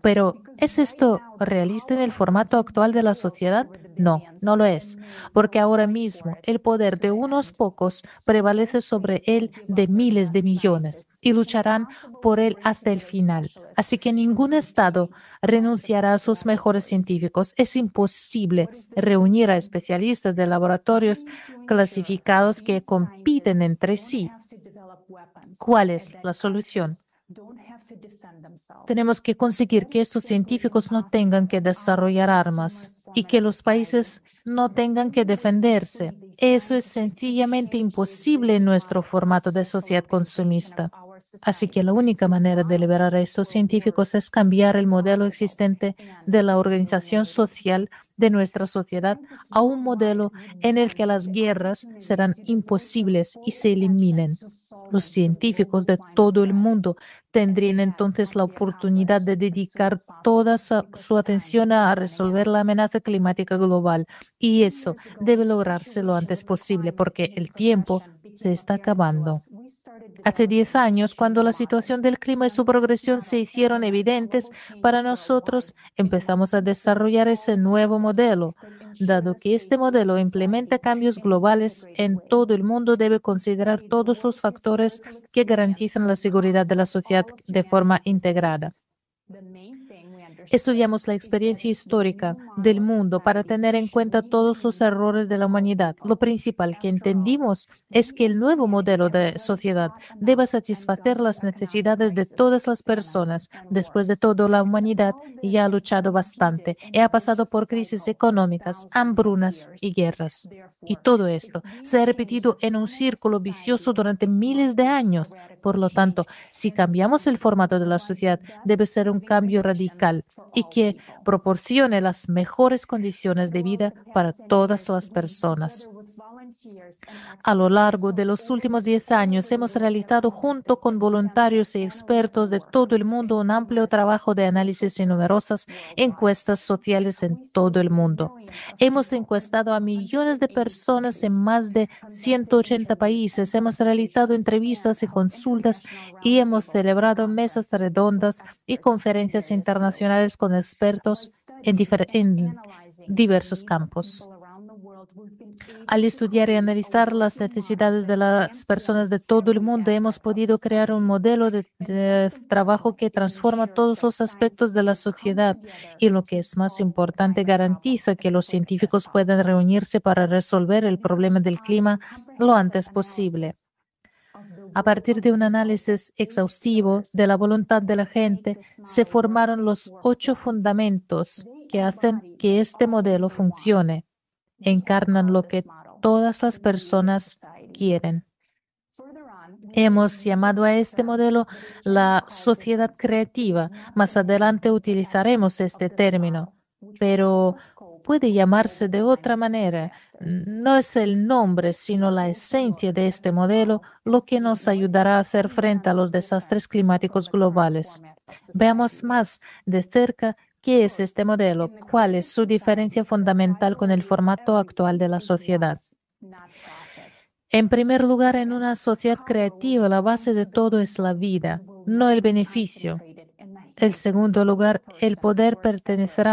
Pero, ¿es esto realista en el formato actual de la sociedad? No, no lo es, porque ahora mismo el poder de unos pocos prevalece sobre el de miles de millones y lucharán por él hasta el final. Así que ningún Estado renunciará a sus mejores científicos. Es imposible reunir a especialistas de laboratorios clasificados que compiten entre sí. ¿Cuál es la solución? Tenemos que conseguir que estos científicos no tengan que desarrollar armas y que los países no tengan que defenderse. Eso es sencillamente imposible en nuestro formato de sociedad consumista. Así que la única manera de liberar a estos científicos es cambiar el modelo existente de la organización social de nuestra sociedad a un modelo en el que las guerras serán imposibles y se eliminen. Los científicos de todo el mundo tendrían entonces la oportunidad de dedicar toda su atención a resolver la amenaza climática global y eso debe lograrse lo antes posible porque el tiempo se está acabando. Hace 10 años, cuando la situación del clima y su progresión se hicieron evidentes para nosotros, empezamos a desarrollar ese nuevo modelo. Dado que este modelo implementa cambios globales en todo el mundo, debe considerar todos los factores que garantizan la seguridad de la sociedad de forma integrada. Estudiamos la experiencia histórica del mundo para tener en cuenta todos los errores de la humanidad. Lo principal que entendimos es que el nuevo modelo de sociedad debe satisfacer las necesidades de todas las personas. Después de todo, la humanidad ya ha luchado bastante y ha pasado por crisis económicas, hambrunas y guerras. Y todo esto se ha repetido en un círculo vicioso durante miles de años. Por lo tanto, si cambiamos el formato de la sociedad, debe ser un cambio radical y que proporcione las mejores condiciones de vida para todas las personas. A lo largo de los últimos 10 años hemos realizado junto con voluntarios y expertos de todo el mundo un amplio trabajo de análisis y numerosas encuestas sociales en todo el mundo. Hemos encuestado a millones de personas en más de 180 países, hemos realizado entrevistas y consultas y hemos celebrado mesas redondas y conferencias internacionales con expertos en, en diversos campos. Al estudiar y analizar las necesidades de las personas de todo el mundo, hemos podido crear un modelo de, trabajo que transforma todos los aspectos de la sociedad y, lo que es más importante, garantiza que los científicos puedan reunirse para resolver el problema del clima lo antes posible. A partir de un análisis exhaustivo de la voluntad de la gente, se formaron los ocho fundamentos que hacen que este modelo funcione encarnan lo que todas las personas quieren. Hemos llamado a este modelo la sociedad creativa. Más adelante utilizaremos este término, pero puede llamarse de otra manera. No es el nombre, sino la esencia de este modelo lo que nos ayudará a hacer frente a los desastres climáticos globales. Veamos más de cerca ¿Qué es este modelo? ¿Cuál es su diferencia fundamental con el formato actual de la sociedad? En primer lugar, en una sociedad creativa, la base de todo es la vida, no el beneficio. En segundo lugar, el poder pertenecerá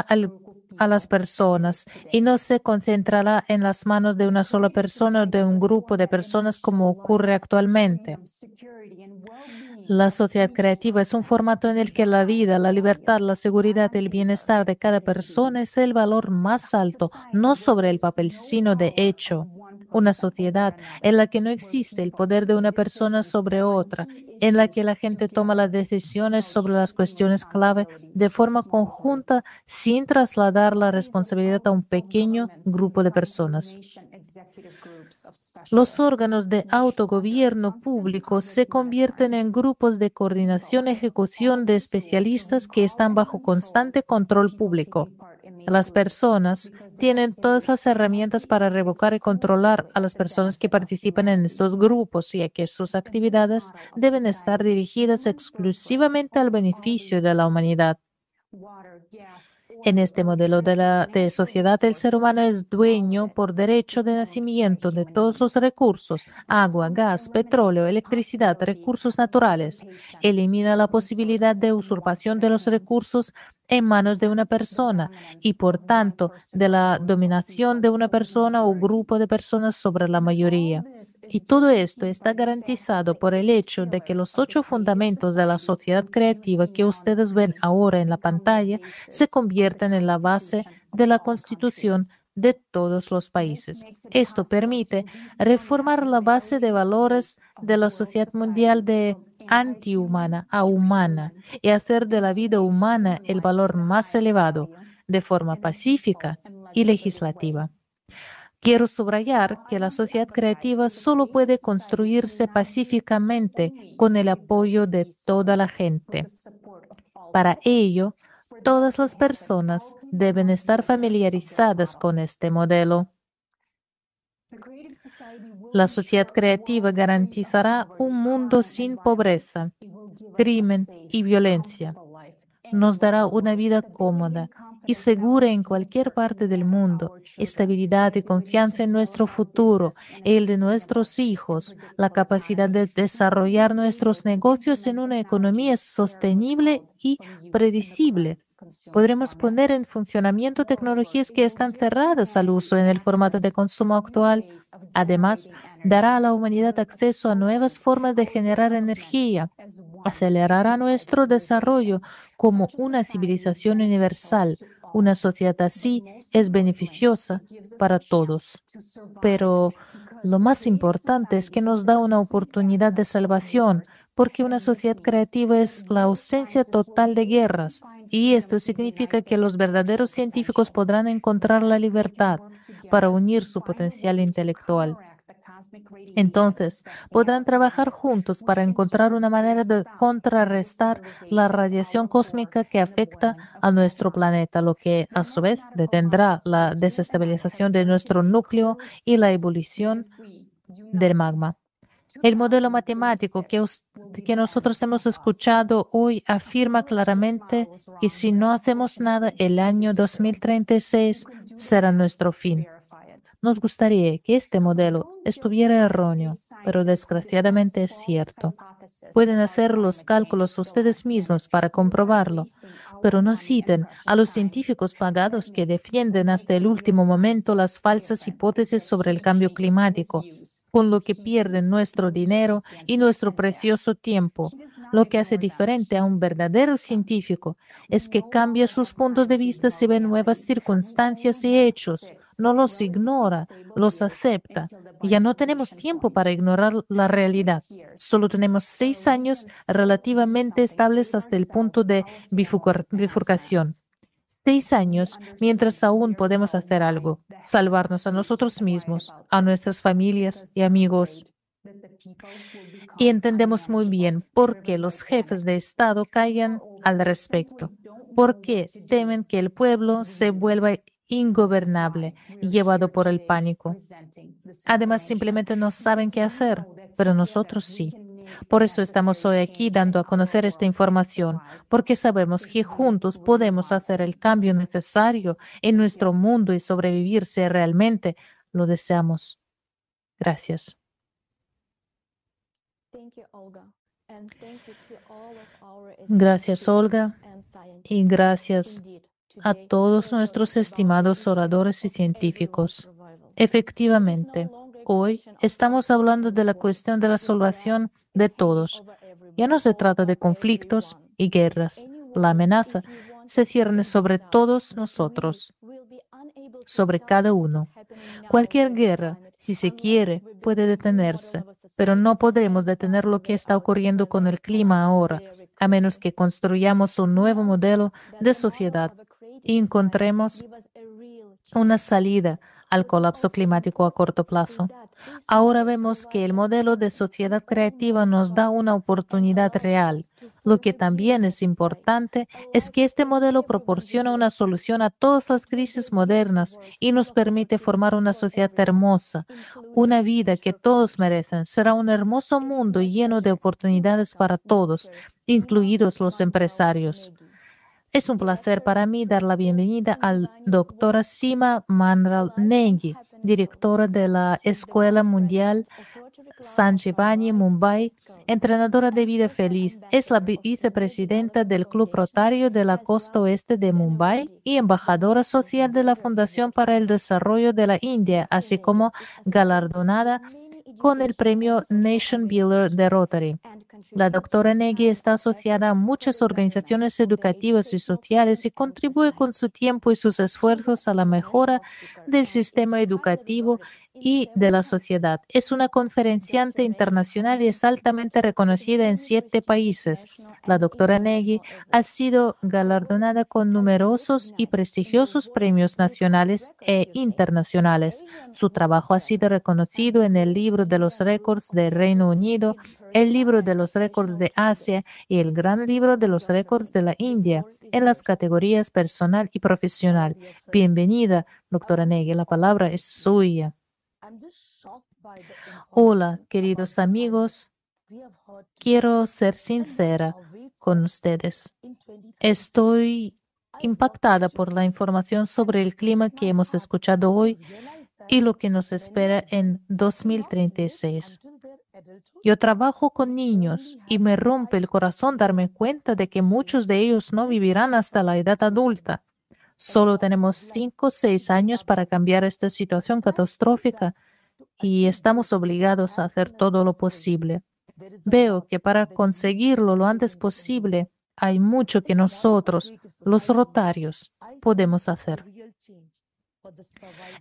a las personas y no se concentrará en las manos de una sola persona o de un grupo de personas como ocurre actualmente. La sociedad creativa es un formato en el que la vida, la libertad, la seguridad el bienestar de cada persona es el valor más alto, no sobre el papel, sino de hecho. Una sociedad en la que no existe el poder de una persona sobre otra, en la que la gente toma las decisiones sobre las cuestiones clave de forma conjunta sin trasladar la responsabilidad a un pequeño grupo de personas. Los órganos de autogobierno público se convierten en grupos de coordinación y ejecución de especialistas que están bajo constante control público. Las personas tienen todas las herramientas para revocar y controlar a las personas que participan en estos grupos, y que sus actividades deben estar dirigidas exclusivamente al beneficio de la humanidad. En este modelo de, la, sociedad, el ser humano es dueño por derecho de nacimiento de todos los recursos, agua, gas, petróleo, electricidad, recursos naturales. Elimina la posibilidad de usurpación de los recursos en manos de una persona y, por tanto, de la dominación de una persona o grupo de personas sobre la mayoría. Y todo esto está garantizado por el hecho de que los ocho fundamentos de la sociedad creativa que ustedes ven ahora en la pantalla se convierten en la base de la constitución de todos los países. Esto permite reformar la base de valores de la sociedad mundial de antihumana a humana y hacer de la vida humana el valor más elevado de forma pacífica y legislativa. Quiero subrayar que la sociedad creativa solo puede construirse pacíficamente con el apoyo de toda la gente. Para ello, todas las personas deben estar familiarizadas con este modelo. La sociedad creativa garantizará un mundo sin pobreza, crimen y violencia. Nos dará una vida cómoda y segura en cualquier parte del mundo, estabilidad y confianza en nuestro futuro, el de nuestros hijos, la capacidad de desarrollar nuestros negocios en una economía sostenible y predecible Podremos poner en funcionamiento tecnologías que están cerradas al uso en el formato de consumo actual. Además, dará a la humanidad acceso a nuevas formas de generar energía, acelerará nuestro desarrollo como una civilización universal. Una sociedad así es beneficiosa para todos. Pero lo más importante es que nos da una oportunidad de salvación, porque una sociedad creativa es la ausencia total de guerras, y esto significa que los verdaderos científicos podrán encontrar la libertad para unir su potencial intelectual. Entonces, podrán trabajar juntos para encontrar una manera de contrarrestar la radiación cósmica que afecta a nuestro planeta, lo que a su vez detendrá la desestabilización de nuestro núcleo y la ebullición del magma. El modelo matemático que, que, nosotros hemos escuchado hoy afirma claramente que si no hacemos nada, el año 2036 será nuestro fin. Nos gustaría que este modelo estuviera erróneo, pero desgraciadamente es cierto. Pueden hacer los cálculos ustedes mismos para comprobarlo, pero no citen a los científicos pagados que defienden hasta el último momento las falsas hipótesis sobre el cambio climático con lo que pierden nuestro dinero y nuestro precioso tiempo. Lo que hace diferente a un verdadero científico es que cambia sus puntos de vista si ve nuevas circunstancias y hechos, no los ignora, los acepta. Ya no tenemos tiempo para ignorar la realidad. Solo tenemos seis años relativamente estables hasta el punto de bifurcación seis años mientras aún podemos hacer algo, salvarnos a nosotros mismos, a nuestras familias y amigos. Y entendemos muy bien por qué los jefes de Estado callan al respecto, por qué temen que el pueblo se vuelva ingobernable, llevado por el pánico. Además, simplemente no saben qué hacer, pero nosotros sí. Por eso estamos hoy aquí dando a conocer esta información, porque sabemos que juntos podemos hacer el cambio necesario en nuestro mundo y sobrevivir si realmente lo deseamos. Gracias. Gracias, Olga, y gracias a todos nuestros estimados oradores y científicos. Efectivamente, hoy estamos hablando de la cuestión de la salvación de todos. Ya no se trata de conflictos y guerras. La amenaza se cierne sobre todos nosotros, sobre cada uno. Cualquier guerra, si se quiere, puede detenerse, pero no podremos detener lo que está ocurriendo con el clima ahora, a menos que construyamos un nuevo modelo de sociedad y encontremos una salida al colapso climático a corto plazo. Ahora vemos que el modelo de sociedad creativa nos da una oportunidad real. Lo que también es importante es que este modelo proporciona una solución a todas las crisis modernas y nos permite formar una sociedad hermosa, una vida que todos merecen. Será un hermoso mundo lleno de oportunidades para todos, incluidos los empresarios. Es un placer para mí dar la bienvenida al doctora Sima Mandral Nengi, directora de la Escuela Mundial Sanjivani Mumbai, entrenadora de vida feliz. Es la vicepresidenta del Club Rotario de la Costa Oeste de Mumbai y embajadora social de la Fundación para el Desarrollo de la India, así como galardonada con el premio Nation Builder de Rotary. La doctora Negui está asociada a muchas organizaciones educativas y sociales y contribuye con su tiempo y sus esfuerzos a la mejora del sistema educativo y de la sociedad. Es una conferenciante internacional y es altamente reconocida en siete países. La doctora Negui ha sido galardonada con numerosos y prestigiosos premios nacionales e internacionales. Su trabajo ha sido reconocido en el libro de los récords del Reino Unido, el libro de los récords de Asia y el gran libro de los récords de la India en las categorías personal y profesional. Bienvenida, doctora Negui. La palabra es suya. Hola, queridos amigos. Quiero ser sincera con ustedes. Estoy impactada por la información sobre el clima que hemos escuchado hoy y lo que nos espera en 2036. Yo trabajo con niños y me rompe el corazón darme cuenta de que muchos de ellos no vivirán hasta la edad adulta. Solo tenemos cinco o seis años para cambiar esta situación catastrófica y estamos obligados a hacer todo lo posible. Veo que para conseguirlo lo antes posible hay mucho que nosotros, los rotarios, podemos hacer.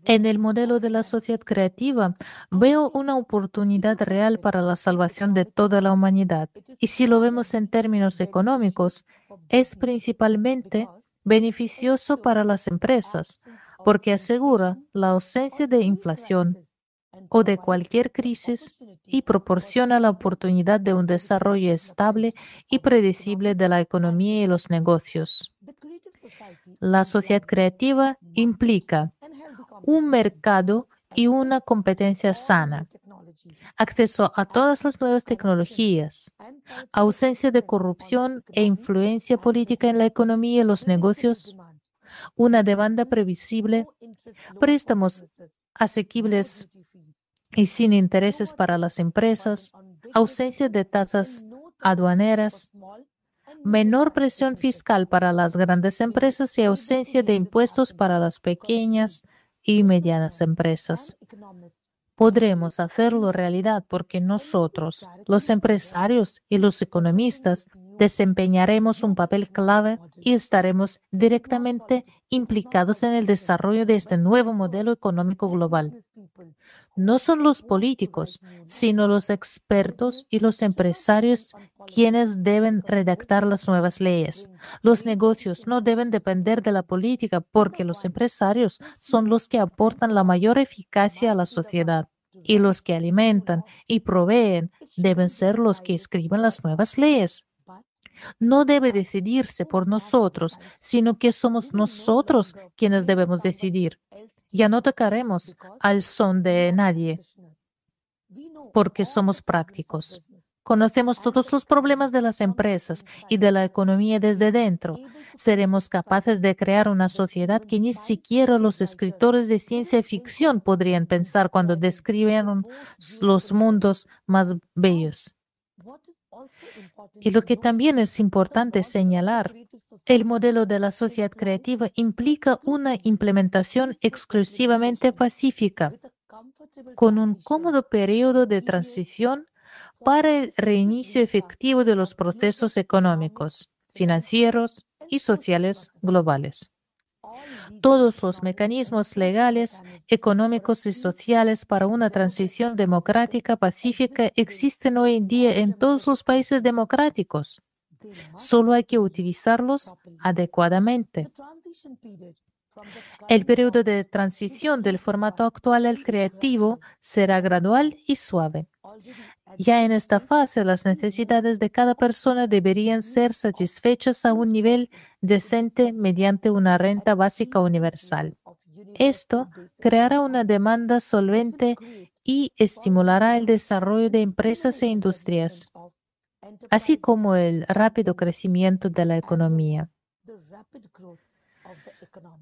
En el modelo de la sociedad creativa veo una oportunidad real para la salvación de toda la humanidad. Y si lo vemos en términos económicos, es principalmente beneficioso para las empresas porque asegura la ausencia de inflación o de cualquier crisis y proporciona la oportunidad de un desarrollo estable y predecible de la economía y los negocios. La sociedad creativa implica un mercado y una competencia sana, acceso a todas las nuevas tecnologías, ausencia de corrupción e influencia política en la economía y los negocios, una demanda previsible, préstamos asequibles y sin intereses para las empresas, ausencia de tasas aduaneras, menor presión fiscal para las grandes empresas y ausencia de impuestos para las pequeñas y medianas empresas. Podremos hacerlo realidad porque nosotros, los empresarios y los economistas, desempeñaremos un papel clave y estaremos directamente implicados en el desarrollo de este nuevo modelo económico global. No son los políticos, sino los expertos y los empresarios quienes deben redactar las nuevas leyes. Los negocios no deben depender de la política porque los empresarios son los que aportan la mayor eficacia a la sociedad y los que alimentan y proveen deben ser los que escriben las nuevas leyes. No debe decidirse por nosotros, sino que somos nosotros quienes debemos decidir. Ya no tocaremos al son de nadie porque somos prácticos. Conocemos todos los problemas de las empresas y de la economía desde dentro. Seremos capaces de crear una sociedad que ni siquiera los escritores de ciencia ficción podrían pensar cuando describieron los mundos más bellos. Y lo que también es importante señalar, el modelo de la sociedad creativa implica una implementación exclusivamente pacífica, con un cómodo periodo de transición para el reinicio efectivo de los procesos económicos, financieros y sociales globales. Todos los mecanismos legales, económicos y sociales para una transición democrática pacífica existen hoy en día en todos los países democráticos. Solo hay que utilizarlos adecuadamente. El periodo de transición del formato actual al creativo será gradual y suave. Ya en esta fase, las necesidades de cada persona deberían ser satisfechas a un nivel decente mediante una renta básica universal. Esto creará una demanda solvente y estimulará el desarrollo de empresas e industrias, así como el rápido crecimiento de la economía.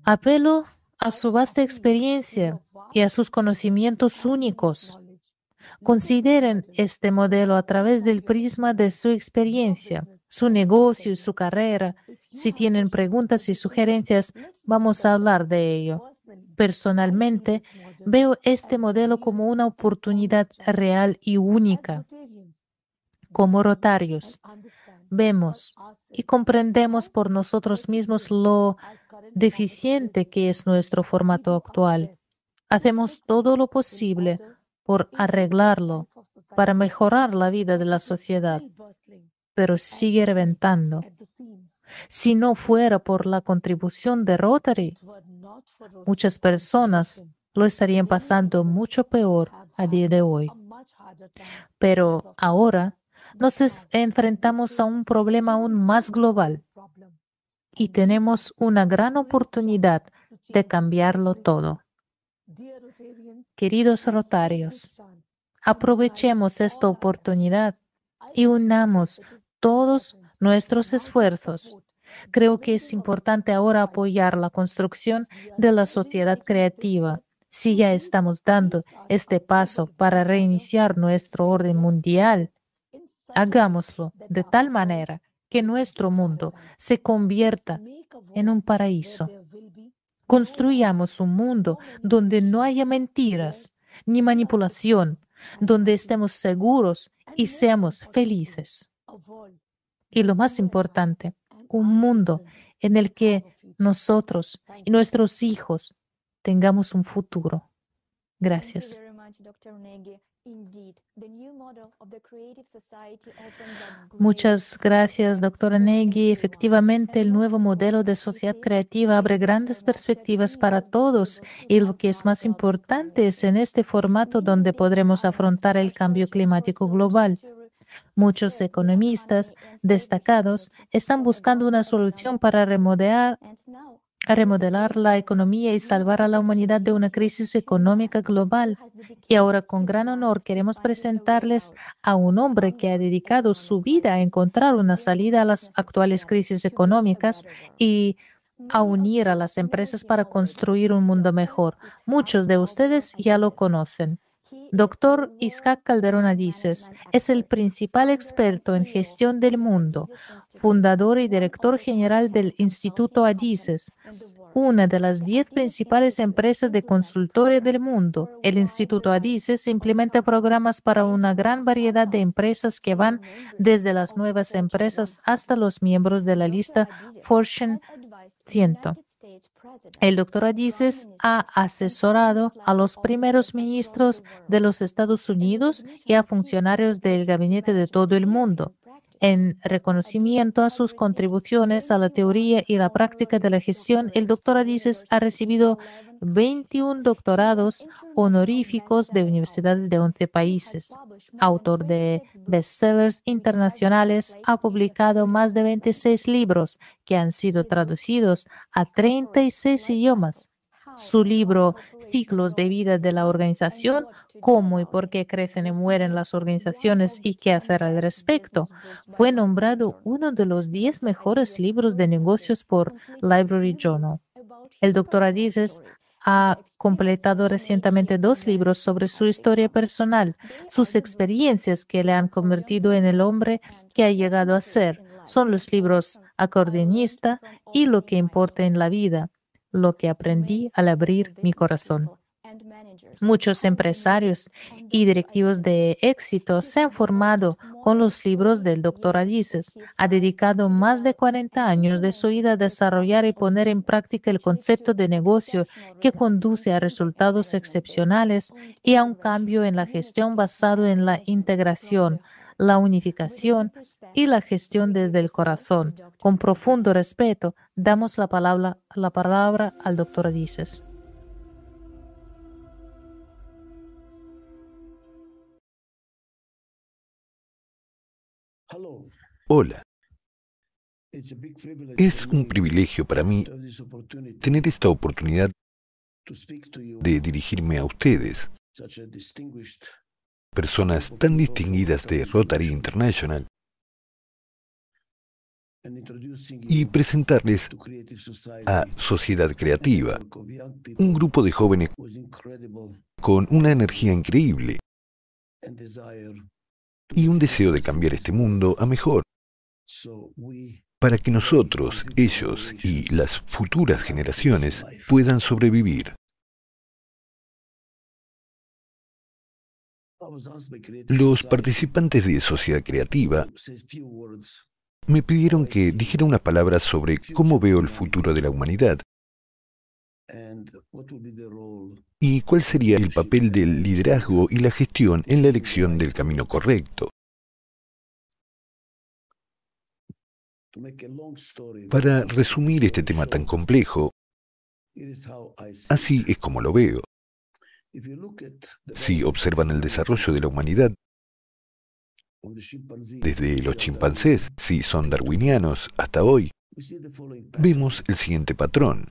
Apelo a su vasta experiencia y a sus conocimientos únicos. Consideren este modelo a través del prisma de su experiencia, su negocio y su carrera. Si tienen preguntas y sugerencias, vamos a hablar de ello. Personalmente, veo este modelo como una oportunidad real y única. Como rotarios, vemos y comprendemos por nosotros mismos lo deficiente que es nuestro formato actual. Hacemos todo lo posible por arreglarlo, para mejorar la vida de la sociedad, pero sigue reventando. Si no fuera por la contribución de Rotary, muchas personas lo estarían pasando mucho peor a día de hoy. Pero ahora nos enfrentamos a un problema aún más global y tenemos una gran oportunidad de cambiarlo todo. Queridos rotarios, aprovechemos esta oportunidad y unamos todos nuestros esfuerzos. Creo que es importante ahora apoyar la construcción de la sociedad creativa. Si ya estamos dando este paso para reiniciar nuestro orden mundial, hagámoslo de tal manera que nuestro mundo se convierta en un paraíso. Construyamos un mundo donde no haya mentiras ni manipulación, donde estemos seguros y seamos felices. Y lo más importante, un mundo en el que nosotros y nuestros hijos tengamos un futuro. Gracias. Muchas gracias, doctora Negui. Efectivamente, el nuevo modelo de sociedad creativa abre grandes perspectivas para todos y lo que es más importante es en este formato donde podremos afrontar el cambio climático global. Muchos economistas destacados están buscando una solución para remodelar remodelar la economía y salvar a la humanidad de una crisis económica global. Y ahora con gran honor queremos presentarles a un hombre que ha dedicado su vida a encontrar una salida a las actuales crisis económicas y a unir a las empresas para construir un mundo mejor. Muchos de ustedes ya lo conocen. Doctor Isaac Calderón Adices es el principal experto en gestión del mundo, fundador y director general del Instituto Adices, una de las diez principales empresas de consultoría del mundo. El Instituto Adices implementa programas para una gran variedad de empresas que van desde las nuevas empresas hasta los miembros de la lista Fortune 100. El doctor Adices ha asesorado a los primeros ministros de los Estados Unidos y a funcionarios del gabinete de todo el mundo. En reconocimiento a sus contribuciones a la teoría y la práctica de la gestión, el doctor Adices ha recibido 21 doctorados honoríficos de universidades de 11 países. Autor de bestsellers internacionales, ha publicado más de 26 libros que han sido traducidos a 36 idiomas. Su libro Ciclos de vida de la organización, cómo y por qué crecen y mueren las organizaciones y qué hacer al respecto, fue nombrado uno de los 10 mejores libros de negocios por Library Journal. El doctor Adises ha completado recientemente dos libros sobre su historia personal, sus experiencias que le han convertido en el hombre que ha llegado a ser. Son los libros Acordeonista y Lo que importa en la vida lo que aprendí al abrir mi corazón. Muchos empresarios y directivos de éxito se han formado con los libros del Dr. Adices. Ha dedicado más de 40 años de su vida a desarrollar y poner en práctica el concepto de negocio que conduce a resultados excepcionales y a un cambio en la gestión basado en la integración, la unificación y la gestión desde el corazón. Con profundo respeto, damos la palabra, la palabra al doctor Adices. Hola. Es un privilegio para mí tener esta oportunidad de dirigirme a ustedes personas tan distinguidas de Rotary International. y presentarles a Sociedad Creativa, un grupo de jóvenes con una energía increíble y un deseo de cambiar este mundo a mejor, para que nosotros, ellos y las futuras generaciones puedan sobrevivir. Los participantes de Sociedad Creativa me pidieron que dijera unas palabras sobre cómo veo el futuro de la humanidad y cuál sería el papel del liderazgo y la gestión en la elección del camino correcto. Para resumir este tema tan complejo, así es como lo veo. Si observan el desarrollo de la humanidad, desde los chimpancés, si son darwinianos, hasta hoy, vemos el siguiente patrón.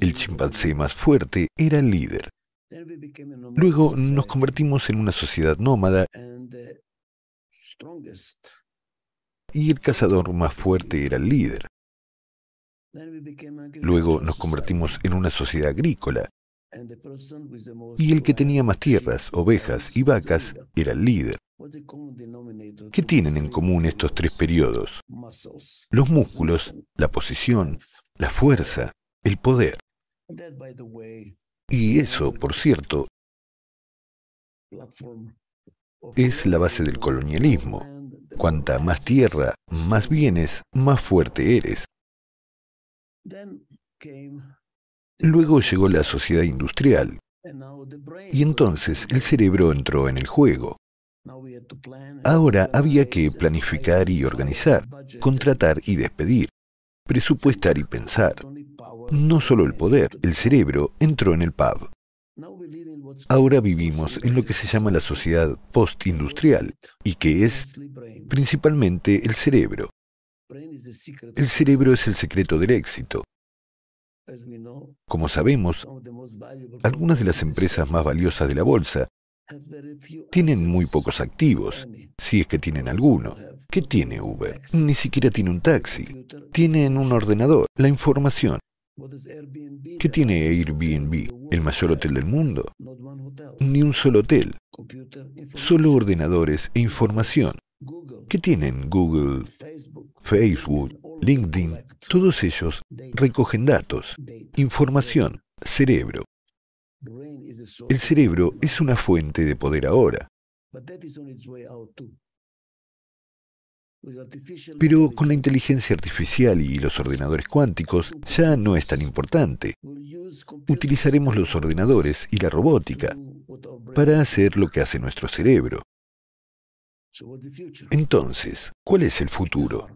El chimpancé más fuerte era el líder. Luego nos convertimos en una sociedad nómada y el cazador más fuerte era el líder. Luego nos convertimos en una sociedad agrícola y el que tenía más tierras, ovejas y vacas era el líder. ¿Qué tienen en común estos tres periodos? Los músculos, la posición, la fuerza, el poder. Y eso, por cierto, es la base del colonialismo. Cuanta más tierra, más bienes, más fuerte eres. Luego llegó la sociedad industrial y entonces el cerebro entró en el juego. Ahora había que planificar y organizar, contratar y despedir, presupuestar y pensar. No solo el poder, el cerebro entró en el pub. Ahora vivimos en lo que se llama la sociedad postindustrial y que es principalmente el cerebro. El cerebro es el secreto del éxito. Como sabemos, algunas de las empresas más valiosas de la bolsa tienen muy pocos activos, si es que tienen alguno. ¿Qué tiene Uber? Ni siquiera tiene un taxi. Tienen un ordenador, la información. ¿Qué tiene Airbnb? ¿El mayor hotel del mundo? Ni un solo hotel. Solo ordenadores e información. ¿Qué tienen Google, Facebook, LinkedIn? Todos ellos recogen datos, información, cerebro. El cerebro es una fuente de poder ahora. Pero con la inteligencia artificial y los ordenadores cuánticos ya no es tan importante. Utilizaremos los ordenadores y la robótica para hacer lo que hace nuestro cerebro. Entonces, ¿cuál es el futuro?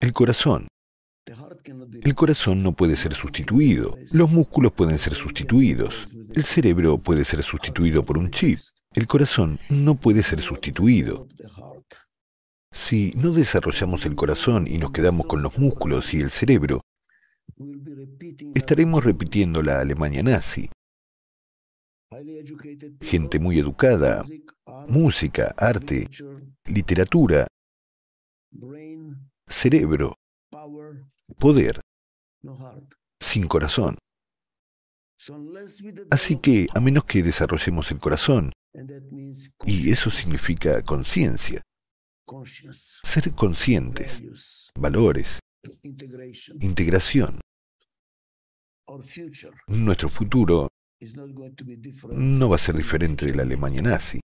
El corazón. El corazón no puede ser sustituido. Los músculos pueden ser sustituidos. El cerebro puede ser sustituido por un chip. El corazón no puede ser sustituido. Si no desarrollamos el corazón y nos quedamos con los músculos y el cerebro, estaremos repitiendo la Alemania nazi. Gente muy educada, música, arte, literatura, cerebro, poder, sin corazón. Así que, a menos que desarrollemos el corazón, y eso significa conciencia, ser conscientes, valores, integración. Nuestro futuro no va a ser diferente de la Alemania nazi.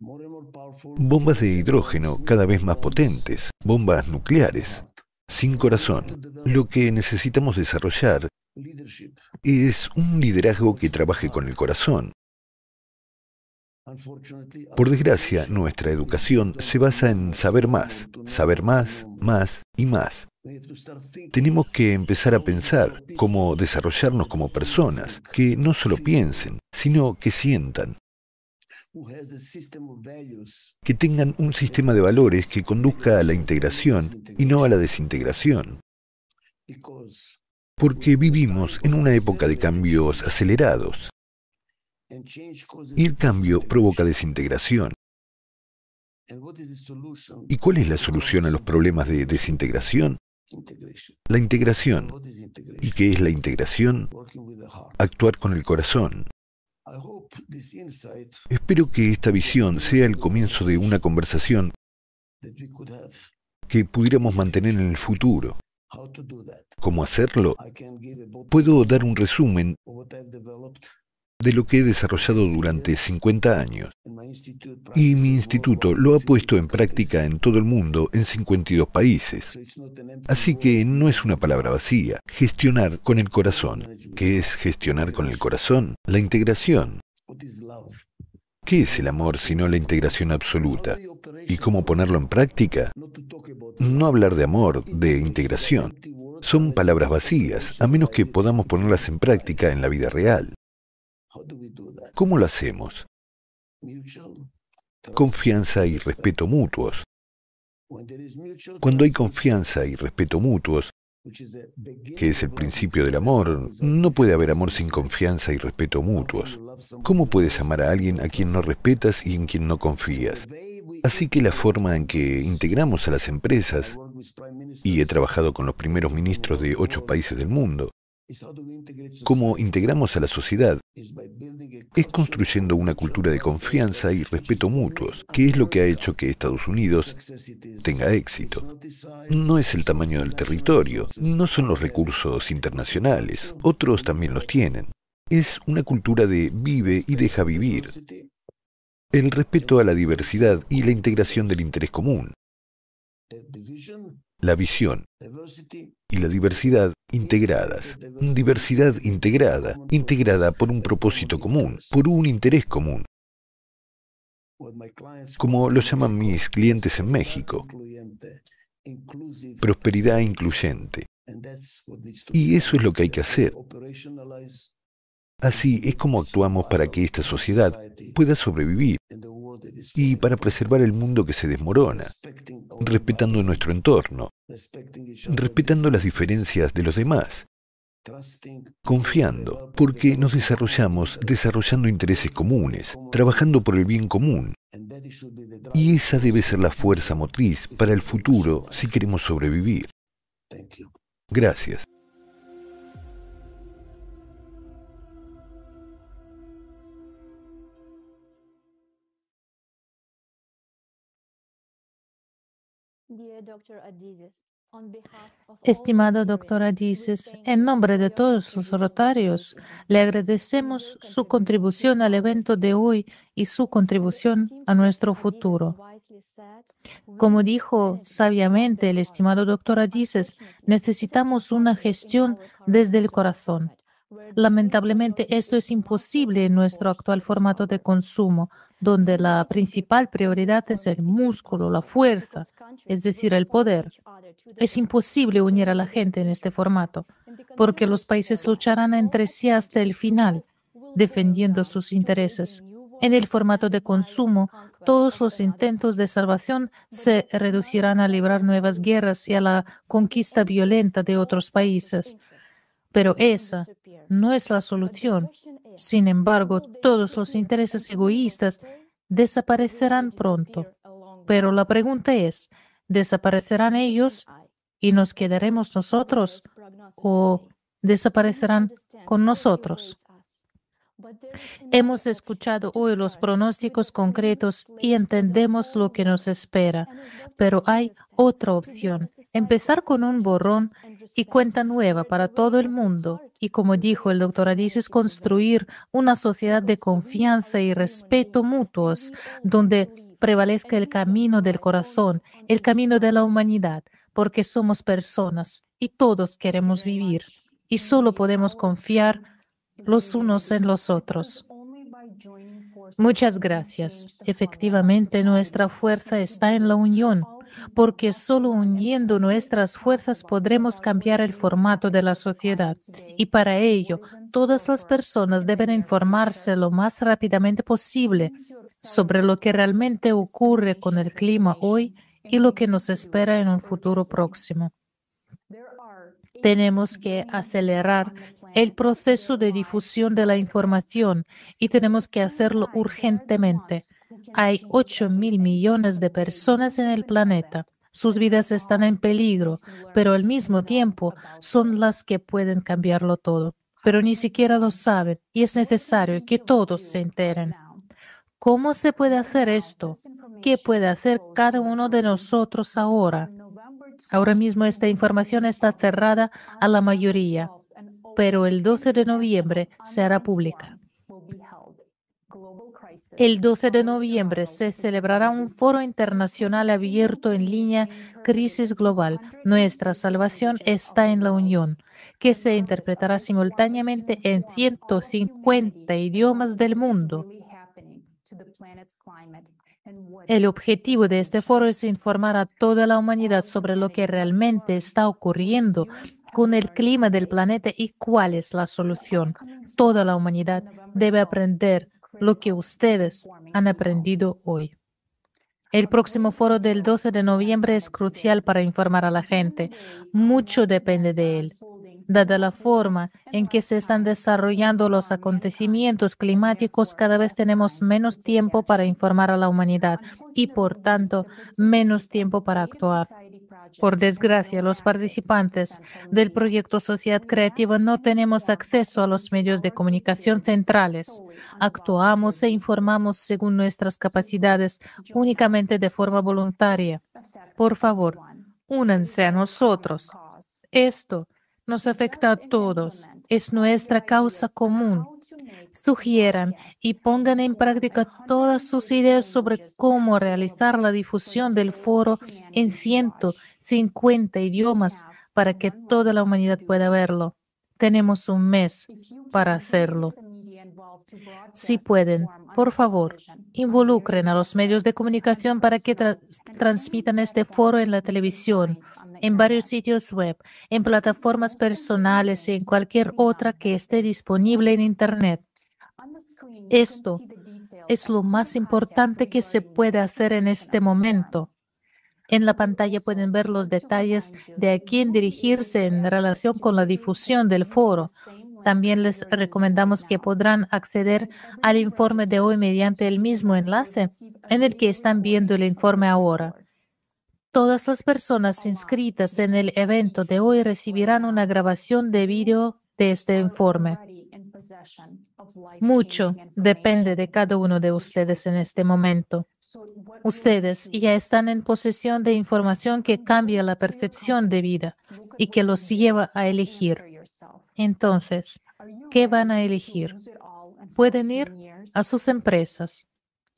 Bombas de hidrógeno cada vez más potentes, bombas nucleares, sin corazón. Lo que necesitamos desarrollar es un liderazgo que trabaje con el corazón, por desgracia, nuestra educación se basa en saber más, saber más, más y más. Tenemos que empezar a pensar cómo desarrollarnos como personas, que no solo piensen, sino que sientan, que tengan un sistema de valores que conduzca a la integración y no a la desintegración. Porque vivimos en una época de cambios acelerados. Y el cambio provoca desintegración. ¿Y cuál es la solución a los problemas de desintegración? La integración. ¿Y qué es la integración? Actuar con el corazón. Espero que esta visión sea el comienzo de una conversación que pudiéramos mantener en el futuro. ¿Cómo hacerlo? Puedo dar un resumen de lo que he desarrollado durante 50 años. Y mi instituto lo ha puesto en práctica en todo el mundo, en 52 países. Así que no es una palabra vacía. Gestionar con el corazón. ¿Qué es gestionar con el corazón? La integración. ¿Qué es el amor sino la integración absoluta? ¿Y cómo ponerlo en práctica? No hablar de amor, de integración. Son palabras vacías, a menos que podamos ponerlas en práctica en la vida real. ¿Cómo lo hacemos? Confianza y respeto mutuos. Cuando hay confianza y respeto mutuos, que es el principio del amor, no puede haber amor sin confianza y respeto mutuos. ¿Cómo puedes amar a alguien a quien no respetas y en quien no confías? Así que la forma en que integramos a las empresas, y he trabajado con los primeros ministros de ocho países del mundo, cómo integramos a la sociedad. Es construyendo una cultura de confianza y respeto mutuos, que es lo que ha hecho que Estados Unidos tenga éxito. No es el tamaño del territorio, no son los recursos internacionales, otros también los tienen. Es una cultura de vive y deja vivir. El respeto a la diversidad y la integración del interés común. La visión y la diversidad integradas. Diversidad integrada, integrada por un propósito común, por un interés común. Como lo llaman mis clientes en México. Prosperidad incluyente. Y eso es lo que hay que hacer. Así es como actuamos para que esta sociedad pueda sobrevivir y para preservar el mundo que se desmorona, respetando nuestro entorno, respetando las diferencias de los demás, confiando, porque nos desarrollamos desarrollando intereses comunes, trabajando por el bien común. Y esa debe ser la fuerza motriz para el futuro si queremos sobrevivir. Gracias. Estimado doctor Adises, en nombre de todos los rotarios, le agradecemos su contribución al evento de hoy y su contribución a nuestro futuro. Como dijo sabiamente el estimado doctor Adises, necesitamos una gestión desde el corazón. Lamentablemente, esto es imposible en nuestro actual formato de consumo, donde la principal prioridad es el músculo, la fuerza, es decir, el poder. Es imposible unir a la gente en este formato, porque los países lucharán entre sí hasta el final, defendiendo sus intereses. En el formato de consumo, todos los intentos de salvación se reducirán a librar nuevas guerras y a la conquista violenta de otros países. Pero esa no es la solución. Sin embargo, todos los intereses egoístas desaparecerán pronto. Pero la pregunta es, ¿desaparecerán ellos y nos quedaremos nosotros o desaparecerán con nosotros? Hemos escuchado hoy los pronósticos concretos y entendemos lo que nos espera, pero hay otra opción, empezar con un borrón y cuenta nueva para todo el mundo. Y como dijo el doctor Adisis, construir una sociedad de confianza y respeto mutuos, donde prevalezca el camino del corazón, el camino de la humanidad, porque somos personas y todos queremos vivir. Y solo podemos confiar los unos en los otros. Muchas gracias. Efectivamente, nuestra fuerza está en la unión, porque solo uniendo nuestras fuerzas podremos cambiar el formato de la sociedad. Y para ello, todas las personas deben informarse lo más rápidamente posible sobre lo que realmente ocurre con el clima hoy y lo que nos espera en un futuro próximo. Tenemos que acelerar el proceso de difusión de la información y tenemos que hacerlo urgentemente. Hay 8 mil millones de personas en el planeta. Sus vidas están en peligro, pero al mismo tiempo son las que pueden cambiarlo todo. Pero ni siquiera lo saben y es necesario que todos se enteren. ¿Cómo se puede hacer esto? ¿Qué puede hacer cada uno de nosotros ahora? Ahora mismo esta información está cerrada a la mayoría, pero el 12 de noviembre se hará pública. El 12 de noviembre se celebrará un foro internacional abierto en línea Crisis Global. Nuestra salvación está en la Unión, que se interpretará simultáneamente en 150 idiomas del mundo. El objetivo de este foro es informar a toda la humanidad sobre lo que realmente está ocurriendo con el clima del planeta y cuál es la solución. Toda la humanidad debe aprender lo que ustedes han aprendido hoy. El próximo foro del 12 de noviembre es crucial para informar a la gente. Mucho depende de él. Dada la forma en que se están desarrollando los acontecimientos climáticos, cada vez tenemos menos tiempo para informar a la humanidad y, por tanto, menos tiempo para actuar. Por desgracia, los participantes del proyecto Sociedad Creativa no tenemos acceso a los medios de comunicación centrales. Actuamos e informamos según nuestras capacidades únicamente de forma voluntaria. Por favor, únanse a nosotros. Esto nos afecta a todos. Es nuestra causa común. Sugieran y pongan en práctica todas sus ideas sobre cómo realizar la difusión del foro en 150 idiomas para que toda la humanidad pueda verlo. Tenemos un mes para hacerlo. Si pueden, por favor, involucren a los medios de comunicación para que transmitan este foro en la televisión, en varios sitios web, en plataformas personales y en cualquier otra que esté disponible en Internet. Esto es lo más importante que se puede hacer en este momento. En la pantalla pueden ver los detalles de a quién dirigirse en relación con la difusión del foro. También les recomendamos que podrán acceder al informe de hoy mediante el mismo enlace en el que están viendo el informe ahora. Todas las personas inscritas en el evento de hoy recibirán una grabación de vídeo de este informe. Mucho depende de cada uno de ustedes en este momento. Ustedes ya están en posesión de información que cambia la percepción de vida y que los lleva a elegir. Entonces, ¿qué van a elegir? Pueden ir a sus empresas,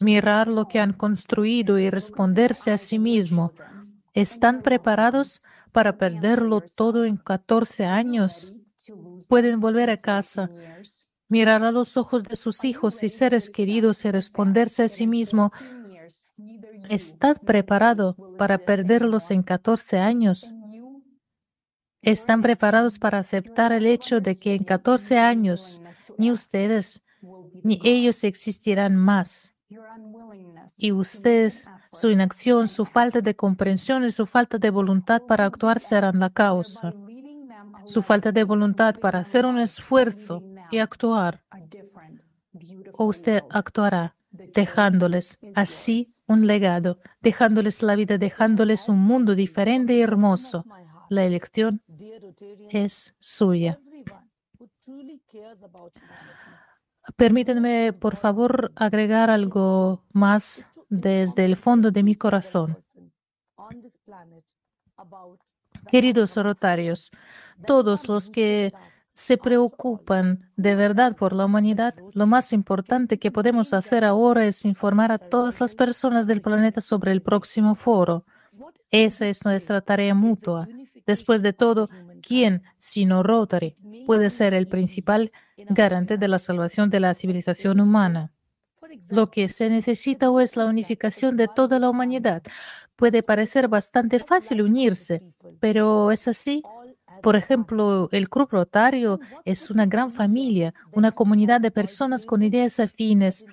mirar lo que han construido y responderse a sí mismo. ¿Están preparados para perderlo todo en 14 años? Pueden volver a casa, mirar a los ojos de sus hijos y seres queridos y responderse a sí mismo. ¿Estás preparado para perderlos en 14 años? ¿Están preparados para aceptar el hecho de que en 14 años ni ustedes ni ellos existirán más? Y ustedes, su inacción, su falta de comprensión y su falta de voluntad para actuar serán la causa. Su falta de voluntad para hacer un esfuerzo y actuar. O usted actuará dejándoles así un legado, dejándoles la vida, dejándoles un mundo diferente y hermoso. La elección es suya. Permítanme, por favor, agregar algo más desde el fondo de mi corazón. Queridos rotarios, todos los que se preocupan de verdad por la humanidad, lo más importante que podemos hacer ahora es informar a todas las personas del planeta sobre el próximo foro. Esa es nuestra tarea mutua. Después de todo, ¿quién, sino Rotary, puede ser el principal garante de la salvación de la civilización humana? Lo que se necesita hoy es la unificación de toda la humanidad. Puede parecer bastante fácil unirse, pero ¿es así? Por ejemplo, el Club Rotario es una gran familia, una comunidad de personas con ideas afines,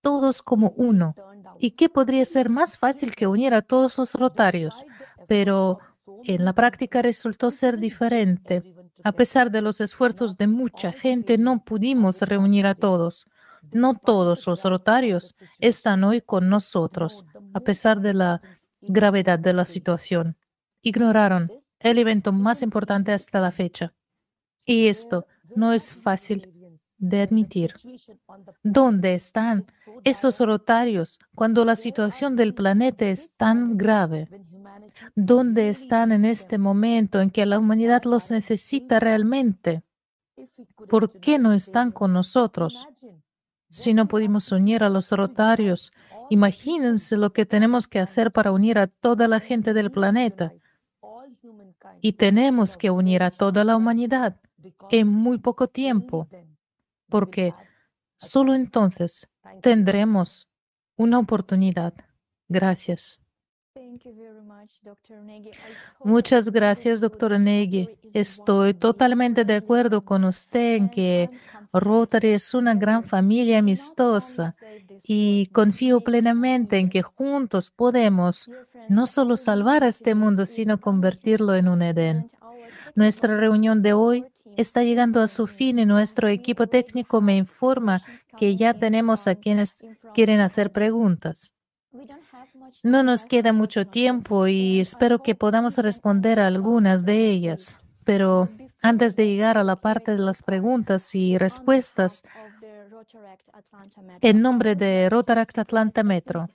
todos como uno. ¿Y qué podría ser más fácil que unir a todos los rotarios? Pero en la práctica resultó ser diferente. A pesar de los esfuerzos de mucha gente, no pudimos reunir a todos. No todos los rotarios están hoy con nosotros, a pesar de la gravedad de la situación. Ignoraron el evento más importante hasta la fecha. Y esto no es fácil de admitir. ¿Dónde están esos rotarios cuando la situación del planeta es tan grave? ¿Dónde están en este momento en que la humanidad los necesita realmente? ¿Por qué no están con nosotros? Si no pudimos unir a los rotarios, imagínense lo que tenemos que hacer para unir a toda la gente del planeta. Y tenemos que unir a toda la humanidad en muy poco tiempo, porque solo entonces tendremos una oportunidad. Gracias. Muchas gracias, doctor Negi. Estoy totalmente de acuerdo con usted en que Rotary es una gran familia amistosa y confío plenamente en que juntos podemos no solo salvar a este mundo, sino convertirlo en un Edén. Nuestra reunión de hoy está llegando a su fin y nuestro equipo técnico me informa que ya tenemos a quienes quieren hacer preguntas. No nos queda mucho tiempo y espero que podamos responder a algunas de ellas. Pero antes de llegar a la parte de las preguntas y respuestas, en nombre de Rotaract Atlanta Metro,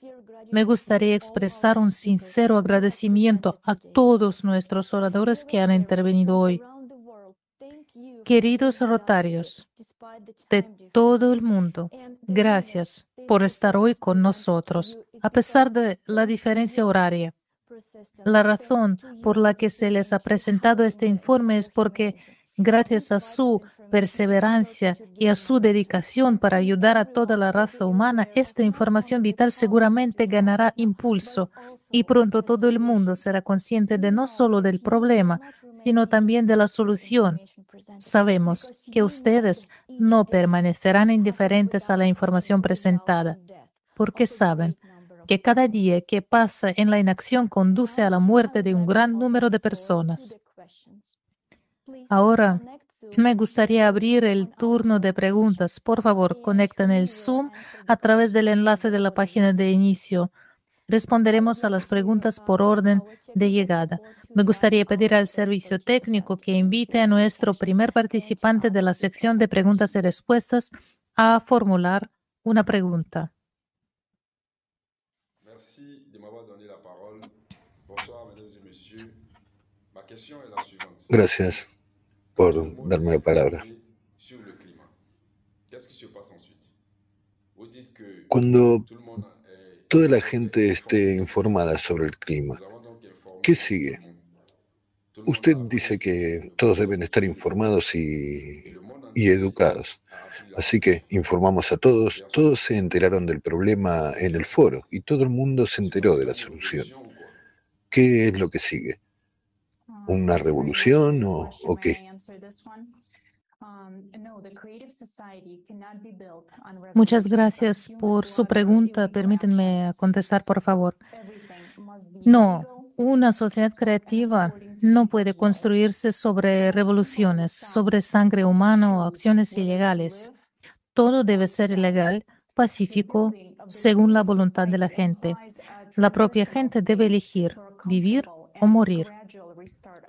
me gustaría expresar un sincero agradecimiento a todos nuestros oradores que han intervenido hoy. Queridos rotarios de todo el mundo, gracias por estar hoy con nosotros, a pesar de la diferencia horaria. La razón por la que se les ha presentado este informe es porque, gracias a su perseverancia y a su dedicación para ayudar a toda la raza humana, esta información vital seguramente ganará impulso y pronto todo el mundo será consciente de no solo del problema, sino también de la solución. Sabemos que ustedes no permanecerán indiferentes a la información presentada, porque saben que cada día que pasa en la inacción conduce a la muerte de un gran número de personas. Ahora, me gustaría abrir el turno de preguntas. Por favor, conecten el Zoom a través del enlace de la página de inicio. Responderemos a las preguntas por orden de llegada. Me gustaría pedir al servicio técnico que invite a nuestro primer participante de la sección de preguntas y respuestas a formular una pregunta. Gracias por darme la palabra. Cuando toda la gente esté informada sobre el clima, ¿qué sigue? Usted dice que todos deben estar informados y, y, educados. Así que informamos a todos, todos se enteraron del problema en el foro y todo el mundo se enteró de la solución. ¿Qué es lo que sigue? ¿Una revolución o, o qué? Muchas gracias por su pregunta. Permítanme contestar, por favor. No, una sociedad creativa no puede construirse sobre revoluciones, sobre sangre humana o acciones ilegales. Todo debe ser ilegal, pacífico, según la voluntad de la gente. La propia gente debe elegir vivir o morir.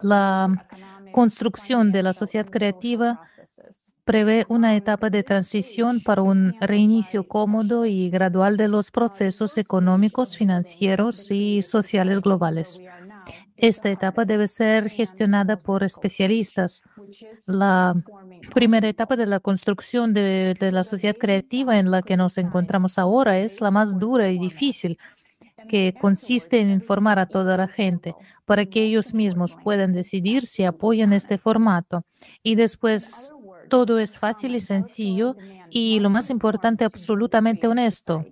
La construcción de la sociedad creativa prevé una etapa de transición para un reinicio cómodo y gradual de los procesos económicos, financieros y sociales globales. Esta etapa debe ser gestionada por especialistas. La primera etapa de la construcción de, la sociedad creativa en la que nos encontramos ahora es la más dura y difícil, que consiste en informar a toda la gente para que ellos mismos puedan decidir si apoyan este formato. Y después todo es fácil y sencillo y lo más importante, absolutamente honesto.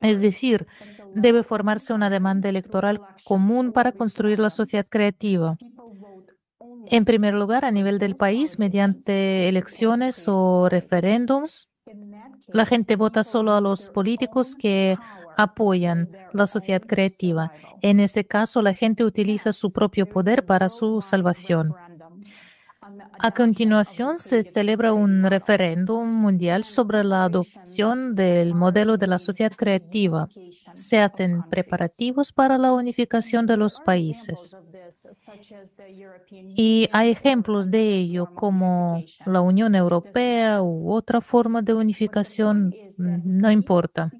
Es decir, debe formarse una demanda electoral común para construir la sociedad creativa. En primer lugar, a nivel del país, mediante elecciones o referéndums, la gente vota solo a los políticos que apoyan la sociedad creativa. En ese caso, la gente utiliza su propio poder para su salvación. A continuación, se celebra un referéndum mundial sobre la adopción del modelo de la sociedad creativa. Se hacen preparativos para la unificación de los países. Y hay ejemplos de ello como la Unión Europea u otra forma de unificación, no importa.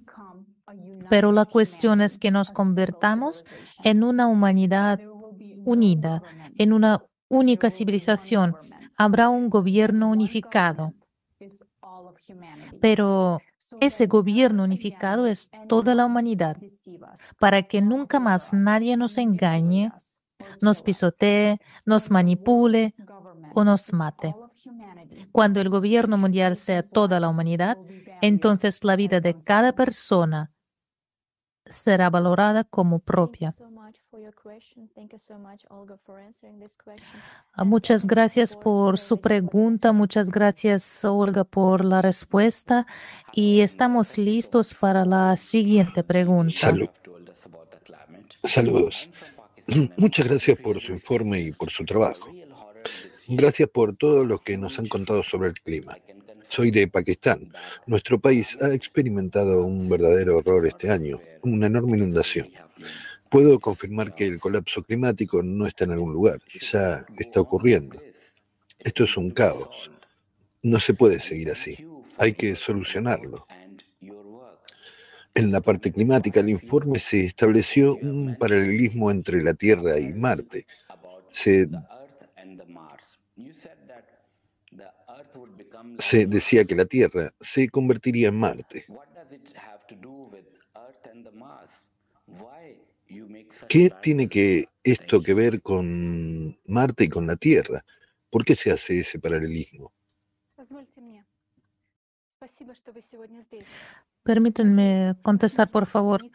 Pero la cuestión es que nos convertamos en una humanidad unida, en una única civilización. Habrá un gobierno unificado. Pero ese gobierno unificado es toda la humanidad, para que nunca más nadie nos engañe, nos pisotee, nos manipule o nos mate. Cuando el gobierno mundial sea toda la humanidad, entonces la vida de cada persona será valorada como propia. Ah, muchas gracias por su pregunta, muchas gracias Olga por la respuesta y estamos listos para la siguiente pregunta. Saludos. Muchas gracias por su informe y por su trabajo. Gracias por todo lo que nos han contado sobre el clima. Soy de Pakistán. Nuestro país ha experimentado un verdadero horror este año, una enorme inundación. Puedo confirmar que el colapso climático no está en algún lugar, ya está ocurriendo. Esto es un caos. No se puede seguir así. Hay que solucionarlo. En la parte climática, el informe se estableció un paralelismo entre la Tierra y Marte. Se decía que la Tierra se convertiría en Marte. ¿Qué tiene que esto que ver con Marte y con la Tierra? ¿Por qué se hace ese paralelismo? Permítanme contestar, por favor.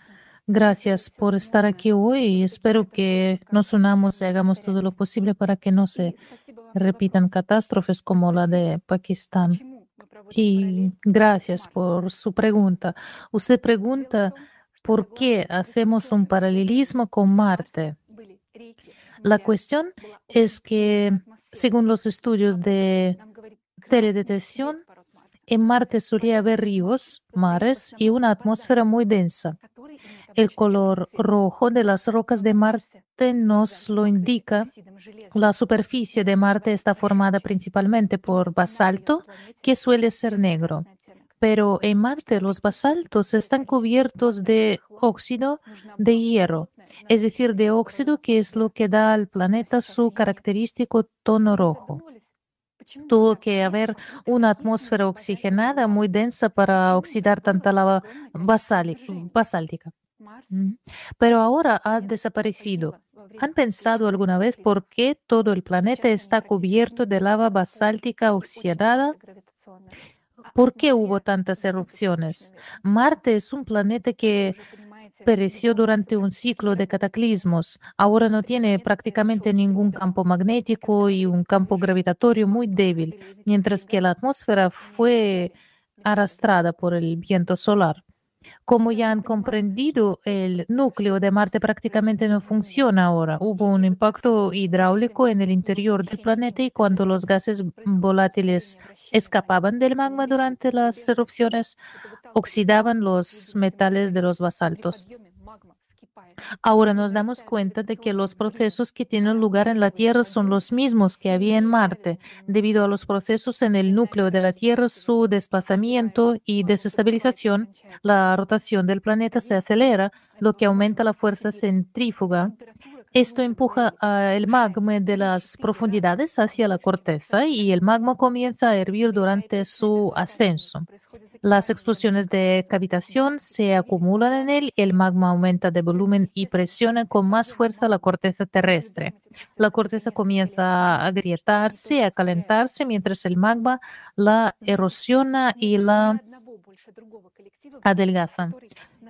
Gracias por estar aquí hoy y espero que nos unamos y hagamos todo lo posible para que no se repitan catástrofes como la de Pakistán. Y gracias por su pregunta. Usted pregunta por qué hacemos un paralelismo con Marte. La cuestión es que, según los estudios de teledetección, en Marte solía haber ríos, mares y una atmósfera muy densa. El color rojo de las rocas de Marte nos lo indica. La superficie de Marte está formada principalmente por basalto, que suele ser negro. Pero en Marte los basaltos están cubiertos de óxido de hierro, es decir, de óxido que es lo que da al planeta su característico tono rojo. Tuvo que haber una atmósfera oxigenada muy densa para oxidar tanta lava basáltica. Pero ahora ha desaparecido. ¿Han pensado alguna vez por qué todo el planeta está cubierto de lava basáltica oxidada? ¿Por qué hubo tantas erupciones? Marte es un planeta que pereció durante un ciclo de cataclismos. Ahora no tiene prácticamente ningún campo magnético y un campo gravitatorio muy débil, mientras que la atmósfera fue arrastrada por el viento solar. Como ya han comprendido, el núcleo de Marte prácticamente no funciona ahora. Hubo un impacto hidráulico en el interior del planeta y cuando los gases volátiles escapaban del magma durante las erupciones, oxidaban los metales de los basaltos. Ahora nos damos cuenta de que los procesos que tienen lugar en la Tierra son los mismos que había en Marte. Debido a los procesos en el núcleo de la Tierra, su desplazamiento y desestabilización, la rotación del planeta se acelera, lo que aumenta la fuerza centrífuga. Esto empuja el magma de las profundidades hacia la corteza y el magma comienza a hervir durante su ascenso. Las explosiones de cavitación se acumulan en él, el magma aumenta de volumen y presiona con más fuerza la corteza terrestre. La corteza comienza a agrietarse, a calentarse, mientras el magma la erosiona y la adelgaza.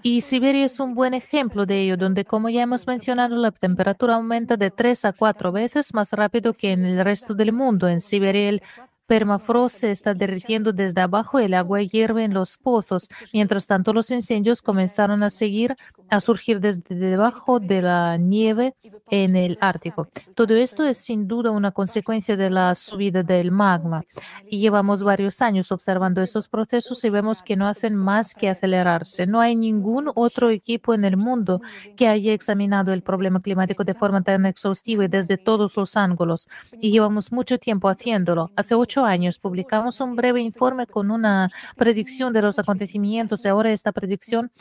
Y Siberia es un buen ejemplo de ello, donde, como ya hemos mencionado, la temperatura aumenta de tres a cuatro veces más rápido que en el resto del mundo. En Siberia el permafrost se está derritiendo desde abajo, el agua hierve en los pozos. Mientras tanto, los incendios comenzaron a seguir a surgir desde debajo de la nieve en el Ártico. Todo esto es sin duda una consecuencia de la subida del magma y llevamos varios años observando estos procesos y vemos que no hacen más que acelerarse. No hay ningún otro equipo en el mundo que haya examinado el problema climático de forma tan exhaustiva y desde todos los ángulos y llevamos mucho tiempo haciéndolo. Hace ocho años publicamos un breve informe con una predicción de los acontecimientos y ahora esta predicción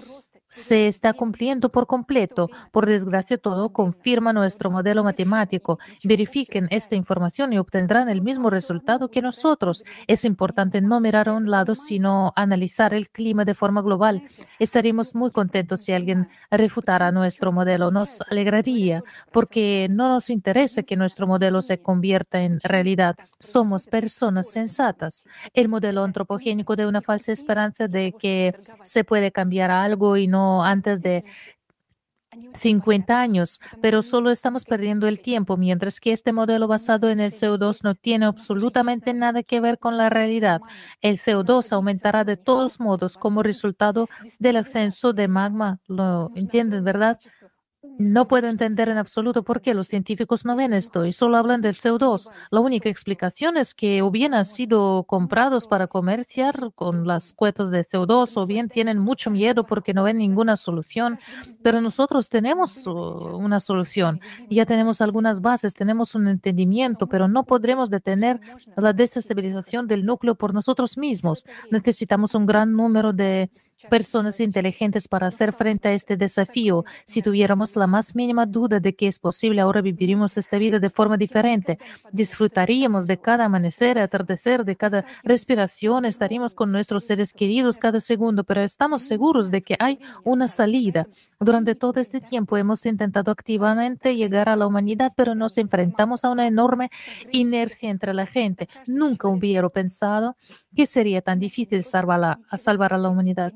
se está cumpliendo por completo. Por desgracia, todo confirma nuestro modelo matemático. Verifiquen esta información y obtendrán el mismo resultado que nosotros. Es importante no mirar a un lado, sino analizar el clima de forma global. Estaríamos muy contentos si alguien refutara nuestro modelo. Nos alegraría porque no nos interesa que nuestro modelo se convierta en realidad. Somos personas sensatas. El modelo antropogénico de una falsa esperanza de que se puede cambiar algo y no antes de 50 años, pero solo estamos perdiendo el tiempo, mientras que este modelo basado en el CO2 no tiene absolutamente nada que ver con la realidad. El CO2 aumentará de todos modos como resultado del ascenso de magma. ¿Lo entienden, verdad? No puedo entender en absoluto por qué los científicos no ven esto y solo hablan del CO2. La única explicación es que o bien han sido comprados para comerciar con las cuetas de CO2 o bien tienen mucho miedo porque no ven ninguna solución. Pero nosotros tenemos uh, una solución. Ya tenemos algunas bases, tenemos un entendimiento, pero no podremos detener la desestabilización del núcleo por nosotros mismos. Necesitamos un gran número de personas inteligentes para hacer frente a este desafío. Si tuviéramos la más mínima duda de que es posible, ahora viviríamos esta vida de forma diferente. Disfrutaríamos de cada amanecer, atardecer, de cada respiración, estaríamos con nuestros seres queridos cada segundo, pero estamos seguros de que hay una salida. Durante todo este tiempo hemos intentado activamente llegar a la humanidad, pero nos enfrentamos a una enorme inercia entre la gente. Nunca hubiera pensado que sería tan difícil salvar a, salvar a la humanidad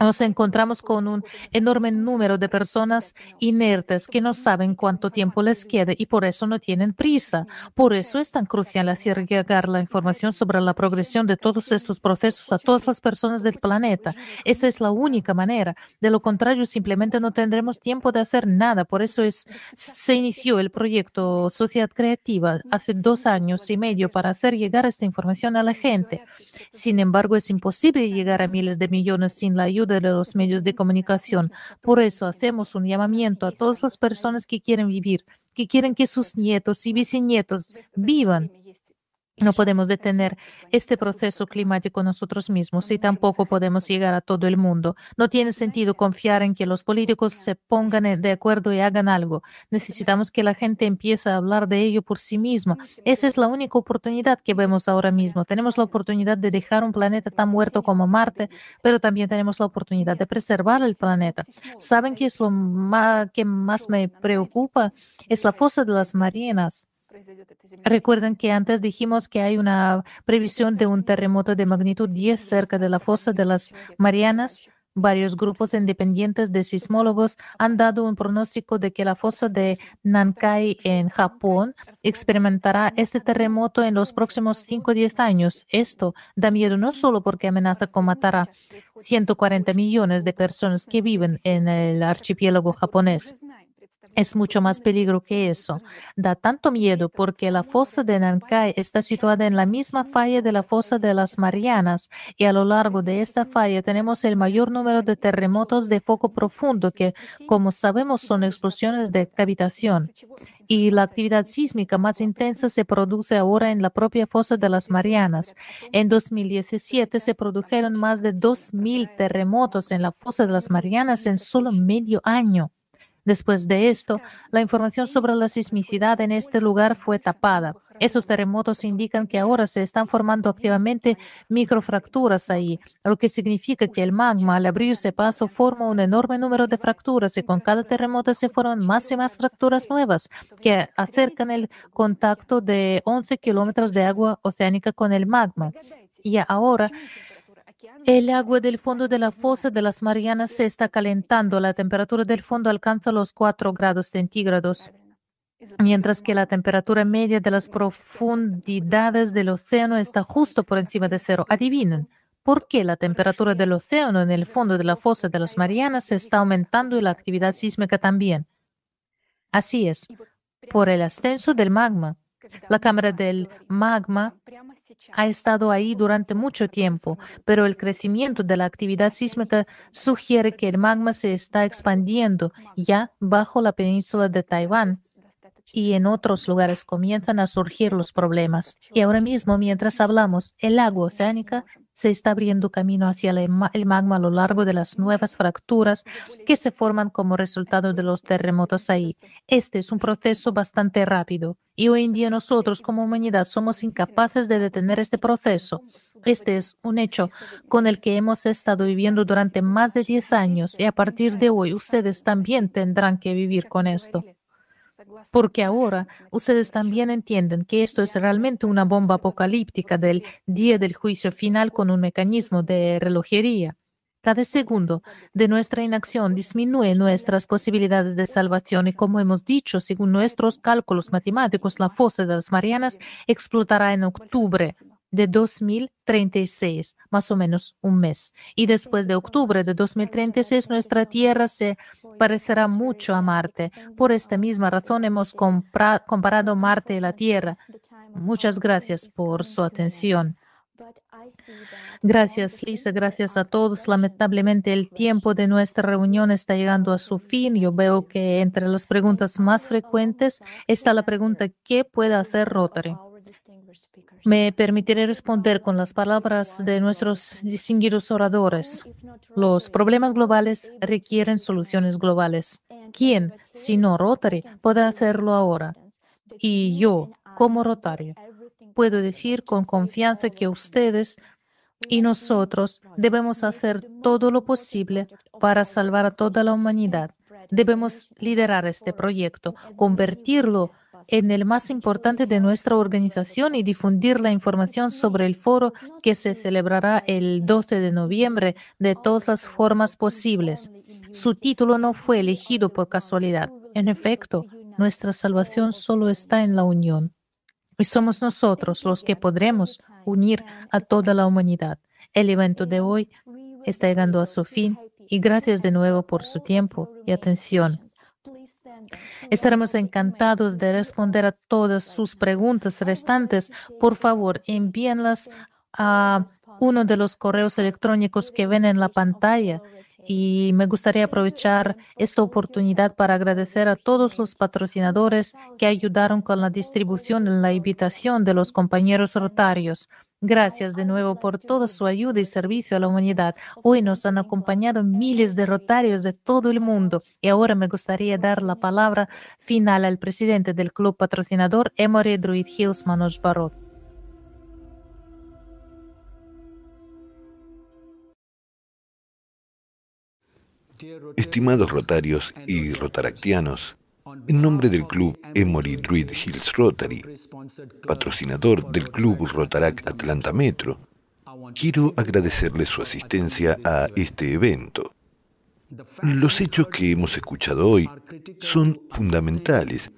nos encontramos con un enorme número de personas inertes que no saben cuánto tiempo les quede y por eso no tienen prisa. Por eso es tan crucial hacer llegar la información sobre la progresión de todos estos procesos a todas las personas del planeta. Esta es la única manera. De lo contrario, simplemente no tendremos tiempo de hacer nada. Por eso es, se inició el proyecto Sociedad Creativa hace dos años y medio para hacer llegar esta información a la gente. Sin embargo, es imposible llegar a miles de millones sin la ayuda de los medios de comunicación. Por eso hacemos un llamamiento a todas las personas que quieren vivir, que quieren que sus nietos y bisnietos vivan no podemos detener este proceso climático nosotros mismos y tampoco podemos llegar a todo el mundo. No tiene sentido confiar en que los políticos se pongan de acuerdo y hagan algo. Necesitamos que la gente empiece a hablar de ello por sí misma. Esa es la única oportunidad que vemos ahora mismo. Tenemos la oportunidad de dejar un planeta tan muerto como Marte, pero también tenemos la oportunidad de preservar el planeta. ¿Saben qué es lo que más me preocupa? Es la fosa de las Marinas. Recuerden que antes dijimos que hay una previsión de un terremoto de magnitud 10 cerca de la fosa de las Marianas. Varios grupos independientes de sismólogos han dado un pronóstico de que la fosa de Nankai en Japón experimentará este terremoto en los próximos 5 o 10 años. Esto da miedo no solo porque amenaza con matar a 140 millones de personas que viven en el archipiélago japonés es mucho más peligro que eso. Da tanto miedo porque la fosa de Nankai está situada en la misma falla de la fosa de las Marianas y a lo largo de esta falla tenemos el mayor número de terremotos de foco profundo que, como sabemos, son explosiones de cavitación. Y la actividad sísmica más intensa se produce ahora en la propia fosa de las Marianas. En 2017 se produjeron más de 2.000 terremotos en la fosa de las Marianas en solo medio año. Después de esto, la información sobre la sismicidad en este lugar fue tapada. Esos terremotos indican que ahora se están formando activamente microfracturas ahí, lo que significa que el magma al abrirse paso forma un enorme número de fracturas y con cada terremoto se forman más y más fracturas nuevas que acercan el contacto de 11 kilómetros de agua oceánica con el magma. Y ahora el agua del fondo de la fosa de las Marianas se está calentando. La temperatura del fondo alcanza los 4 grados centígrados, mientras que la temperatura media de las profundidades del océano está justo por encima de cero. Adivinen, ¿Por qué la temperatura del océano en el fondo de la fosa de las Marianas está aumentando y la actividad sísmica también? Así es, por el ascenso del magma. La cámara del magma ha estado ahí durante mucho tiempo, pero el crecimiento de la actividad sísmica sugiere que el magma se está expandiendo ya bajo la península de Taiwán y en otros lugares comienzan a surgir los problemas. Y ahora mismo, mientras hablamos, el agua oceánica se está abriendo camino hacia el magma a lo largo de las nuevas fracturas que se forman como resultado de los terremotos ahí. Este es un proceso bastante rápido y hoy en día nosotros como humanidad somos incapaces de detener este proceso. Este es un hecho con el que hemos estado viviendo durante más de 10 años y a partir de hoy ustedes también tendrán que vivir con esto porque ahora ustedes también entienden que esto es realmente una bomba apocalíptica del día del juicio final con un mecanismo de relojería. Cada segundo de nuestra inacción disminuye nuestras posibilidades de salvación y como hemos dicho, según nuestros cálculos matemáticos, la fosa de las Marianas explotará en octubre de 2036, más o menos un mes. Y después de octubre de 2036, nuestra Tierra se parecerá mucho a Marte. Por esta misma razón hemos comparado Marte y la Tierra. Muchas gracias por su atención. Gracias, Lisa. Gracias a todos. Lamentablemente, el tiempo de nuestra reunión está llegando a su fin. Yo veo que entre las preguntas más frecuentes está la pregunta, ¿qué puede hacer Rotary? Me permitiré responder con las palabras de nuestros distinguidos oradores. Los problemas globales requieren soluciones globales. ¿Quién, si no Rotary, podrá hacerlo ahora? Y yo, como Rotary, puedo decir con confianza que ustedes y nosotros debemos hacer todo lo posible para salvar a toda la humanidad. Debemos liderar este proyecto, convertirlo en el más importante de nuestra organización y difundir la información sobre el foro que se celebrará el 12 de noviembre de todas las formas posibles. Su título no fue elegido por casualidad. En efecto, nuestra salvación solo está en la unión. Y somos nosotros los que podremos unir a toda la humanidad. El evento de hoy está llegando a su fin y gracias de nuevo por su tiempo y atención. Estaremos encantados de responder a todas sus preguntas restantes. Por favor, envíenlas a uno de los correos electrónicos que ven en la pantalla. Y me gustaría aprovechar esta oportunidad para agradecer a todos los patrocinadores que ayudaron con la distribución en la invitación de los compañeros rotarios. Gracias de nuevo por toda su ayuda y servicio a la humanidad. Hoy nos han acompañado miles de rotarios de todo el mundo y ahora me gustaría dar la palabra final al presidente del club patrocinador Emory Druid Hills Manoj. Estimados rotarios y rotaractianos, en nombre del club Emory Druid Hills Rotary, patrocinador del club Rotarac Atlanta Metro, quiero agradecerle su asistencia a este evento. Los hechos que hemos escuchado hoy son fundamentales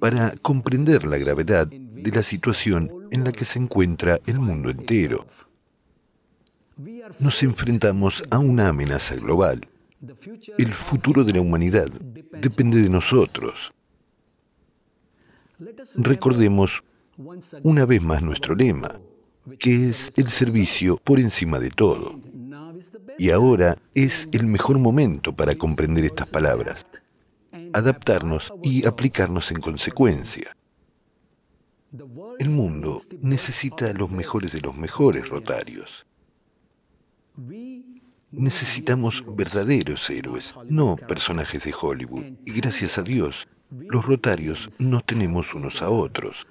para comprender la gravedad de la situación en la que se encuentra el mundo entero. Nos enfrentamos a una amenaza global el futuro de la humanidad depende de nosotros. Recordemos una vez más nuestro lema, que es el servicio por encima de todo. Y ahora es el mejor momento para comprender estas palabras, adaptarnos y aplicarnos en consecuencia. El mundo necesita a los mejores de los mejores rotarios. Necesitamos verdaderos héroes, no personajes de Hollywood. Y gracias a Dios, los rotarios nos tenemos unos a otros.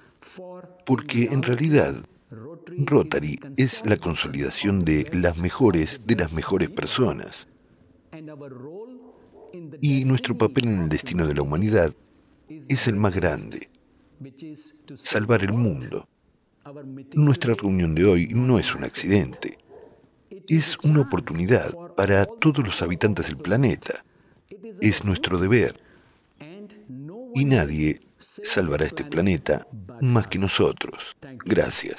Porque en realidad, Rotary es la consolidación de las mejores de las mejores personas. Y nuestro papel en el destino de la humanidad es el más grande, salvar el mundo. Nuestra reunión de hoy no es un accidente es una oportunidad para todos los habitantes del planeta. Es nuestro deber. Y nadie salvará este planeta más que nosotros. Gracias.